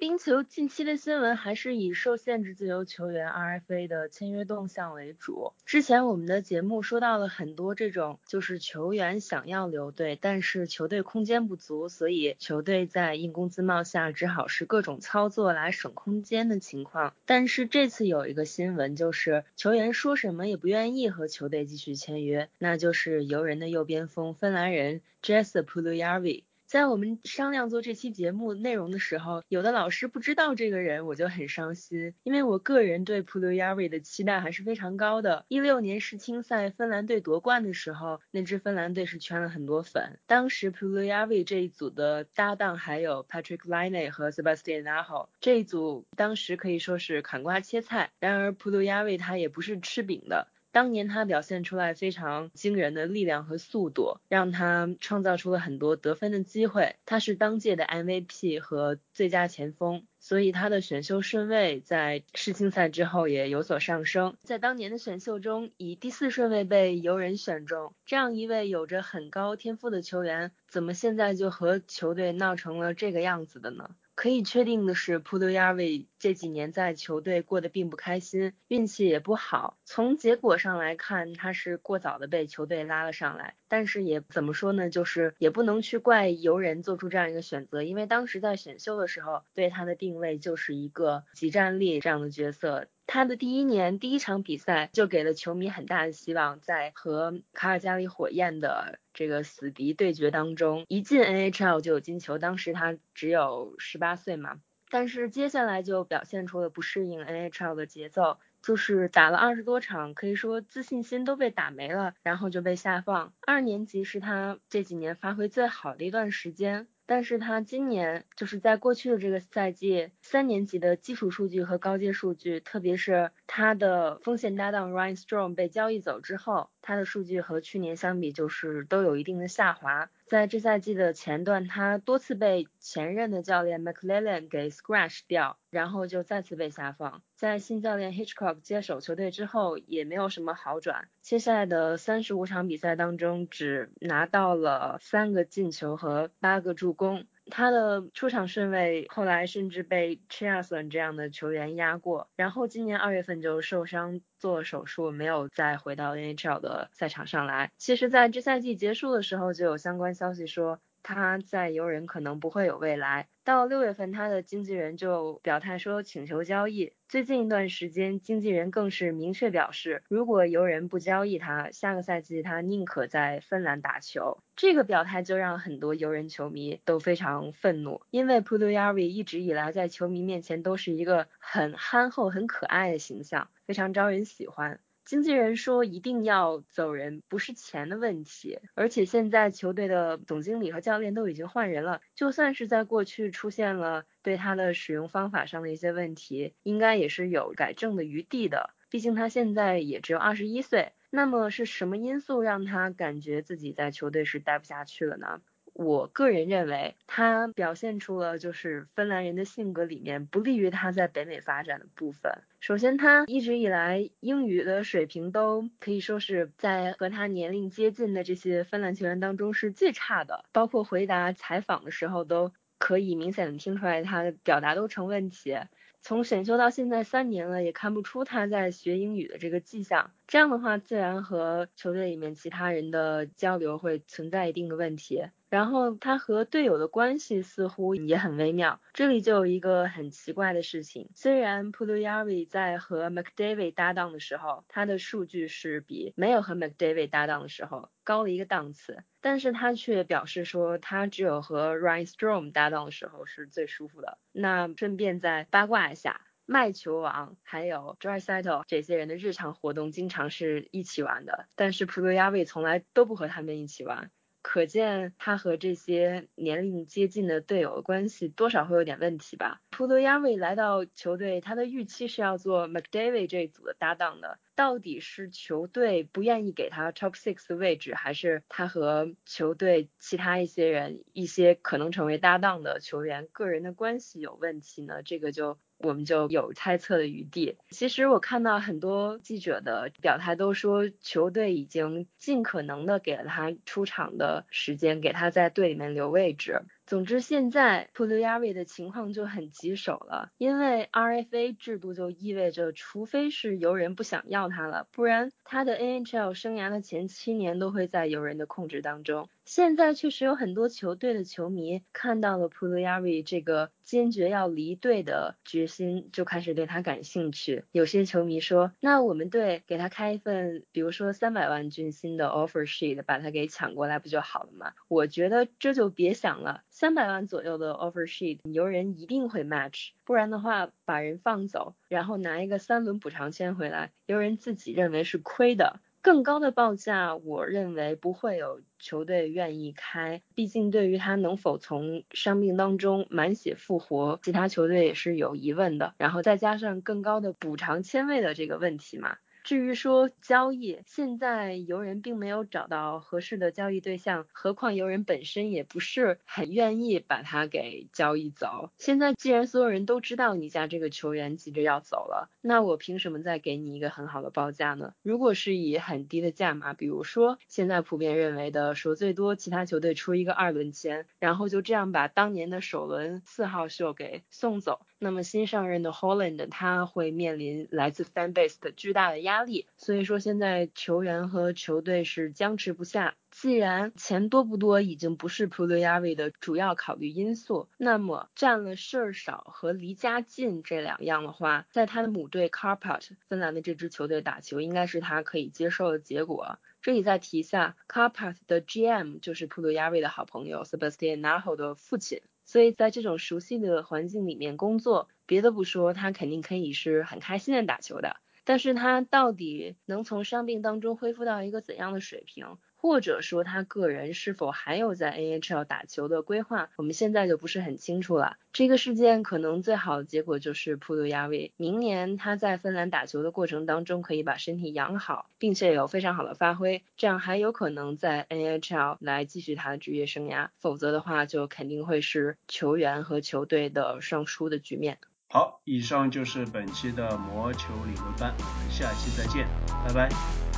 冰球近期的新闻还是以受限制自由球员 RFA 的签约动向为主。之前我们的节目说到了很多这种，就是球员想要留队，但是球队空间不足，所以球队在硬工资帽下只好是各种操作来省空间的情况。但是这次有一个新闻，就是球员说什么也不愿意和球队继续签约，那就是游人的右边锋芬兰人 Jesse p u l u j a r v i。在我们商量做这期节目内容的时候，有的老师不知道这个人，我就很伤心，因为我个人对 p u l u y a r i 的期待还是非常高的。一六年世青赛芬兰队夺冠的时候，那支芬兰队是圈了很多粉。当时 p u l u y a r i 这一组的搭档还有 Patrick Liney 和 Sebastian Aho，这一组当时可以说是砍瓜切菜。然而 p u l u y a r i 他也不是吃饼的。当年他表现出来非常惊人的力量和速度，让他创造出了很多得分的机会。他是当届的 MVP 和最佳前锋，所以他的选秀顺位在世青赛之后也有所上升。在当年的选秀中，以第四顺位被游人选中。这样一位有着很高天赋的球员，怎么现在就和球队闹成了这个样子的呢？可以确定的是，普鲁亚维这几年在球队过得并不开心，运气也不好。从结果上来看，他是过早的被球队拉了上来。但是也怎么说呢，就是也不能去怪游人做出这样一个选择，因为当时在选秀的时候，对他的定位就是一个集战力这样的角色。他的第一年第一场比赛就给了球迷很大的希望，在和卡尔加里火焰的这个死敌对决当中，一进 NHL 就有金球。当时他只有十八岁嘛，但是接下来就表现出了不适应 NHL 的节奏，就是打了二十多场，可以说自信心都被打没了，然后就被下放。二年级是他这几年发挥最好的一段时间。但是他今年就是在过去的这个赛季，三年级的基础数据和高阶数据，特别是他的锋线搭档 Ryan Strong 被交易走之后，他的数据和去年相比就是都有一定的下滑。在这赛季的前段，他多次被前任的教练 McLellan 给 scratch 掉，然后就再次被下放。在新教练 Hitchcock 接手球队之后，也没有什么好转。接下来的三十五场比赛当中，只拿到了三个进球和八个助攻。他的出场顺位后来甚至被 c h a s l o n 这样的球员压过，然后今年二月份就受伤做手术，没有再回到 NHL 的赛场上来。其实，在这赛季结束的时候，就有相关消息说。他在游人可能不会有未来。到六月份，他的经纪人就表态说请求交易。最近一段时间，经纪人更是明确表示，如果游人不交易他，下个赛季他宁可在芬兰打球。这个表态就让很多游人球迷都非常愤怒，因为 p u d u y a r i 一直以来在球迷面前都是一个很憨厚、很可爱的形象，非常招人喜欢。经纪人说一定要走人，不是钱的问题，而且现在球队的总经理和教练都已经换人了，就算是在过去出现了对他的使用方法上的一些问题，应该也是有改正的余地的。毕竟他现在也只有二十一岁，那么是什么因素让他感觉自己在球队是待不下去了呢？我个人认为，他表现出了就是芬兰人的性格里面不利于他在北美发展的部分。首先，他一直以来英语的水平都可以说是在和他年龄接近的这些芬兰球员当中是最差的，包括回答采访的时候都可以明显的听出来他的表达都成问题。从选秀到现在三年了，也看不出他在学英语的这个迹象。这样的话，自然和球队里面其他人的交流会存在一定的问题。然后他和队友的关系似乎也很微妙，这里就有一个很奇怪的事情。虽然 p u l u y a r i 在和 McDavid 搭档的时候，他的数据是比没有和 McDavid 搭档的时候高了一个档次，但是他却表示说，他只有和 Ryan Strom 搭档的时候是最舒服的。那顺便再八卦一下，麦球王还有 Drysettle 这些人的日常活动经常是一起玩的，但是 p u l u y a r i 从来都不和他们一起玩。可见他和这些年龄接近的队友的关系多少会有点问题吧。普罗亚维来到球队，他的预期是要做 McDavid 这一组的搭档的。到底是球队不愿意给他 Top Six 的位置，还是他和球队其他一些人、一些可能成为搭档的球员个人的关系有问题呢？这个就。我们就有猜测的余地。其实我看到很多记者的表态都说，球队已经尽可能的给了他出场的时间，给他在队里面留位置。总之，现在 p u l u y a r i 的情况就很棘手了，因为 RFA 制度就意味着，除非是游人不想要他了，不然他的 NHL 生涯的前七年都会在游人的控制当中。现在确实有很多球队的球迷看到了 p u l u y a r i 这个坚决要离队的决心，就开始对他感兴趣。有些球迷说，那我们队给他开一份，比如说三百万军薪的 offer sheet，把他给抢过来不就好了吗？我觉得这就别想了，三百万左右的 offer sheet，牛人一定会 match，不然的话把人放走，然后拿一个三轮补偿签回来，牛人自己认为是亏的。更高的报价，我认为不会有球队愿意开，毕竟对于他能否从伤病当中满血复活，其他球队也是有疑问的。然后再加上更高的补偿签位的这个问题嘛。至于说交易，现在游人并没有找到合适的交易对象，何况游人本身也不是很愿意把他给交易走。现在既然所有人都知道你家这个球员急着要走了，那我凭什么再给你一个很好的报价呢？如果是以很低的价码，比如说现在普遍认为的说最多其他球队出一个二轮签，然后就这样把当年的首轮四号秀给送走，那么新上任的 Holland 他会面临来自 Fan Base 的巨大的压。力，所以说现在球员和球队是僵持不下。既然钱多不多已经不是 p u l u y a r i 的主要考虑因素，那么占了事儿少和离家近这两样的话，在他的母队 Carpat 芬兰的这支球队打球，应该是他可以接受的结果。这里再提一下，Carpat 的 GM 就是 p u l u y a r i 的好朋友 Sebastian Naho 的父亲，所以在这种熟悉的环境里面工作，别的不说，他肯定可以是很开心的打球的。但是他到底能从伤病当中恢复到一个怎样的水平，或者说他个人是否还有在 NHL 打球的规划，我们现在就不是很清楚了。这个事件可能最好的结果就是普鲁亚维明年他在芬兰打球的过程当中可以把身体养好，并且有非常好的发挥，这样还有可能在 NHL 来继续他的职业生涯。否则的话，就肯定会是球员和球队的双输的局面。好，以上就是本期的魔球理论班，我们下期再见，拜拜。